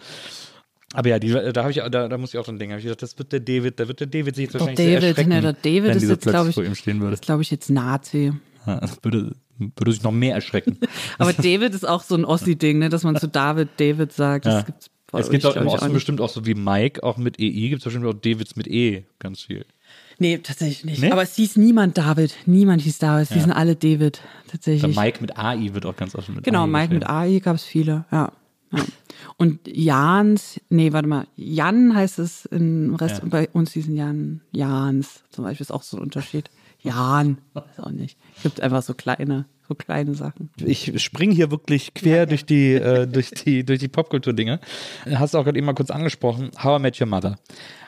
Aber ja, die, da habe ich, da, da muss ich auch dran denken. Hab ich gedacht, das wird der David, da wird der David sich jetzt wahrscheinlich sehr David, erschrecken, ne, der David wenn ist dieser jetzt, glaub plötzlich ich- vor ihm stehen würde. Das glaube ich jetzt Nazi. Ja, das würde, würde sich noch mehr erschrecken. Aber David ist auch so ein Ossi-Ding, ne, dass man zu David David sagt. Ja. Das gibt's bei Es gibt auch im Osten bestimmt auch so wie Mike, auch mit EI, gibt es bestimmt auch Davids mit E, ganz viel. Nee, tatsächlich nicht. Nee? Aber es hieß niemand David. Niemand hieß David. Sie hießen alle David. Tatsächlich. Mike mit AI wird auch ganz oft mit Genau, AI Mike mit. AI gab es viele, ja. ja. Und Jans, nee, warte mal, Jan heißt es im Rest, Ja. bei uns hießen Jan, Jans zum Beispiel ist auch so ein Unterschied. Jan, weiß auch nicht. Es gibt einfach so kleine, so kleine Sachen. Ich spring hier wirklich quer durch die, äh, durch die, durch die Popkultur-Dinge. Hast du auch gerade eben mal kurz angesprochen, How I Met Your Mother.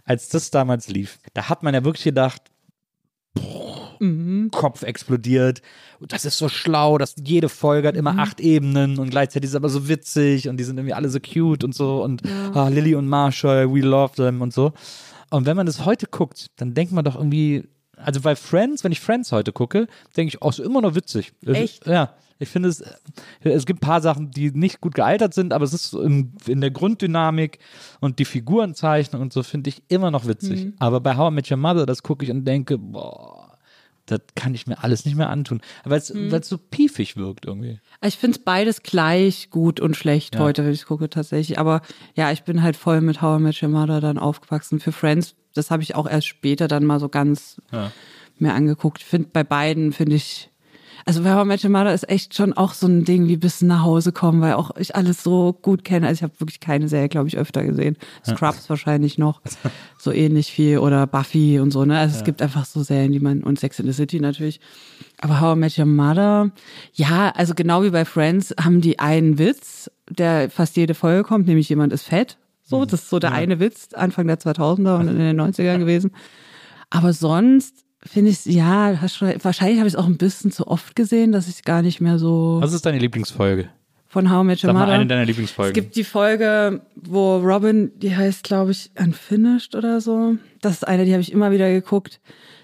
Als das damals lief, da hat man ja wirklich gedacht, boah, Kopf explodiert. Das ist so schlau, dass jede Folge hat immer acht Ebenen und gleichzeitig ist es aber so witzig und die sind irgendwie alle so cute und so und ah, Lily und Marshall, we love them und so. Und wenn man das heute guckt, dann denkt man doch irgendwie, also bei Friends, wenn ich Friends heute gucke, denke ich, oh, ist immer noch witzig. Echt? Ja. Ich finde es, es gibt ein paar Sachen, die nicht gut gealtert sind, aber es ist in, in der Grunddynamik und die Figurenzeichnung und so finde ich immer noch witzig. Mhm. Aber bei How I Met Your Mother, das gucke ich und denke, boah, das kann ich mir alles nicht mehr antun. Weil es Mhm. so piefig wirkt irgendwie. Ich finde es beides gleich gut und schlecht Ja. heute, wenn ich gucke tatsächlich. Aber ja, ich bin halt voll mit How I Met Your Mother dann aufgewachsen. Für Friends, das habe ich auch erst später dann mal so ganz Ja. mir angeguckt. Ich finde bei beiden finde ich, also bei How I Met Your Mother ist echt schon auch so ein Ding, wie bis nach Hause kommen, weil auch ich alles so gut kenne. Also ich habe wirklich keine Serie, glaube ich, öfter gesehen. Scrubs wahrscheinlich noch, so ähnlich viel oder Buffy und so. Ne, also es gibt einfach so Serien, die man und Sex in the City natürlich. Aber How I Met Your Mother, ja, also genau wie bei Friends haben die einen Witz, der fast jede Folge kommt, nämlich jemand ist fett. So, das ist so der eine Witz Anfang der 2000er und in den 90ern gewesen. Aber sonst finde ich ja, hast wahrscheinlich habe ich es auch ein bisschen zu oft gesehen, dass ich gar nicht mehr so Was ist deine Lieblingsfolge? von How I Met Your Mother. eine deiner Lieblingsfolgen. Es gibt die Folge, wo Robin, die heißt, glaube ich, Unfinished oder so. Das ist eine, die habe ich immer wieder geguckt.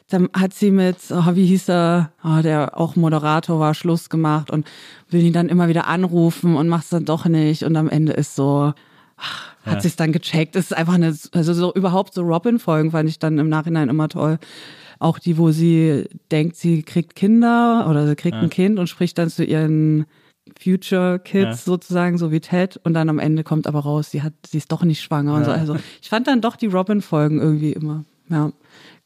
Dann hat sie mit, oh, wie hieß er, oh, der auch Moderator war, Schluss gemacht und will ihn dann immer wieder anrufen und macht es dann doch nicht. Und am Ende ist so, ach, hat Ja. sich's dann gecheckt. Das ist einfach eine, also so überhaupt so Robin-Folgen fand ich dann im Nachhinein immer toll. Auch die, wo sie denkt, sie kriegt Kinder oder sie kriegt ein Kind und spricht dann zu ihren Future Kids Ja. sozusagen, so wie Ted. Und dann am Ende kommt aber raus, sie hat, sie ist doch nicht schwanger und so. Also ich fand dann doch die Robin-Folgen irgendwie immer, ja,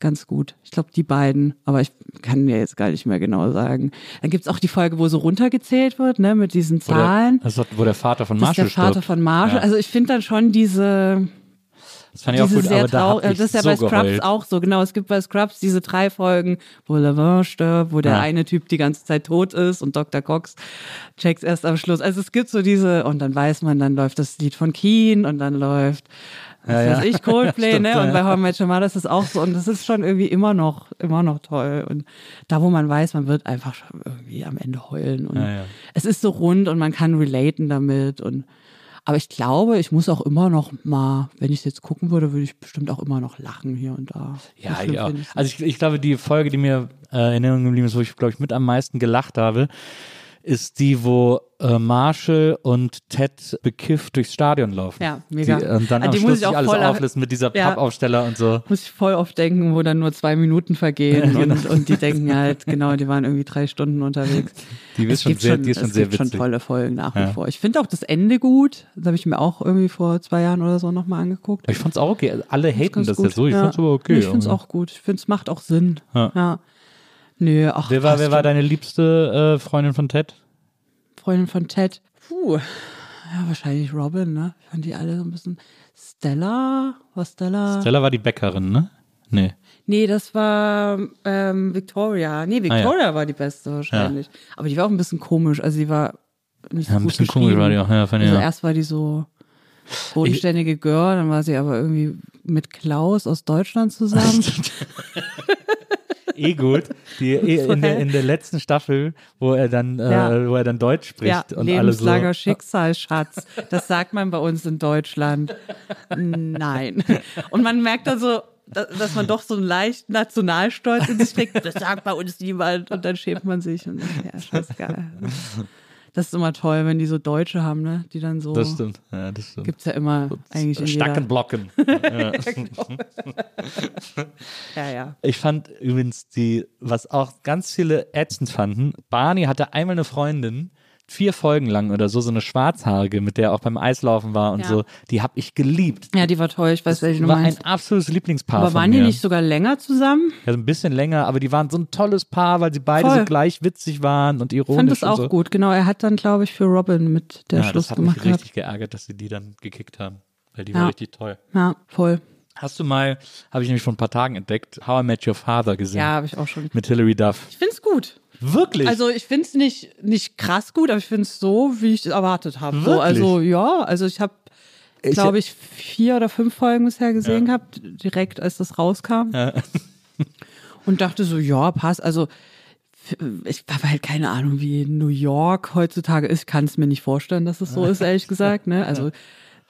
ganz gut. Ich glaube, die beiden, aber ich kann mir jetzt gar nicht mehr genau sagen. Dann gibt's auch die Folge, wo so runtergezählt wird, ne, mit diesen wo der, Zahlen. das ist, wo der Vater von Das ist Marshall der Vater stirbt. von Marshall. Ja. Also ich finde dann schon diese, Das fand ich auch gut, sehr aber da traurig. ich Das ist ja so bei Scrubs geheult. auch so. Genau, es gibt bei Scrubs diese drei Folgen, wo Lavin stirbt, wo der Ja. eine Typ die ganze Zeit tot ist und Dr. Cox checkt's erst am Schluss. Also es gibt so diese, und dann weiß man, dann läuft das Lied von Keen und dann läuft, was Ja, weiß ja. ich, Coldplay, Stimmt, ne? Und bei. How I Met Your Mother ist es auch so. Und das ist schon irgendwie immer noch, immer noch toll. Und da, wo man weiß, man wird einfach schon irgendwie am Ende heulen. Und es ist so rund und man kann relaten damit und aber ich glaube, ich muss auch immer noch mal, wenn ich es jetzt gucken würde, würde ich bestimmt auch immer noch lachen hier und da. Ja, ja. Also ich, ich glaube, die Folge, die mir äh, in Erinnerung geblieben ist, wo ich, glaube ich, mit am meisten gelacht habe, ist die, wo äh, Marshall und Ted bekifft durchs Stadion laufen. Ja, mega. Die, und dann An am die muss Schluss ich auch alles voll- auflisten mit dieser Ja. Pappaufsteller und so. Muss ich voll oft denken, wo dann nur zwei Minuten vergehen Ja, genau. und, und die denken halt, genau, die waren irgendwie drei Stunden unterwegs. Die ist Es schon sehr, die ist schon es sehr gibt schon witzig. tolle Folgen nach Ja. wie vor. Ich finde auch das Ende gut. Das habe ich mir auch irgendwie vor zwei Jahren oder so nochmal angeguckt. Ich fand's auch okay. Alle haten das gut. ja so. Ich fand's aber okay. Nee, Ich finde es auch gut. Ich finde, es macht auch Sinn. Ja. Ja. Nö, ach, Wer war, wer war deine liebste äh, Freundin von Ted? Freundin von Ted? Puh. Ja, wahrscheinlich Robin, ne? Ich fand die alle so ein bisschen. Stella? War Stella? Stella war die Bäckerin, ne? Nee. Nee, das war ähm, Victoria. Nee, Victoria war die beste wahrscheinlich. Aber die war auch ein bisschen komisch. Also die war nicht Ja, ein gut bisschen komisch war die auch. Ja, fand ich Also auch. erst war die so bodenständige Girl, dann war sie aber irgendwie mit Klaus aus Deutschland zusammen. eh gut. Die, eh, in, der, in der letzten Staffel, wo er dann, äh, Ja. wo er dann Deutsch spricht ja, und alle so. Lebenslanger Schicksalsschatz. Das sagt man bei uns in Deutschland. Nein. Und man merkt dann so, da- dass man doch so einen leichten Nationalstolz in sich trägt. Das sagt bei uns niemand. Und dann schämt man sich. Und ja, scheißegal. Das ist immer toll, wenn die so Deutsche haben, ne? Die dann so. Das stimmt. Ja, das stimmt. Gibt's ja immer eigentlich in jeder. Starken Blocken. Ja, ja. Ich fand übrigens die, was auch ganz viele ätzend fanden, Barney hatte einmal eine Freundin, vier Folgen lang oder so, so eine Schwarzhaarige, mit der er auch beim Eislaufen war und Ja. so, die habe ich geliebt. Ja, die war toll. Ich weiß, welche du war meinst. ein absolutes Lieblingspaar Aber waren die nicht sogar länger zusammen? Ja, so ein bisschen länger, aber die waren so ein tolles Paar, weil sie beide Voll. so gleich witzig waren und Ich ironisch fand das auch so. gut. Genau, er hat dann, glaube ich, für Robin mit der Ja, Schluss das hat gemacht. mich richtig geärgert, dass sie die dann gekickt haben, weil die Ja. war richtig toll. Ja, voll. Hast du mal, habe ich nämlich vor ein paar Tagen entdeckt, How I Met Your Father gesehen? Ja, habe ich auch schon. Mit Hilary Duff. Ich find's gut. Wirklich? Also ich find's nicht, nicht krass gut, aber ich find's so, wie ich es erwartet habe. So, also ja, also ich habe, Ich- glaube ich, vier oder fünf Folgen bisher gesehen gehabt, direkt als das rauskam. Und dachte so, ja, passt. Also ich habe halt keine Ahnung, wie New York heutzutage ist. Kann es mir nicht vorstellen, dass es so ist, ehrlich gesagt. Ne? Also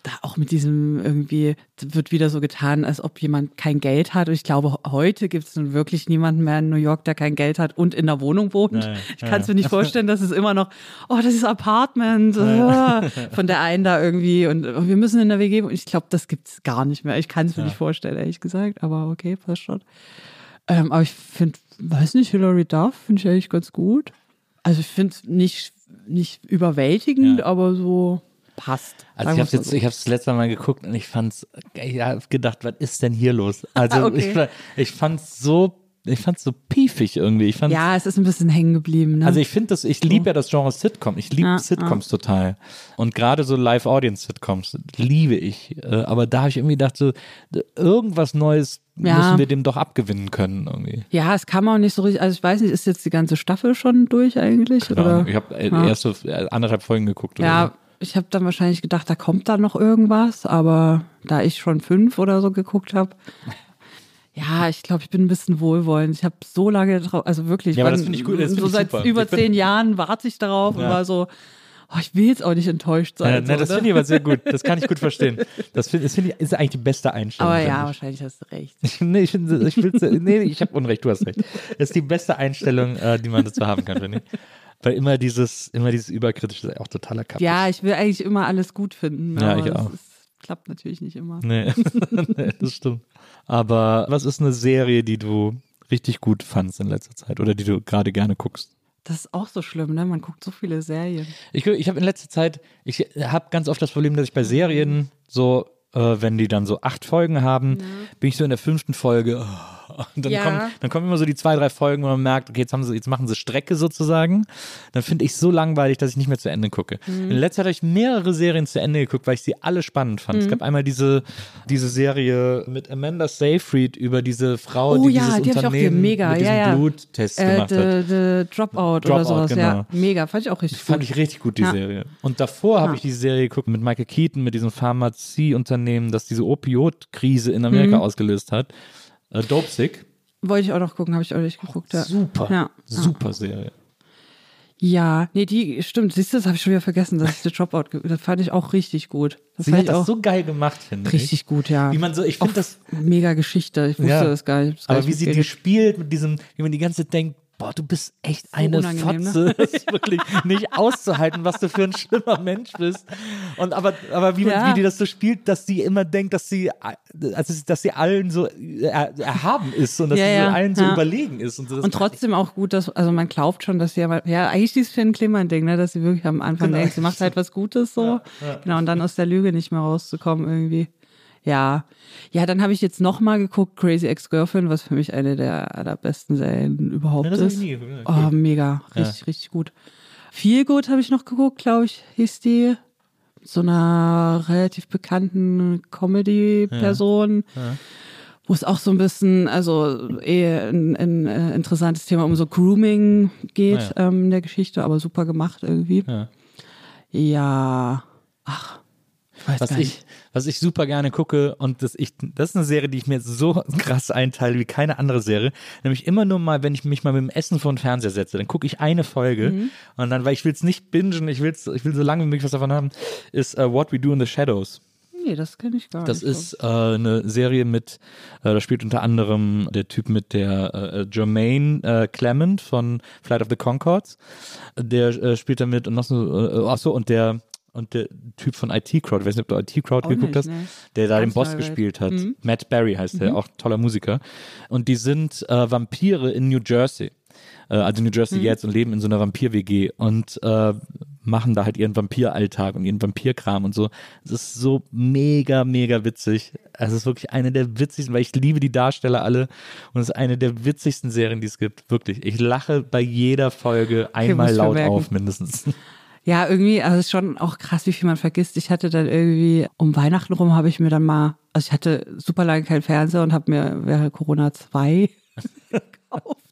da auch mit diesem irgendwie wird wieder so getan, als ob jemand kein Geld hat. Und ich glaube, heute gibt es nun wirklich niemanden mehr in New York, der kein Geld hat und in der Wohnung wohnt. Ja, ja, ich kann es mir nicht vorstellen, dass es immer noch, oh, das ist Apartment ah, von der einen da irgendwie und oh, wir müssen in der WG wohnen. Ich glaube, das gibt's gar nicht mehr. Ich kann es mir nicht vorstellen, ehrlich gesagt. Aber okay, passt schon. Ähm, aber ich finde, weiß nicht, Hilary Duff finde ich eigentlich ganz gut. Also ich finde es nicht, nicht überwältigend, Ja. aber so passt. Also ich habe jetzt, so. ich habe das letzte Mal geguckt und ich fand's, ich habe gedacht, was ist denn hier los? Also Okay. ich, ich fand's so, ich fand's so piefig irgendwie. Ich fand's, ja, es ist ein bisschen hängen geblieben. Ne? also ich finde das, ich liebe ja das Genre Sitcom. Ich liebe Ja, Sitcoms total und gerade so Live-Audience-Sitcoms liebe ich. Äh, Aber da habe ich irgendwie gedacht, so irgendwas Neues Ja. müssen wir dem doch abgewinnen können irgendwie. ja, es kann man auch nicht so richtig. Also ich weiß nicht, ist jetzt die ganze Staffel schon durch eigentlich? Oder? ich habe äh, Ja. erste äh, anderthalb Folgen geguckt. Oder Ja, ich habe dann wahrscheinlich gedacht, da kommt dann noch irgendwas, aber da ich schon fünf oder so geguckt habe, ja, ich glaube, ich bin ein bisschen wohlwollend. Ich habe so lange drauf, also wirklich, Ja, aber das finde ich gut, das so finde ich seit super. über Ich zehn Jahren warte ich darauf und Ja. war so, oh, ich will jetzt auch nicht enttäuscht sein. Ja, ne, so, das ne? finde ich aber sehr gut. Das kann ich gut verstehen. Das finde das find ich ist eigentlich die beste Einstellung. aber ja, ich. wahrscheinlich hast du recht. nee, ich, ich nee, ich habe Unrecht, du hast recht. Das ist die beste Einstellung, äh, die man dazu haben kann, finde ich. Weil immer dieses, immer dieses Überkritische ist auch totaler Kappes. Ja, ich will eigentlich immer alles gut finden, Ja, ich auch. Ist, klappt natürlich nicht immer. Nee. nee, das stimmt. Aber was ist eine Serie, die du richtig gut fandst in letzter Zeit oder die du gerade gerne guckst? Das ist auch so schlimm, ne? Man guckt so viele Serien. Ich, ich habe in letzter Zeit, ich habe ganz oft das Problem, dass ich bei Serien so, äh, wenn die dann so acht Folgen haben, bin ich so in der fünften Folge. oh, Und dann, Ja. kommen, dann kommen immer so die zwei, drei Folgen, wo man merkt, okay, jetzt, haben sie, jetzt machen sie Strecke sozusagen. Dann finde ich so langweilig, dass ich nicht mehr zu Ende gucke. Mhm. In letzter Zeit habe ich mehrere Serien zu Ende geguckt, weil ich sie alle spannend fand. Mhm. Es gab einmal diese, diese Serie mit Amanda Seyfried über diese Frau, Oh die ja, dieses die hab ich auch Unternehmen mit diesem ja, ja. Bluttest Äh, gemacht hat. the, the Dropout, oder Dropout, sowas, ja. genau. Mega, fand ich auch richtig Fand gut. ich richtig gut, die Ja. Serie. Und davor habe Ja. ich die Serie geguckt mit Michael Keaton, mit diesem Pharmazieunternehmen, das diese Opiot-Krise in Amerika Mhm. ausgelöst hat. Äh, Dope Sick. Wollte ich auch noch gucken, habe ich auch nicht geguckt. Ja. Super. Ja. Super Serie. Ja, nee, die stimmt. Siehst du, das habe ich schon wieder vergessen, dass ich The Dropout, das fand ich auch richtig gut. Das Sie hat das auch so geil gemacht, finde ich. richtig gut, ja. Wie man so, ich finde das, mega Geschichte. Ich wusste Ja. das gar nicht. gar aber nicht wie sie die spielt mit diesem, wie man die ganze Zeit denkt, boah, du bist echt eine unangenehm, ne? Fotze. Das ist wirklich nicht auszuhalten, was du für ein schlimmer Mensch bist. Und aber, aber wie, Ja. wie die das so spielt, dass sie immer denkt, dass sie, also, dass sie allen so er, erhaben ist und dass Ja, sie so ja, allen so überlegen ist. Und, so, Und trotzdem auch gut, dass, also man glaubt schon, dass sie aber, ja, eigentlich dieses Finn Kliman-Ding, ne, dass sie wirklich am Anfang Genau. denkt, sie macht halt was Gutes so. Genau, und dann aus der Lüge nicht mehr rauszukommen irgendwie. Ja. Ja, dann habe ich jetzt nochmal geguckt, Crazy Ex-Girlfriend, was für mich eine der allerbesten Serien überhaupt Ja, das ist. nie- ja, oh, mega. Richtig, richtig gut. Viel gut habe ich noch geguckt, glaube ich, hieß die. So einer relativ bekannten Comedy-Person wo es auch so ein bisschen, also eh ein, ein äh, interessantes Thema um so Grooming geht ähm, in der Geschichte, aber super gemacht irgendwie. Ja. Ja, ach, ich was ich, was ich super gerne gucke und das, ich, das ist eine Serie, die ich mir so krass einteile wie keine andere Serie. Nämlich immer nur mal, wenn ich mich mal mit dem Essen vor den Fernseher setze, dann gucke ich eine Folge Mhm. und dann, weil ich will es nicht bingen, ich, will's, ich will so lange wie möglich was davon haben, ist äh, What We Do in the Shadows. Nee, das kenne ich gar Das nicht. ist äh, eine Serie mit, äh, da spielt unter anderem der Typ mit der äh, Jermaine äh, Clement von Flight of the Concords. Der äh, spielt da mit und noch so, äh, ach so, und der und der Typ von IT Crowd, ich weiß nicht, ob du IT Crowd Auch geguckt nicht, hast, nee. der da den Ganz Boss neu weit. gespielt hat. Mhm. Matt Berry heißt der, auch toller Musiker. Und die sind äh, Vampire in New Jersey. Äh, also New Mhm. Jersey jetzt und leben in so einer Vampir-WG und äh, machen da halt ihren Vampiralltag und ihren Vampirkram und so. Es ist so mega, mega witzig. Es ist wirklich eine der witzigsten, weil ich liebe die Darsteller alle und es ist eine der witzigsten Serien, die es gibt. Wirklich. Ich lache bei jeder Folge einmal ich laut auf, mindestens. Ja, irgendwie, also es ist schon auch krass, wie viel man vergisst. Ich hatte dann irgendwie, um Weihnachten rum habe ich mir dann mal, also ich hatte super lange keinen Fernseher und habe mir während Corona zwei gekauft.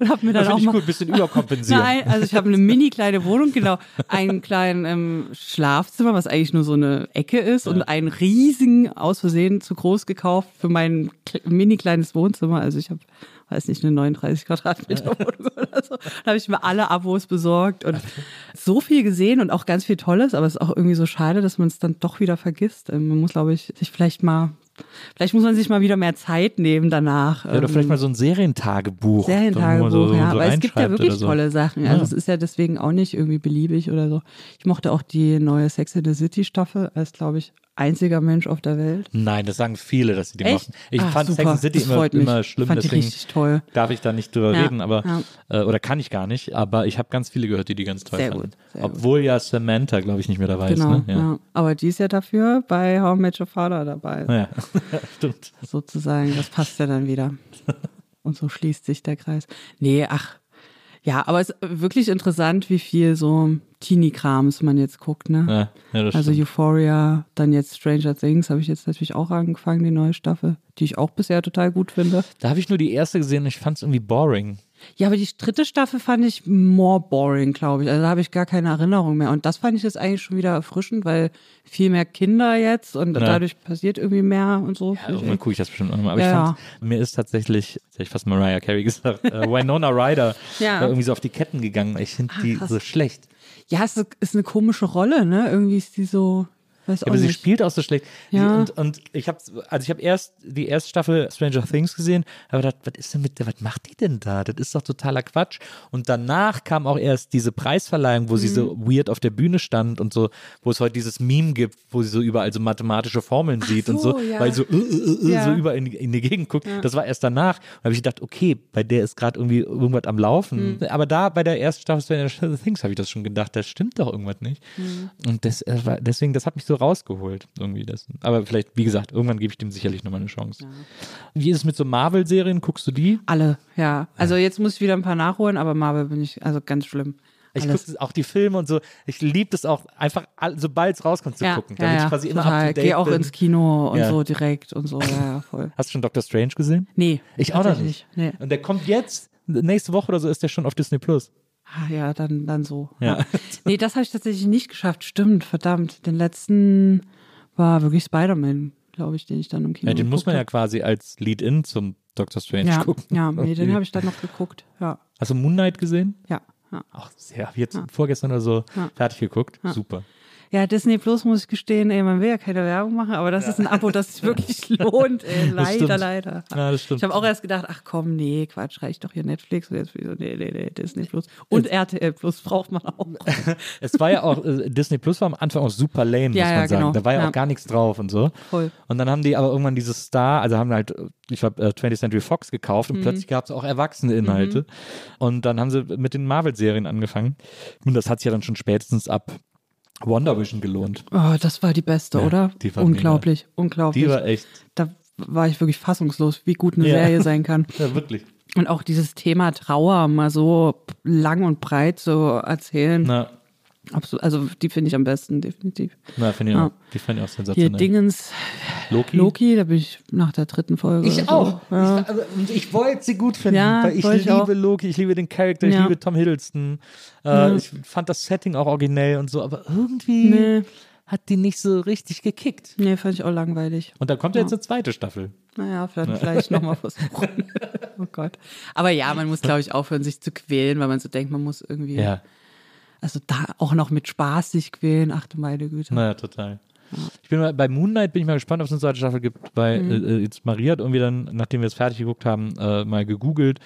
Und habe mir dann Das auch ich mal, gut, bisschen überkompensieren. Nein, also ich habe eine mini kleine Wohnung, genau, einen kleinen ähm, Schlafzimmer, was eigentlich nur so eine Ecke ist und einen riesigen, aus Versehen zu groß gekauft für mein mini kleines Wohnzimmer. Also ich habe, weiß nicht, eine 39 Quadratmeter Wohnung oder so. Da habe ich mir alle Abos besorgt und so viel gesehen und auch ganz viel Tolles, aber es ist auch irgendwie so schade, dass man es dann doch wieder vergisst. Ähm, Man muss, glaube ich, sich vielleicht mal, vielleicht muss man sich mal wieder mehr Zeit nehmen danach. Ja, oder Ähm, vielleicht mal so ein Serientagebuch. Serientagebuch, so, so, ja. so Weil es gibt ja wirklich tolle Sachen. Also es ist ja deswegen auch nicht irgendwie beliebig oder so. Ich mochte auch die neue Sex in the City Staffel als, glaube ich, einziger Mensch auf der Welt. Nein, das sagen viele, dass sie die Echt? machen. Ich Ah, fand Sex super. and the City Das immer, immer schlimm, Fand deswegen richtig toll. darf ich da nicht drüber Ja, reden, aber ja. äh, oder kann ich gar nicht, aber ich habe ganz viele gehört, die die ganz toll Sehr fanden. gut, sehr Obwohl ja Samantha, glaube ich, nicht mehr dabei Genau, ist. Ne? ja. Aber die ist ja dafür bei How I Met Your Father dabei. Ja. Stimmt. Sozusagen. Das passt ja dann wieder. Und so schließt sich der Kreis. Nee, ach. Ja, aber es ist wirklich interessant, wie viel so Teenie-Krams man jetzt guckt, ne? Ja, ja, Also stimmt. Euphoria, dann jetzt Stranger Things habe ich jetzt natürlich auch angefangen, die neue Staffel, die ich auch bisher total gut finde. Da habe ich nur die erste gesehen und ich fand es irgendwie boring. Ja, aber die dritte Staffel fand ich more boring, glaube ich. Also da habe ich gar keine Erinnerung mehr. Und das fand ich jetzt eigentlich schon wieder erfrischend, weil viel mehr Kinder jetzt und Ja. dadurch passiert irgendwie mehr und so. Ja, irgendwann gucke ich das bestimmt auch nochmal. Aber Ja, ich ja. fand, mir ist tatsächlich, jetzt hätte ich fast Mariah Carey gesagt, äh, Winona Ryder Ja. irgendwie so auf die Ketten gegangen. Ich finde die krass. so schlecht. Ja, es ist eine komische Rolle, ne? Irgendwie ist die so, weiß Ja, aber sie nicht. spielt auch so schlecht. Ja. Und, und ich habe, also ich habe erst die erste Staffel Stranger Things gesehen, aber gedacht, was ist denn mit der, was macht die denn da? Das ist doch totaler Quatsch. Und danach kam auch erst diese Preisverleihung, wo sie so Mhm. weird auf der Bühne stand und so, wo es heute dieses Meme gibt, wo sie so überall so mathematische Formeln sieht und so, so, ja. weil so, äh, äh, äh, Ja. so überall in, die- in die Gegend guckt. Das war erst danach. Da habe ich gedacht, okay, bei der ist gerade irgendwie irgendwas am Laufen. Mhm. Aber da bei der ersten Staffel Stranger Things habe ich das schon gedacht, das stimmt doch irgendwas nicht. Mhm. Und das, äh, deswegen, das hat mich so rausgeholt irgendwie das. Aber vielleicht, wie gesagt, irgendwann gebe ich dem sicherlich nochmal eine Chance. Wie ist es mit so Marvel-Serien? Guckst du die? Alle, ja. Also jetzt muss ich wieder ein paar nachholen, aber Marvel bin ich, also ganz schlimm. Ich gucke auch die Filme und so. Ich liebe das auch einfach, sobald es rauskommt, zu ja, gucken. ja, Damit ja, ich quasi immer up to date Geh auch bin. ins Kino und Ja. so direkt und so, ja, ja, voll. Hast du schon Doctor Strange gesehen? Nee. Ich auch noch nicht. Nee. Und der kommt jetzt, nächste Woche oder so ist der schon auf Disney Plus. Ah, ja, dann, dann so. Ja. Ja. Nee, das habe ich tatsächlich nicht geschafft. Stimmt, verdammt. Den letzten war wirklich Spider-Man, glaube ich, den ich dann im Kino Ja, den muss man ja geguckt quasi als Lead-In zum Doctor Strange habe. gucken. Ja, ja nee, den habe ich dann noch geguckt. Ja, Hast du Moon Knight gesehen? ja, ja. Auch sehr, hab jetzt vorgestern oder so Ja. fertig geguckt. Super. Ja, Disney Plus muss ich gestehen, ey, man will ja keine Werbung machen, aber das ist ein Abo, das sich wirklich lohnt, ey. Leider, leider. Ja, das stimmt. Ich habe auch erst gedacht, ach komm, nee, Quatsch, reicht doch hier Netflix und jetzt wieder, nee, nee, nee, Disney Plus. Und RTL Plus braucht man auch. Es war ja auch, äh, Disney Plus war am Anfang auch super lame, muss Ja, man ja, sagen. genau. Da war ja, Ja. auch gar nichts drauf und so. Voll. Und dann haben die aber irgendwann dieses Star, also haben halt, ich glaube, äh, 20th Century Fox gekauft Mhm. und plötzlich gab es auch erwachsene Inhalte. Und dann haben sie mit den Marvel-Serien angefangen. Und das hat sich ja dann schon spätestens ab Wonder Vision gelohnt. Oh, das war die beste, Ja, oder? die war unglaublich, unglaublich. Die war echt, da war ich wirklich fassungslos, wie gut eine Ja. Serie sein kann. ja, wirklich. Und auch dieses Thema Trauer mal so lang und breit so erzählen. Na, Absolut, also die finde ich am besten, definitiv. na finde ich Ja. auch, die fand ich auch Hier sensationell. Dingens, Loki. Loki, da bin ich nach der dritten Folge. Ich oder auch. So. Ja. Ich, und ich wollte sie gut finden, Ja, weil ich liebe auch. Loki, ich liebe den Charakter, ich Ja. liebe Tom Hiddleston. Äh, Ich fand das Setting auch originell und so, aber irgendwie Nee. hat die nicht so richtig gekickt. Nee, fand ich auch langweilig. Und dann kommt ja jetzt eine zweite Staffel. Naja, vielleicht, vielleicht nochmal versuchen. oh Gott. Aber ja, man muss, glaube ich, aufhören, sich zu quälen, weil man so denkt, man muss irgendwie, Ja, also da auch noch mit Spaß sich quälen. Ach du meine Güte. naja, total. Ich bin mal, bei Moon Knight bin ich mal gespannt, ob es eine zweite Staffel gibt, weil Mhm. äh, jetzt Maria hat irgendwie dann, nachdem wir es fertig geguckt haben, äh, mal gegoogelt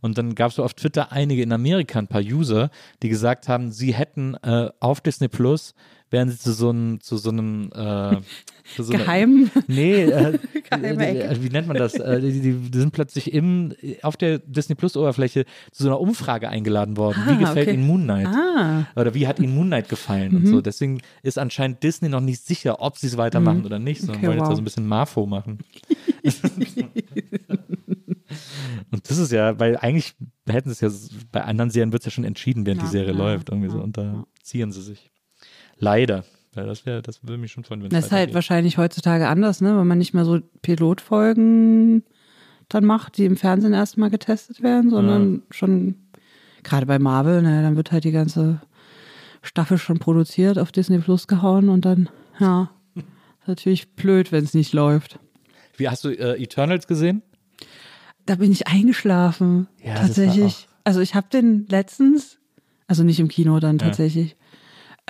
und dann gab es so auf Twitter einige in Amerika, ein paar User, die gesagt haben, sie hätten äh, auf Disney Plus, wären sie zu so einem, zu so einem äh, zu so einer- Geheim. Nee, äh, äh, Ecke. wie nennt man das? Äh, die, die, die sind plötzlich im, auf der Disney Plus Oberfläche zu so einer Umfrage eingeladen worden. wie Ah, gefällt okay. Ihnen Moon Knight? Ah. Oder wie hat Ihnen Moon Knight gefallen und so. Deswegen ist anscheinend Disney noch nicht sicher, ob sie es weitermachen oder nicht, sondern Okay, wollen jetzt wow. da so ein bisschen Marfo machen. und das ist ja, weil eigentlich hätten sie es ja, bei anderen Serien wird es ja schon entschieden, während die Ja, Serie ja, läuft irgendwie so. Und da ziehen sie sich. Leider. Weil das wäre, das würde mich schon freuen, wenn Das ist halt wahrscheinlich heutzutage anders, ne? Wenn man nicht mehr so Pilotfolgen dann macht, die im Fernsehen erstmal getestet werden, sondern schon gerade bei Marvel, naja, dann wird halt die ganze Staffel schon produziert, auf Disney Plus gehauen und dann, ja, ist natürlich blöd, wenn es nicht läuft. Wie hast du äh, Eternals gesehen? Da bin ich eingeschlafen, Ja, tatsächlich. Also ich habe den letztens, also nicht im Kino dann tatsächlich, äh,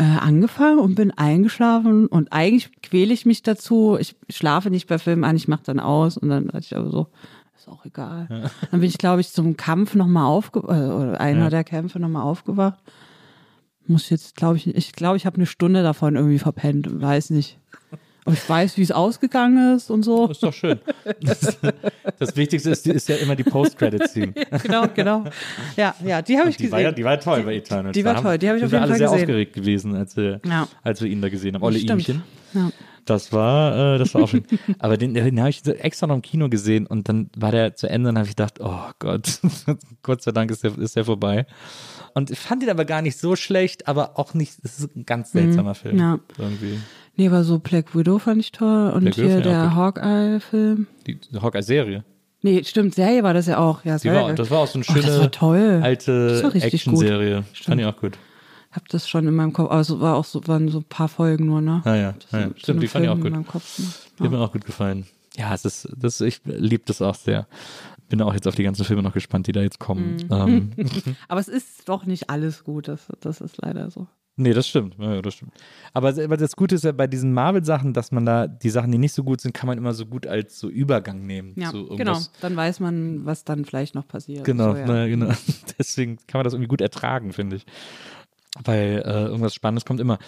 angefangen und bin eingeschlafen und eigentlich quäle ich mich dazu. Ich schlafe nicht bei Filmen an, ich mache dann aus und dann hatte ich aber so, ist auch egal. Dann bin ich, glaube ich, zum Kampf nochmal aufgewacht, äh, oder einer Ja. der Kämpfe nochmal aufgewacht. Muss jetzt, glaube ich, ich glaube, ich habe eine Stunde davon irgendwie verpennt, weiß nicht. Aber ich weiß, wie es ausgegangen ist und so. Ist doch schön. Das, das Wichtigste ist, ist ja immer die Post-Credit-Scene. genau, genau. Ja, ja, die habe ich Die gesehen. war, ja, die war toll bei Eternals. die war toll, die habe ich auf wir jeden alle Fall sehr gesehen. aufgeregt gewesen, als wir, Ja. als wir ihn da gesehen haben. Olle. Ihmchen. Ja. Das war, äh, das war auch schön. Aber den, den habe ich extra noch im Kino gesehen und dann war der zu Ende und habe ich gedacht, oh Gott, Gott sei Dank ist der, ist der vorbei. Und ich fand ihn aber gar nicht so schlecht, aber auch nicht, es ist ein ganz seltsamer Film. Mhm. ja. Irgendwie. Nee, aber so Black Widow fand ich toll und Black hier der. Hawkeye-Film. Die, die Hawkeye-Serie. Nee, stimmt, Serie war das ja auch. Ja, war, das war auch so eine Oh, schöne. Das alte Action-Serie. Fand ich auch gut. hab das schon in meinem Kopf, aber es war auch so, waren so ein paar Folgen nur, ne? Ah ja, So- ja, so stimmt, die fand ich auch gut. Kopf, ne? Die hat mir auch gut gefallen. Ja, es ist, das, ich liebe das auch sehr. Bin auch jetzt auf die ganzen Filme noch gespannt, die da jetzt kommen. Mhm. Ähm, Aber es ist doch nicht alles gut, das, das ist leider so. nee, das stimmt. Ja, das stimmt. Aber, das Gute ist ja bei diesen Marvel-Sachen, dass man da die Sachen, die nicht so gut sind, kann man immer so gut als so Übergang nehmen. Ja, zu genau. Dann weiß man, was dann vielleicht noch passiert. Genau, So, ja. na, genau. Deswegen kann man das irgendwie gut ertragen, finde ich. Weil äh, irgendwas Spannendes kommt immer.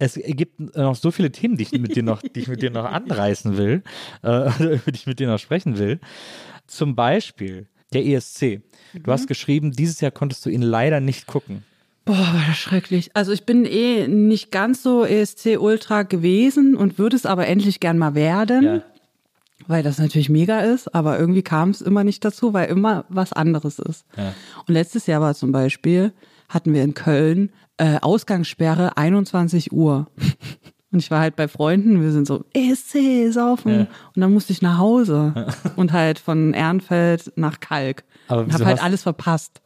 Es gibt noch so viele Themen, die ich mit dir noch, die ich mit dir noch anreißen will, äh, über die ich mit dir noch sprechen will. Zum Beispiel der ESC. Du Mhm. hast geschrieben, dieses Jahr konntest du ihn leider nicht gucken. Boah, war das schrecklich. Also ich bin eh nicht ganz so ESC-Ultra gewesen und würde es aber endlich gern mal werden, weil das natürlich mega ist, aber irgendwie kam es immer nicht dazu, weil immer was anderes ist. Ja. Und letztes Jahr war zum Beispiel, hatten wir in Köln äh, Ausgangssperre 21 Uhr. Und ich war halt bei Freunden, wir sind so, ESC, saufen. Ja. Und dann musste ich nach Hause und halt von Ehrenfeld nach Kalk. Aber und habe halt alles verpasst,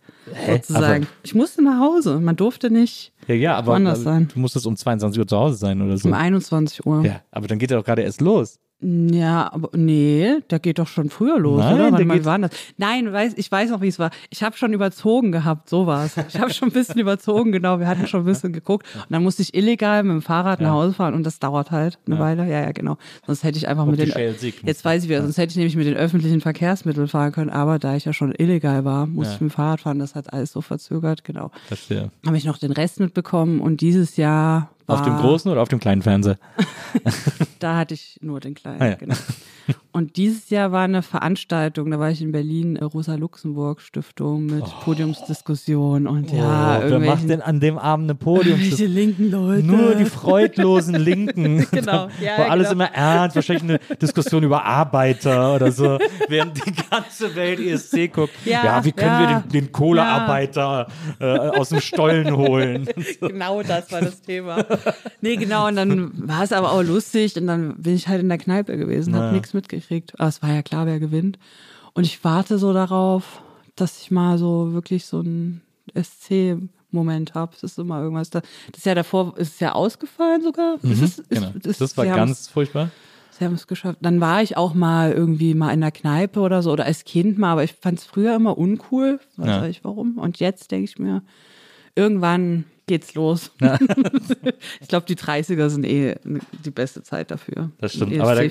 sozusagen. Aber- ich musste nach Hause, man durfte nicht Ja, ja, aber woanders sein. du musstest um 22 Uhr zu Hause sein oder so. Um 21 Uhr. Ja, aber dann geht er doch gerade erst los. Ja, aber nee, der geht doch schon früher los, Nein, oder? der Wann, war das? Nein, weiß, ich weiß noch, wie es war. Ich habe schon überzogen gehabt, so war's. Ich habe schon ein bisschen überzogen, genau. Wir hatten schon ein bisschen geguckt. Und dann musste ich illegal mit dem Fahrrad nach Hause fahren und das dauert halt eine Weile. Ja, ja, genau. Sonst hätte ich einfach mit die den. Jetzt weiß ich wieder, sonst hätte ich nämlich mit den öffentlichen Verkehrsmitteln fahren können. Aber da ich ja schon illegal war, musste ich mit dem Fahrrad fahren. Das hat alles so verzögert, genau. Verstehe. Habe ich noch den Rest mitbekommen und dieses Jahr. War, Auf dem großen oder auf dem kleinen Fernseher? da hatte ich nur den kleinen, Ah, ja. genau. Und dieses Jahr war eine Veranstaltung, da war ich in Berlin, äh, Rosa-Luxemburg-Stiftung mit Podiumsdiskussion und ja, oh, wer irgendwelche, macht denn an dem Abend eine Podium? irgendwelche linken Leute. Nur die freudlosen Linken. Genau, ja, War alles genau. immer ernst, wahrscheinlich eine Diskussion über Arbeiter oder so, während die ganze Welt ESC guckt. Ja, Ja, wie können ja. wir den, den Kohlearbeiter äh, aus dem Stollen holen? Genau das war das Thema. Nee, genau, und dann war es aber auch lustig und dann bin ich halt in der Kneipe gewesen, hab nichts mitgekriegt. Aber es war ja klar, wer gewinnt. Und ich warte so darauf, dass ich mal so wirklich so ein SC-Moment habe. Es ist immer irgendwas da. Das ist ja davor, ist es ja ausgefallen sogar. Es ist, ist, Genau. ist, Das war ganz furchtbar. Sie haben es geschafft. Dann war ich auch mal irgendwie mal in der Kneipe oder so oder als Kind mal, aber ich fand es früher immer uncool. Weiß Ja. ja. ich warum. Und jetzt denke ich mir, irgendwann geht's los. ich glaube, die 30er sind eh die beste Zeit dafür. Das stimmt. um Aber da-.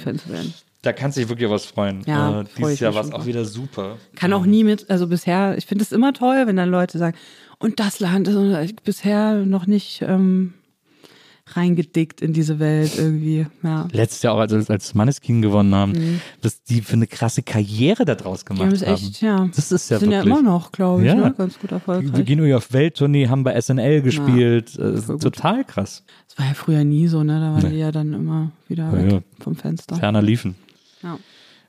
Da kannst du dich wirklich was freuen. Ja, äh, dieses Jahr war es auch wieder super. Kann auch nie mit, also bisher, ich finde es immer toll, wenn dann Leute sagen, und das Land ist äh, bisher noch nicht ähm, reingedickt in diese Welt irgendwie. Ja. Letztes Jahr auch, als, als Manneskin gewonnen haben, was die für eine krasse Karriere da draus Mhm. Die gemacht haben haben. es echt, ja. Das ist ja sind wirklich. ja immer noch, glaube ich, Ja. ne? ganz gut Wir erfolgreich. gehen irgendwie auf Welttournee, haben bei SNL gespielt. äh, voll gut. total krass. Das war ja früher nie so, ne? Da waren Nee. die ja dann immer wieder Ja, weg ja. vom Fenster. Ferner liefen. Ja.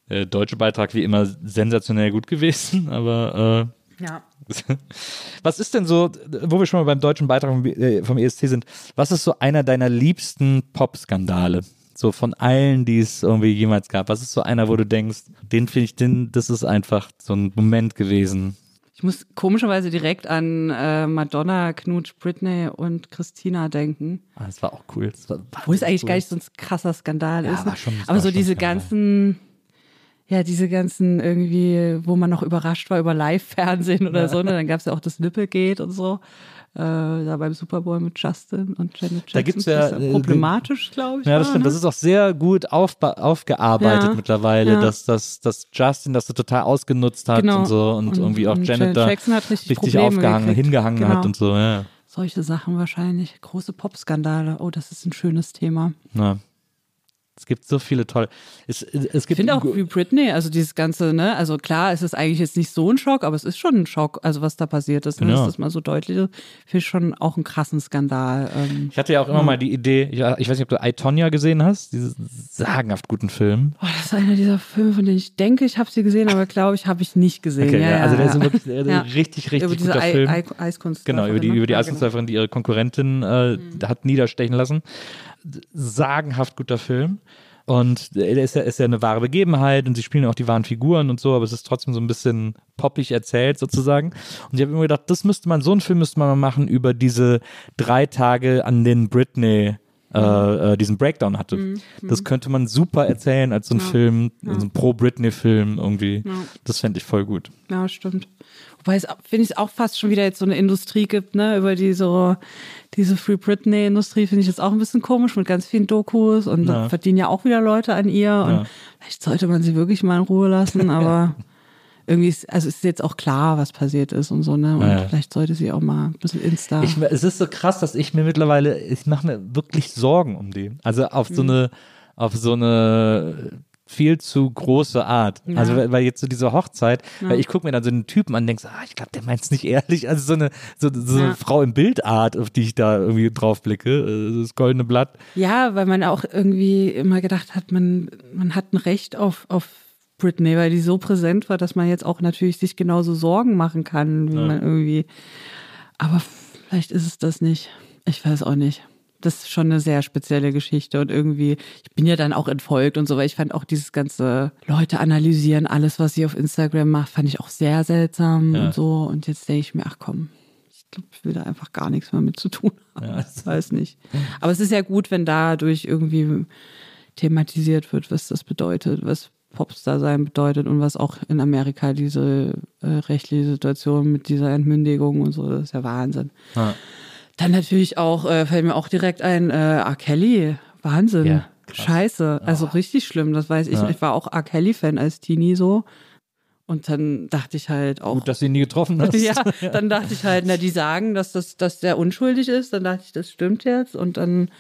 Äh, deutsche Beitrag wie immer sensationell gut gewesen, aber ja. äh, was ist denn so, wo wir schon mal beim deutschen Beitrag vom, äh, vom ESC sind, was ist so einer deiner liebsten Pop-Skandale? So von allen, die es irgendwie jemals gab. Was ist so einer, wo du denkst, den finde ich, den, das ist einfach so ein Moment gewesen. Ich muss komischerweise direkt an äh, Madonna, Knutsch, Britney und Christina denken. Ah, das war auch cool. Das war Wo es eigentlich cool. gar nicht so ein krasser Skandal Ja, ist. war ne? schon- Aber so diese Skandal. ganzen, ja, diese ganzen irgendwie, wo man noch überrascht war über Live-Fernsehen oder so. Ne? Dann gab es ja auch das Nippelgate und so. Äh, da beim Super Bowl mit Justin und Janet Jackson. Da gibt's ja, Das ist äh, problematisch, glaube ich. Ja, das stimmt. ne? Das ist auch sehr gut aufba- aufgearbeitet Ja, mittlerweile, ja. dass, dass, dass Justin das so total ausgenutzt hat Genau. und so und, Und- irgendwie auch und Janet Janet da richtig richtig aufgehangen, gekriegt. hingehangen Genau. hat und so, ja. Solche Sachen wahrscheinlich. Große Popskandale. Oh, das ist ein schönes Thema. ja. Es gibt so viele tolle. Es, es Ich gibt finde auch wie Britney, also dieses ganze, ne, also klar, es ist eigentlich jetzt nicht so ein Schock, aber es ist schon ein Schock, also was da passiert ist, ne, Genau. dass das mal so deutlich ist. Finde ich schon auch einen krassen Skandal. Ähm, ich hatte ja auch immer mal die Idee, ich, ich weiß nicht, ob du I, Tonya gesehen hast, diesen sagenhaft guten Film. oh, das ist einer dieser Filme, von denen ich denke, ich habe sie gesehen, aber glaube ich, habe ich nicht gesehen. Okay, ja, ja, ja, also der ja. ist wirklich äh, Ja. richtig, richtig über diese guter Ei- Film. Ei- Eiskunst. Genau, über die, über die Ja, Eiskunstläuferin, die ihre Konkurrentin äh, hat niederstechen lassen. Sagenhaft guter Film. Und der ist ja, ist ja eine wahre Begebenheit und sie spielen auch die wahren Figuren und so, aber es ist trotzdem so ein bisschen poppig erzählt sozusagen. Und ich habe immer gedacht, das müsste man, so einen Film müsste man mal machen über diese drei Tage, an denen Britney äh, äh, diesen Breakdown hatte. Das könnte man super erzählen als so ein Film, so ein Pro-Britney-Film irgendwie. Das fände ich voll gut. Ja, stimmt. Wobei es, finde ich, auch fast schon wieder jetzt so eine Industrie gibt, ne, über die so, diese Free Britney-Industrie finde ich jetzt auch ein bisschen komisch mit ganz vielen Dokus und Ja. verdienen ja auch wieder Leute an ihr und Ja. vielleicht sollte man sie wirklich mal in Ruhe lassen, aber irgendwie ist, also ist jetzt auch klar, was passiert ist und so, ne, und Ja, ja. vielleicht sollte sie auch mal ein bisschen Insta. Ich, es ist so krass, dass ich mir mittlerweile, ich mache mir wirklich Sorgen um die. Also auf Mhm. so eine, auf so eine viel zu große Art. Ja. Also weil, jetzt so diese Hochzeit, weil ich gucke mir dann so einen Typen an und denke, so, ah, ich glaube, der meint es nicht ehrlich. Also so eine, so, so eine Ja. Frau im Bildart, auf die ich da irgendwie drauf blicke, äh, das goldene Blatt. Ja, weil man auch irgendwie immer gedacht hat, man, man hat ein Recht auf, auf Britney, weil die so präsent war, dass man jetzt auch natürlich sich genauso Sorgen machen kann, wie man irgendwie. Aber vielleicht ist es das nicht. Ich weiß auch nicht. Das ist schon eine sehr spezielle Geschichte und irgendwie, ich bin ja dann auch entfolgt und so, weil ich fand auch dieses ganze Leute analysieren, alles, was sie auf Instagram macht, fand ich auch sehr seltsam Ja. und so. Und jetzt denke ich mir, ach komm, ich glaube, ich will da einfach gar nichts mehr mit zu tun haben. Ja. Ich weiß nicht. Aber es ist ja gut, wenn dadurch irgendwie thematisiert wird, was das bedeutet, was Popstar sein bedeutet und was auch in Amerika diese äh, rechtliche Situation mit dieser Entmündigung und so, das ist ja Wahnsinn. Ja. Dann natürlich auch, äh, fällt mir auch direkt ein, äh, R. Kelly, Wahnsinn. Ja. Scheiße, also richtig schlimm, das weiß ich. Ja. Ich war auch R. Kelly-Fan als Teenie so. Und dann dachte ich halt auch. Gut, dass du ihn nie getroffen hast. ja, dann dachte ich halt, na, die sagen, dass das, dass der unschuldig ist. Dann dachte ich, das stimmt jetzt. Und dann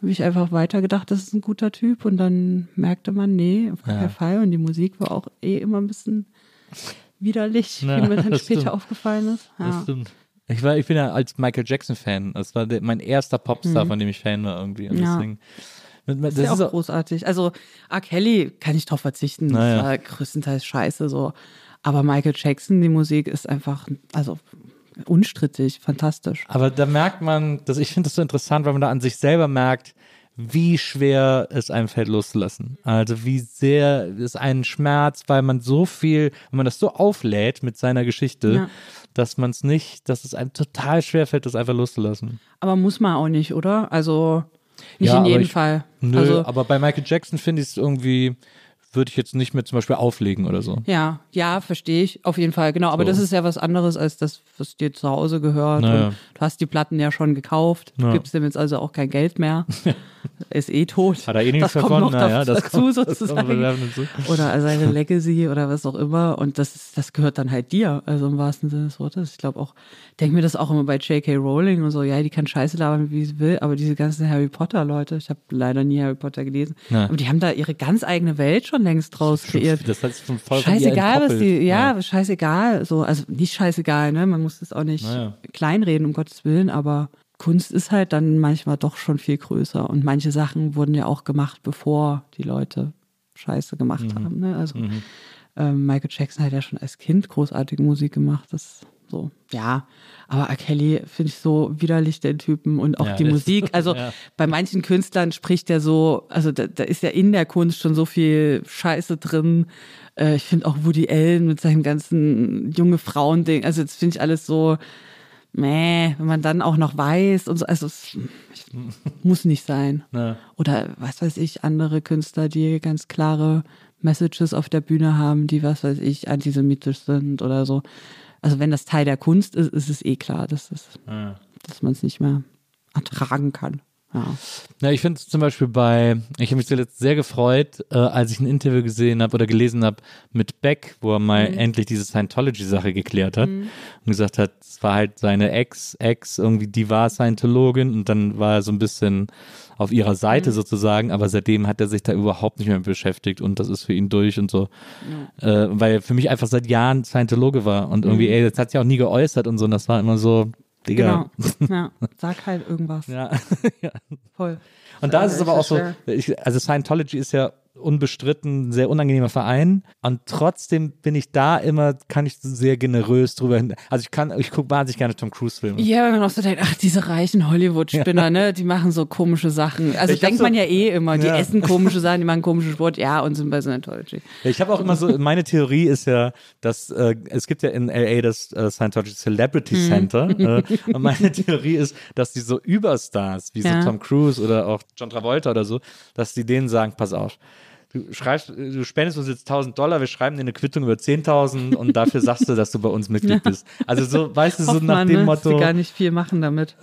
habe ich einfach weitergedacht, das ist ein guter Typ. Und dann merkte man, nee, auf keinen Ja. Fall. Und die Musik war auch eh immer ein bisschen widerlich, Ja, wie mir dann das später stimmt. aufgefallen ist. Das Ja. stimmt. Ich, war, ich bin ja als Michael Jackson-Fan. Das war der, mein erster Popstar, von dem ich Fan war irgendwie. Und Mhm. Ja. deswegen, mit- Das ist ja auch auch- großartig. Also R. Kelly kann ich drauf verzichten. Naja. Das war größtenteils scheiße so. Aber Michael Jackson, die Musik ist einfach, also unstrittig, fantastisch. Aber da merkt man, dass ich finde das so interessant, weil man da an sich selber merkt, wie schwer es einem fällt loszulassen. Also wie sehr es einen schmerzt, weil man so viel, wenn man das so auflädt mit seiner Geschichte, Ja. dass man es nicht, dass es einem total schwer fällt, das einfach loszulassen. Aber muss man auch nicht, oder? Also nicht Ja, in jedem ich- Fall. Nö, also aber bei Michael Jackson finde ich es irgendwie, würde ich jetzt nicht mehr zum Beispiel auflegen oder so. ja, ja, verstehe ich auf jeden Fall. Genau, aber So. das ist ja was anderes als das, was dir zu Hause gehört. Naja. Und du hast die Platten ja schon gekauft. Du Ja. gibst dem jetzt also auch kein Geld mehr. ist eh tot. Hat er eh nichts das kommt davon? noch Naja, das dazu kommt- das kommt sozusagen. bewerben hinzu. oder seine Legacy oder was auch immer. Und das, ist- das gehört dann halt dir, also im wahrsten Sinne des Wortes. Ich glaube auch, denke mir das auch immer bei J.K. Rowling und so, ja, die kann Scheiße labern, wie sie will, aber diese ganzen Harry Potter-Leute, ich habe leider nie Harry Potter gelesen, aber die haben da ihre ganz eigene Welt schon längst draus kreiert. Das heißt schon voll Scheißegal, was die, ja, scheißegal, so, also nicht scheißegal, ne, man muss das auch nicht Naja. kleinreden, um Gottes Willen, aber Kunst ist halt dann manchmal doch schon viel größer und manche Sachen wurden ja auch gemacht, bevor die Leute Scheiße gemacht Mhm. haben, ne, also ähm, Michael Jackson hat ja schon als Kind großartige Musik gemacht, das so, ja, aber R. Kelly finde ich so widerlich, den Typen und auch Ja, die Musik, also ja. bei manchen Künstlern spricht er so, also da, da ist ja in der Kunst schon so viel Scheiße drin. Äh, ich finde auch Woody Allen mit seinem ganzen junge Frauen-Ding, also das finde ich alles so, meh, wenn man dann auch noch weiß und so, also es muss nicht sein. Ja. Oder was weiß ich, andere Künstler, die ganz klare Messages auf der Bühne haben, die, was weiß ich, antisemitisch sind oder so. Also wenn das Teil der Kunst ist, ist es eh klar, dass, es, dass man es nicht mehr ertragen kann. Ja. Ja, ich finde es zum Beispiel bei, ich habe mich zuletzt sehr gefreut, äh, als ich ein Interview gesehen habe oder gelesen habe mit Beck, wo er mal Mhm. endlich diese Scientology-Sache geklärt hat und gesagt hat, es war halt seine Ex, Ex, irgendwie, die war Scientologin und dann war er so ein bisschen auf ihrer Seite Mhm. sozusagen, aber seitdem hat er sich da überhaupt nicht mehr mit beschäftigt und das ist für ihn durch und so. Äh, weil er für mich einfach seit Jahren Scientologe war und irgendwie, ey, das hat sich auch nie geäußert und so und das war immer so, Digga. Genau. Ja. Sag halt irgendwas. Ja. ja. Voll. Und da ist es aber auch so, ich, also Scientology ist ja unbestritten ein sehr unangenehmer Verein und trotzdem bin ich da immer, kann ich sehr generös drüber hin. Also ich kann, ich gucke wahnsinnig gerne Tom Cruise Filme. Ja, wenn man auch so denkt, ach, diese reichen Hollywood-Spinner, ne, die machen so komische Sachen. Also Ich denkt so- man ja eh immer, die Ja. essen komische Sachen, die machen komischen Sport, ja, und sind bei Scientology. Ich habe auch immer so, meine Theorie ist ja, dass äh, es gibt ja in LA das äh, Scientology Celebrity Mhm. Center äh, und meine Theorie ist, dass die so Überstars wie Ja. so Tom Cruise oder auch John Travolta oder so, dass die denen sagen, pass auf, du schreibst, du spendest uns jetzt 1000 Dollar, wir schreiben dir eine Quittung über 10.000 und dafür sagst du, dass du bei uns Mitglied bist. Also so, weißt du, so nach man, dem ne, dass Motto. sie gar nicht viel machen damit.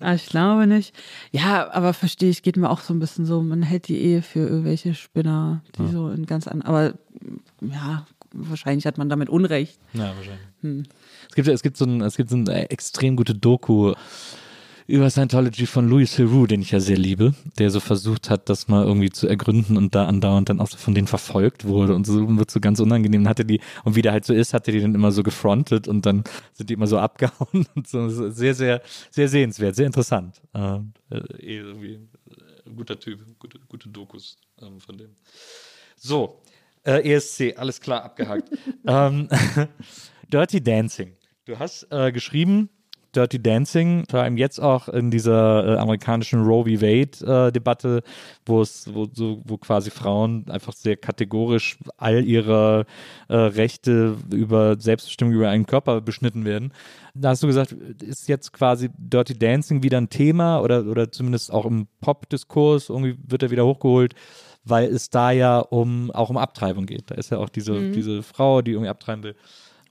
Ah, ich glaube nicht. Ja, aber verstehe ich, geht mir auch so ein bisschen so, man hält die Ehe für irgendwelche Spinner, die so in ganz an, aber ja, wahrscheinlich hat man damit Unrecht. Ja, wahrscheinlich. Es gibt, ja- es gibt so ein, es gibt so eine extrem gute Doku über Scientology von Louis Theroux, den ich ja sehr liebe, der so versucht hat, das mal irgendwie zu ergründen und da andauernd dann auch so von denen verfolgt wurde und so wird so ganz unangenehm. Hatte die, und wie der halt so ist, hatte die dann immer so gefrontet und dann sind die immer so abgehauen und so. Sehr, sehr, sehr sehenswert, sehr interessant. Ähm, äh, eh irgendwie äh, guter Typ, gute, gute Dokus ähm, von dem. So, äh, ESC, alles klar, abgehakt. ähm, Dirty Dancing. Du hast äh, geschrieben, Dirty Dancing, vor allem jetzt auch in dieser äh, amerikanischen Roe v. Wade äh, wo es, wo, so, wo quasi Frauen einfach sehr kategorisch all ihre äh, Rechte über Selbstbestimmung über einen Körper beschnitten werden. Da hast du gesagt, ist jetzt quasi Dirty Dancing wieder ein Thema oder, oder zumindest auch im Pop-Diskurs, irgendwie wird er wieder hochgeholt weil es da ja um auch um Abtreibung geht. Da ist ja auch diese, mhm. diese Frau, die irgendwie abtreiben will.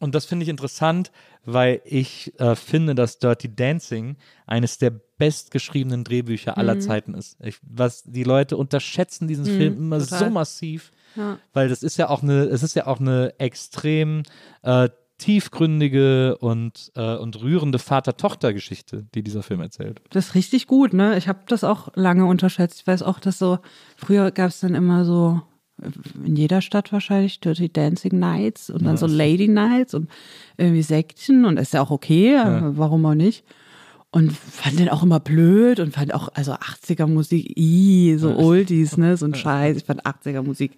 Und das finde ich interessant, weil ich äh, finde, dass Dirty Dancing eines der bestgeschriebenen Drehbücher aller mhm. Zeiten ist. Ich, was die Leute unterschätzen diesen mhm, Film immer total. so massiv, ja. weil das ist ja auch eine, es ist ja auch eine extrem äh, tiefgründige und, äh, und rührende Vater-Tochter-Geschichte, die dieser Film erzählt. Das ist richtig gut, ne? Ich habe das auch lange unterschätzt. Ich weiß auch, dass so, früher gab es dann immer so in jeder Stadt wahrscheinlich Dirty Dancing Nights und dann ja, so Lady Nights und irgendwie Sekten und ist ja auch okay, ja. warum auch nicht. Und fand den auch immer blöd und fand auch, also 80er Musik, i, so Oldies, ne, so ein Scheiß. Ich fand 80er Musik,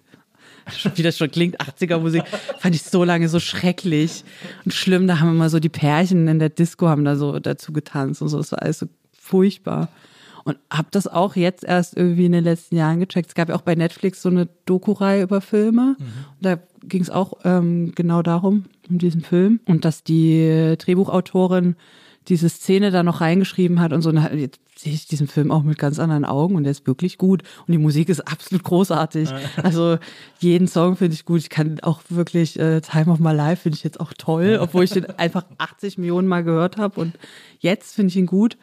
wie das schon klingt, 80er Musik, fand ich so lange so schrecklich und schlimm. Da haben immer so die Pärchen in der Disco haben da so dazu getanzt und so, das war alles so furchtbar. Und habe das auch jetzt erst irgendwie in den letzten Jahren gecheckt. Es gab ja auch bei Netflix so eine Doku-Reihe über Filme. Mhm. Und da ging es auch ähm, genau darum, um diesen Film. Und dass die Drehbuchautorin diese Szene da noch reingeschrieben hat und so. Und jetzt sehe ich diesen Film auch mit ganz anderen Augen und der ist wirklich gut. Und die Musik ist absolut großartig. Also jeden Song finde ich gut. Ich kann auch wirklich äh, Time of My Life finde ich jetzt auch toll, obwohl ich den einfach 80 Millionen Mal gehört habe. Und jetzt finde ich ihn gut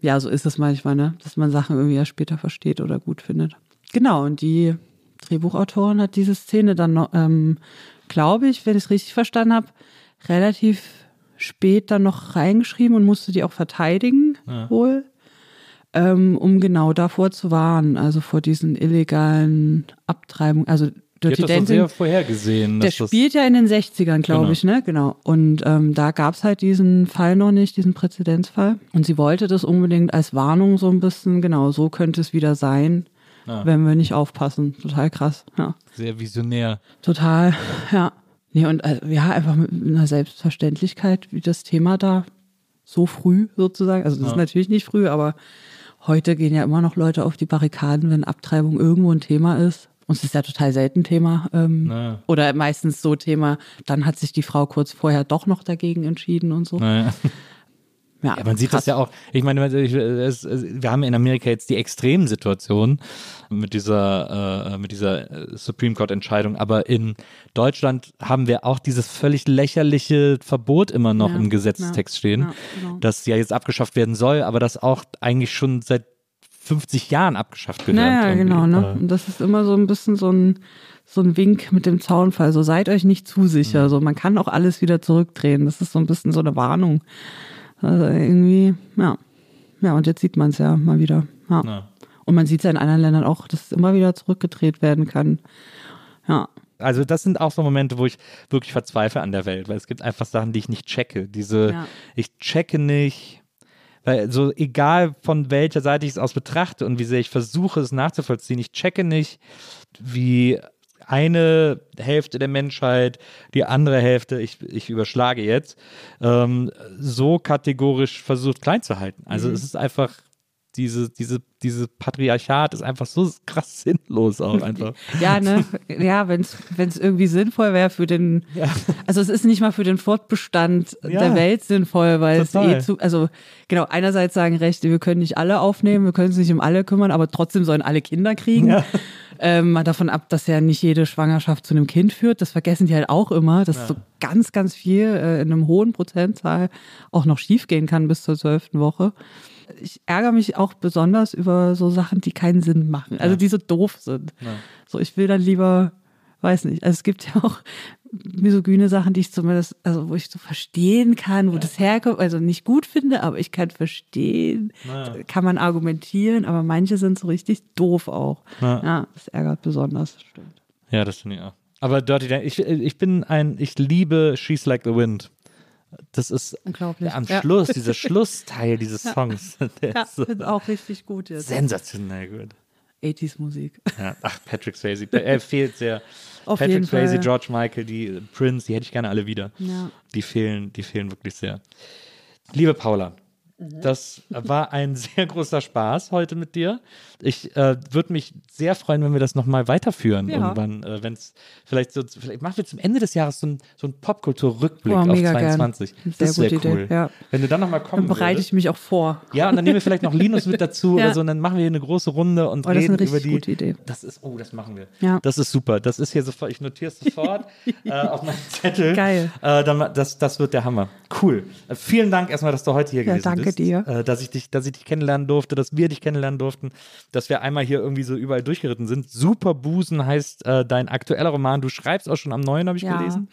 ja, so ist es manchmal, ne? dass man Sachen irgendwie erst später versteht oder gut findet. Genau, und die Drehbuchautorin hat diese Szene dann noch, ähm, glaube ich, wenn ich es richtig verstanden habe, relativ spät dann noch reingeschrieben und musste die auch verteidigen, ja. wohl, ähm, um genau davor zu warnen, also vor diesen illegalen Abtreibungen, also Dirty das Dancing, sehr vorhergesehen. Der spielt ja in den 60ern, glaube genau. ich, ne? Genau. Und ähm, da gab es halt diesen Fall noch nicht, diesen Präzedenzfall. Und sie wollte das unbedingt als Warnung so ein bisschen, genau, so könnte es wieder sein, ah. wenn wir nicht aufpassen. Total krass, ja. Sehr visionär. Total, ja. Nee, und also, ja, einfach mit einer Selbstverständlichkeit, wie das Thema da so früh sozusagen, also das ja. ist natürlich nicht früh, aber heute gehen ja immer noch Leute auf die Barrikaden, wenn Abtreibung irgendwo ein Thema ist. Und es ist ja total selten Thema. Ähm, naja. Oder meistens so Thema, dann hat sich die Frau kurz vorher doch noch dagegen entschieden und so. Naja. Ja, ja, man sieht krass. das ja auch. Ich meine, es, wir haben in Amerika jetzt die extremen Situationen mit dieser, äh, mit dieser äh, Supreme Court Entscheidung, aber in Deutschland haben wir auch dieses völlig lächerliche Verbot immer noch ja, im Gesetzestext ja, stehen, genau. das ja jetzt abgeschafft werden soll, aber das auch eigentlich schon seit 50 Jahren abgeschafft gehört. Naja, genau. Ne? Und das ist immer so ein bisschen so ein, so ein Wink mit dem Zaunfall. So seid euch nicht zu sicher. Mhm. So man kann auch alles wieder zurückdrehen. Das ist so ein bisschen so eine Warnung. Also irgendwie, ja. Ja, und jetzt sieht man es ja mal wieder. Ja. ja. Und man sieht es ja in anderen Ländern auch, dass es immer wieder zurückgedreht werden kann. Ja. Also das sind auch so Momente, wo ich wirklich verzweifle an der Welt, weil es gibt einfach Sachen, die ich nicht checke. Diese, ja. ich checke nicht, weil so egal von welcher Seite ich es aus betrachte und wie sehr ich versuche, es nachzuvollziehen, ich checke nicht, wie eine Hälfte der Menschheit, die andere Hälfte, ich, ich überschlage jetzt, ähm, so kategorisch versucht klein zu halten. Also mhm. es ist einfach diese, diese, diese Patriarchat ist einfach so krass sinnlos auch einfach. ja, ne? Ja, wenn es irgendwie sinnvoll wäre für den, ja. also es ist nicht mal für den Fortbestand ja. der Welt sinnvoll, weil Total. es eh zu, also genau, einerseits sagen Rechte, wir können nicht alle aufnehmen, wir können uns nicht um alle kümmern, aber trotzdem sollen alle Kinder kriegen. Ja. Ähm, mal davon ab, dass ja nicht jede Schwangerschaft zu einem Kind führt. Das vergessen die halt auch immer, dass so ganz, ganz viel äh, in einem hohen Prozentzahl auch noch schiefgehen kann bis zur zwölften Woche ich ärgere mich auch besonders über so Sachen, die keinen Sinn machen, also ja. die so doof sind. Ja. So, ich will dann lieber, weiß nicht, also es gibt ja auch misogyne Sachen, die ich zumindest, also wo ich so verstehen kann, wo ja. das herkommt, also nicht gut finde, aber ich kann verstehen, naja. kann man argumentieren, aber manche sind so richtig doof auch. Ja, ja das ärgert besonders, stimmt. Ja, das finde ich auch. Aber Dirty ich, ich bin ein, ich liebe She's Like the Wind. Das ist Unglaublich. am Schluss, ja. dieser Schlussteil dieses Songs. Der ja, ist finde auch richtig gut jetzt. Sensationell gut. 80s Musik. Ja, ach, Patrick Swayze. Er fehlt sehr. Auf Patrick Swayze, George Michael, die Prince, die hätte ich gerne alle wieder. Ja. Die fehlen, die fehlen wirklich sehr. Liebe Paula, das war ein sehr großer Spaß heute mit dir. Ich äh, würde mich sehr freuen, wenn wir das nochmal weiterführen Ja. irgendwann. Äh, wenn es vielleicht so, vielleicht machen wir zum Ende des Jahres so ein, so ein Popkultur-Rückblick Oh, auf mega gern. 22. Sehr das wäre cool. Idee, ja. Wenn du dann nochmal kommen Dann bereite würdest. ich mich auch vor. Ja, und dann nehmen wir vielleicht noch Linus mit dazu Ja. oder so, und dann machen wir hier eine große Runde und Oh, das ist reden über die. gute Idee. Das ist, oh, das machen wir. Ja. Das ist super. Das ist hier sofort, ich notiere es sofort äh, auf meinen Zettel. Geil. Äh, dann, das, das wird der Hammer. Cool. Äh, vielen Dank erstmal, dass du heute hier Ja, gewesen danke bist. dir. Äh, dass, ich dich, dass ich dich kennenlernen durfte, dass wir dich kennenlernen durften, dass wir einmal hier irgendwie so überall durchgeritten sind. Super Busen heißt äh, dein aktueller Roman. Du schreibst auch schon am neuen, habe ich Ja. gelesen.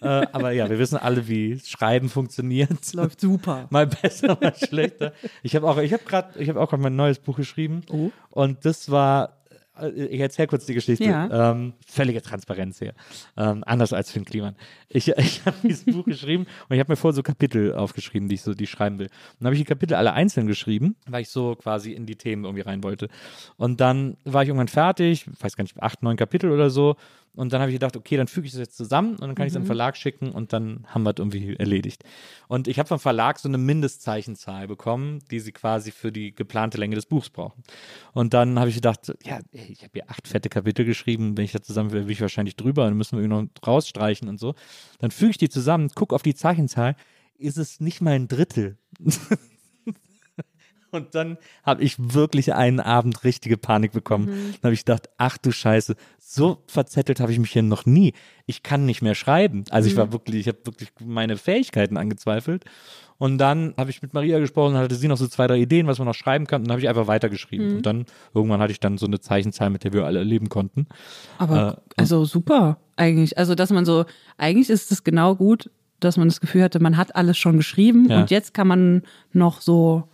äh, aber ja, wir wissen alle, wie Schreiben funktioniert. Läuft super. mal besser, mal schlechter. Ich habe auch, ich habe gerade, ich habe auch mein neues Buch geschrieben Oh. und das war, ich erzähle kurz die Geschichte. Ja. Ähm, völlige Transparenz hier, ähm, anders als Finn Kliman. Ich, ich habe dieses Buch geschrieben und ich habe mir vorher so Kapitel aufgeschrieben, die ich so, die ich schreiben will. Und dann habe ich die Kapitel alle einzeln geschrieben, weil ich so quasi in die Themen irgendwie rein wollte. Und dann war ich irgendwann fertig, weiß gar nicht, acht, neun Kapitel oder so. Und dann habe ich gedacht, okay, dann füge ich das jetzt zusammen und dann kann ich es den Verlag schicken und dann haben wir es irgendwie erledigt. Und ich habe vom Verlag so eine Mindestzeichenzahl bekommen, die sie quasi für die geplante Länge des Buchs brauchen. Und dann habe ich gedacht, ja, ey, ich habe hier acht fette Kapitel geschrieben, wenn ich da zusammen will, will ich wahrscheinlich drüber, dann müssen wir irgendwie noch rausstreichen und so. Dann füge ich die zusammen, gucke auf die Zeichenzahl, ist es nicht mal ein Drittel. Und dann habe ich wirklich einen Abend richtige Panik bekommen. Dann habe ich gedacht, ach du Scheiße, so verzettelt habe ich mich hier noch nie. Ich kann nicht mehr schreiben. Also ich war wirklich, ich habe wirklich meine Fähigkeiten angezweifelt. Und dann habe ich mit Maria gesprochen, hatte sie noch so zwei, drei Ideen, was man noch schreiben kann. Und dann habe ich einfach weitergeschrieben. Und dann, irgendwann hatte ich dann so eine Zeichenzahl, mit der wir alle leben konnten. Aber Äh, also super eigentlich. Also dass man so, eigentlich ist es genau gut, dass man das Gefühl hatte, man hat alles schon geschrieben Ja. und jetzt kann man noch so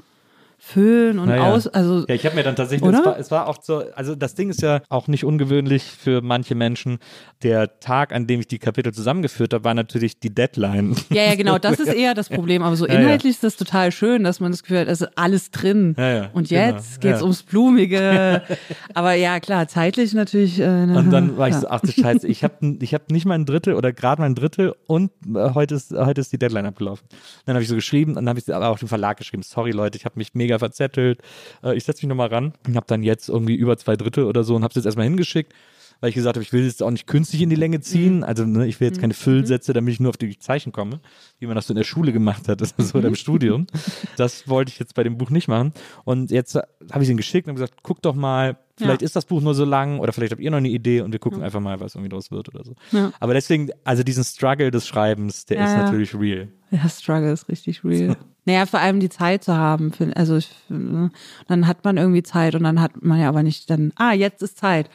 füllen und Naja. aus, also Ja, ich habe mir dann tatsächlich, es war, es war auch so, also das Ding ist ja auch nicht ungewöhnlich für manche Menschen. Der Tag, an dem ich die Kapitel zusammengeführt habe, war natürlich die Deadline. Ja, ja, genau, das ist eher das Problem. Aber so Ja, ja. inhaltlich ist das total schön, dass man das Gefühl hat, es ist alles drin. Ja, Und genau, jetzt geht's ja. ums Blumige. Aber ja, klar, zeitlich natürlich. Äh, Und dann war ich so, ach du Scheiße, ich habe ich hab nicht mal ein Drittel oder gerade mal ein Drittel und äh, heute, ist, heute ist die Deadline abgelaufen. Dann habe ich so geschrieben und dann habe ich aber auch dem Verlag geschrieben, sorry Leute, ich habe mich mega verzettelt, äh, ich setze mich nochmal ran. Und habe dann jetzt irgendwie über zwei Drittel oder so und habe es jetzt erstmal hingeschickt, weil ich gesagt habe, ich will jetzt auch nicht künstlich in die Länge ziehen, also ne, ich will jetzt keine Füllsätze, damit ich nur auf die Zeichen komme, wie man das so in der Schule gemacht hat oder so oder im Studium. Das wollte ich jetzt bei dem Buch nicht machen und jetzt habe ich ihn geschickt und gesagt, guck doch mal, Vielleicht Ja. ist das Buch nur so lang oder vielleicht habt ihr noch eine Idee und wir gucken einfach mal, was irgendwie draus wird oder so. Ja. Aber deswegen, also diesen Struggle des Schreibens, der Ja, ist ja. natürlich real. Ja, Struggle ist richtig real. Naja, vor allem die Zeit zu haben. Also ich, finde, dann hat man irgendwie Zeit und dann hat man ja aber nicht dann, ah, jetzt ist Zeit.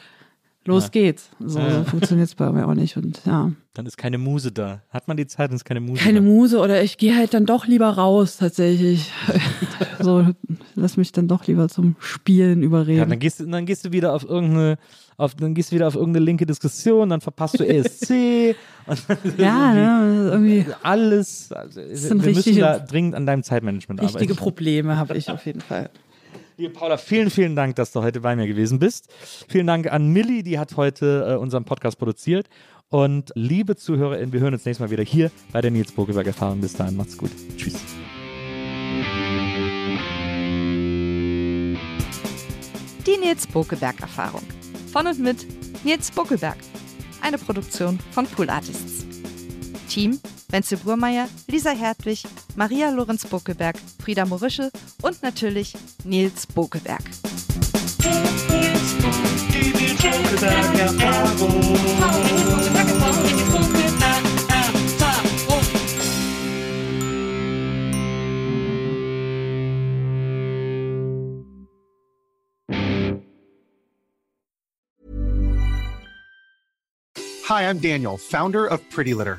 Los geht's. So, so funktioniert es bei mir auch nicht. Und ja. Dann ist keine Muse da. Hat man die Zeit und ist keine Muse Keine da. Muse oder ich gehe halt dann doch lieber raus tatsächlich. so, lass mich dann doch lieber zum Spielen Ja, überreden. dann gehst du, dann gehst du wieder auf irgendeine, auf, dann gehst du wieder auf irgendeine linke Diskussion, dann verpasst du ESC dann ja, ne, irgendwie alles. Also, wir müssen richtige- da dringend an deinem Zeitmanagement richtige arbeiten. Probleme habe ich auf jeden Fall. Liebe Paula, vielen, vielen Dank, dass du heute bei mir gewesen bist. Vielen Dank an Millie, die hat heute äh, unseren Podcast produziert. Und liebe ZuhörerInnen, wir hören uns nächstes Mal wieder hier bei der Nils Bokeberg Erfahrung. Bis dahin, macht's gut. Tschüss. Die Nils Bokeberg Erfahrung. Von und mit Nils Bokeberg. Eine Produktion von Pool Artists. Team: Wenzel Burmeier, Lisa Hertwig, Maria Lorenz Bokeberg, Frieda Morische und natürlich Nils Bokeberg. Hi, I'm Daniel, founder of Pretty Litter.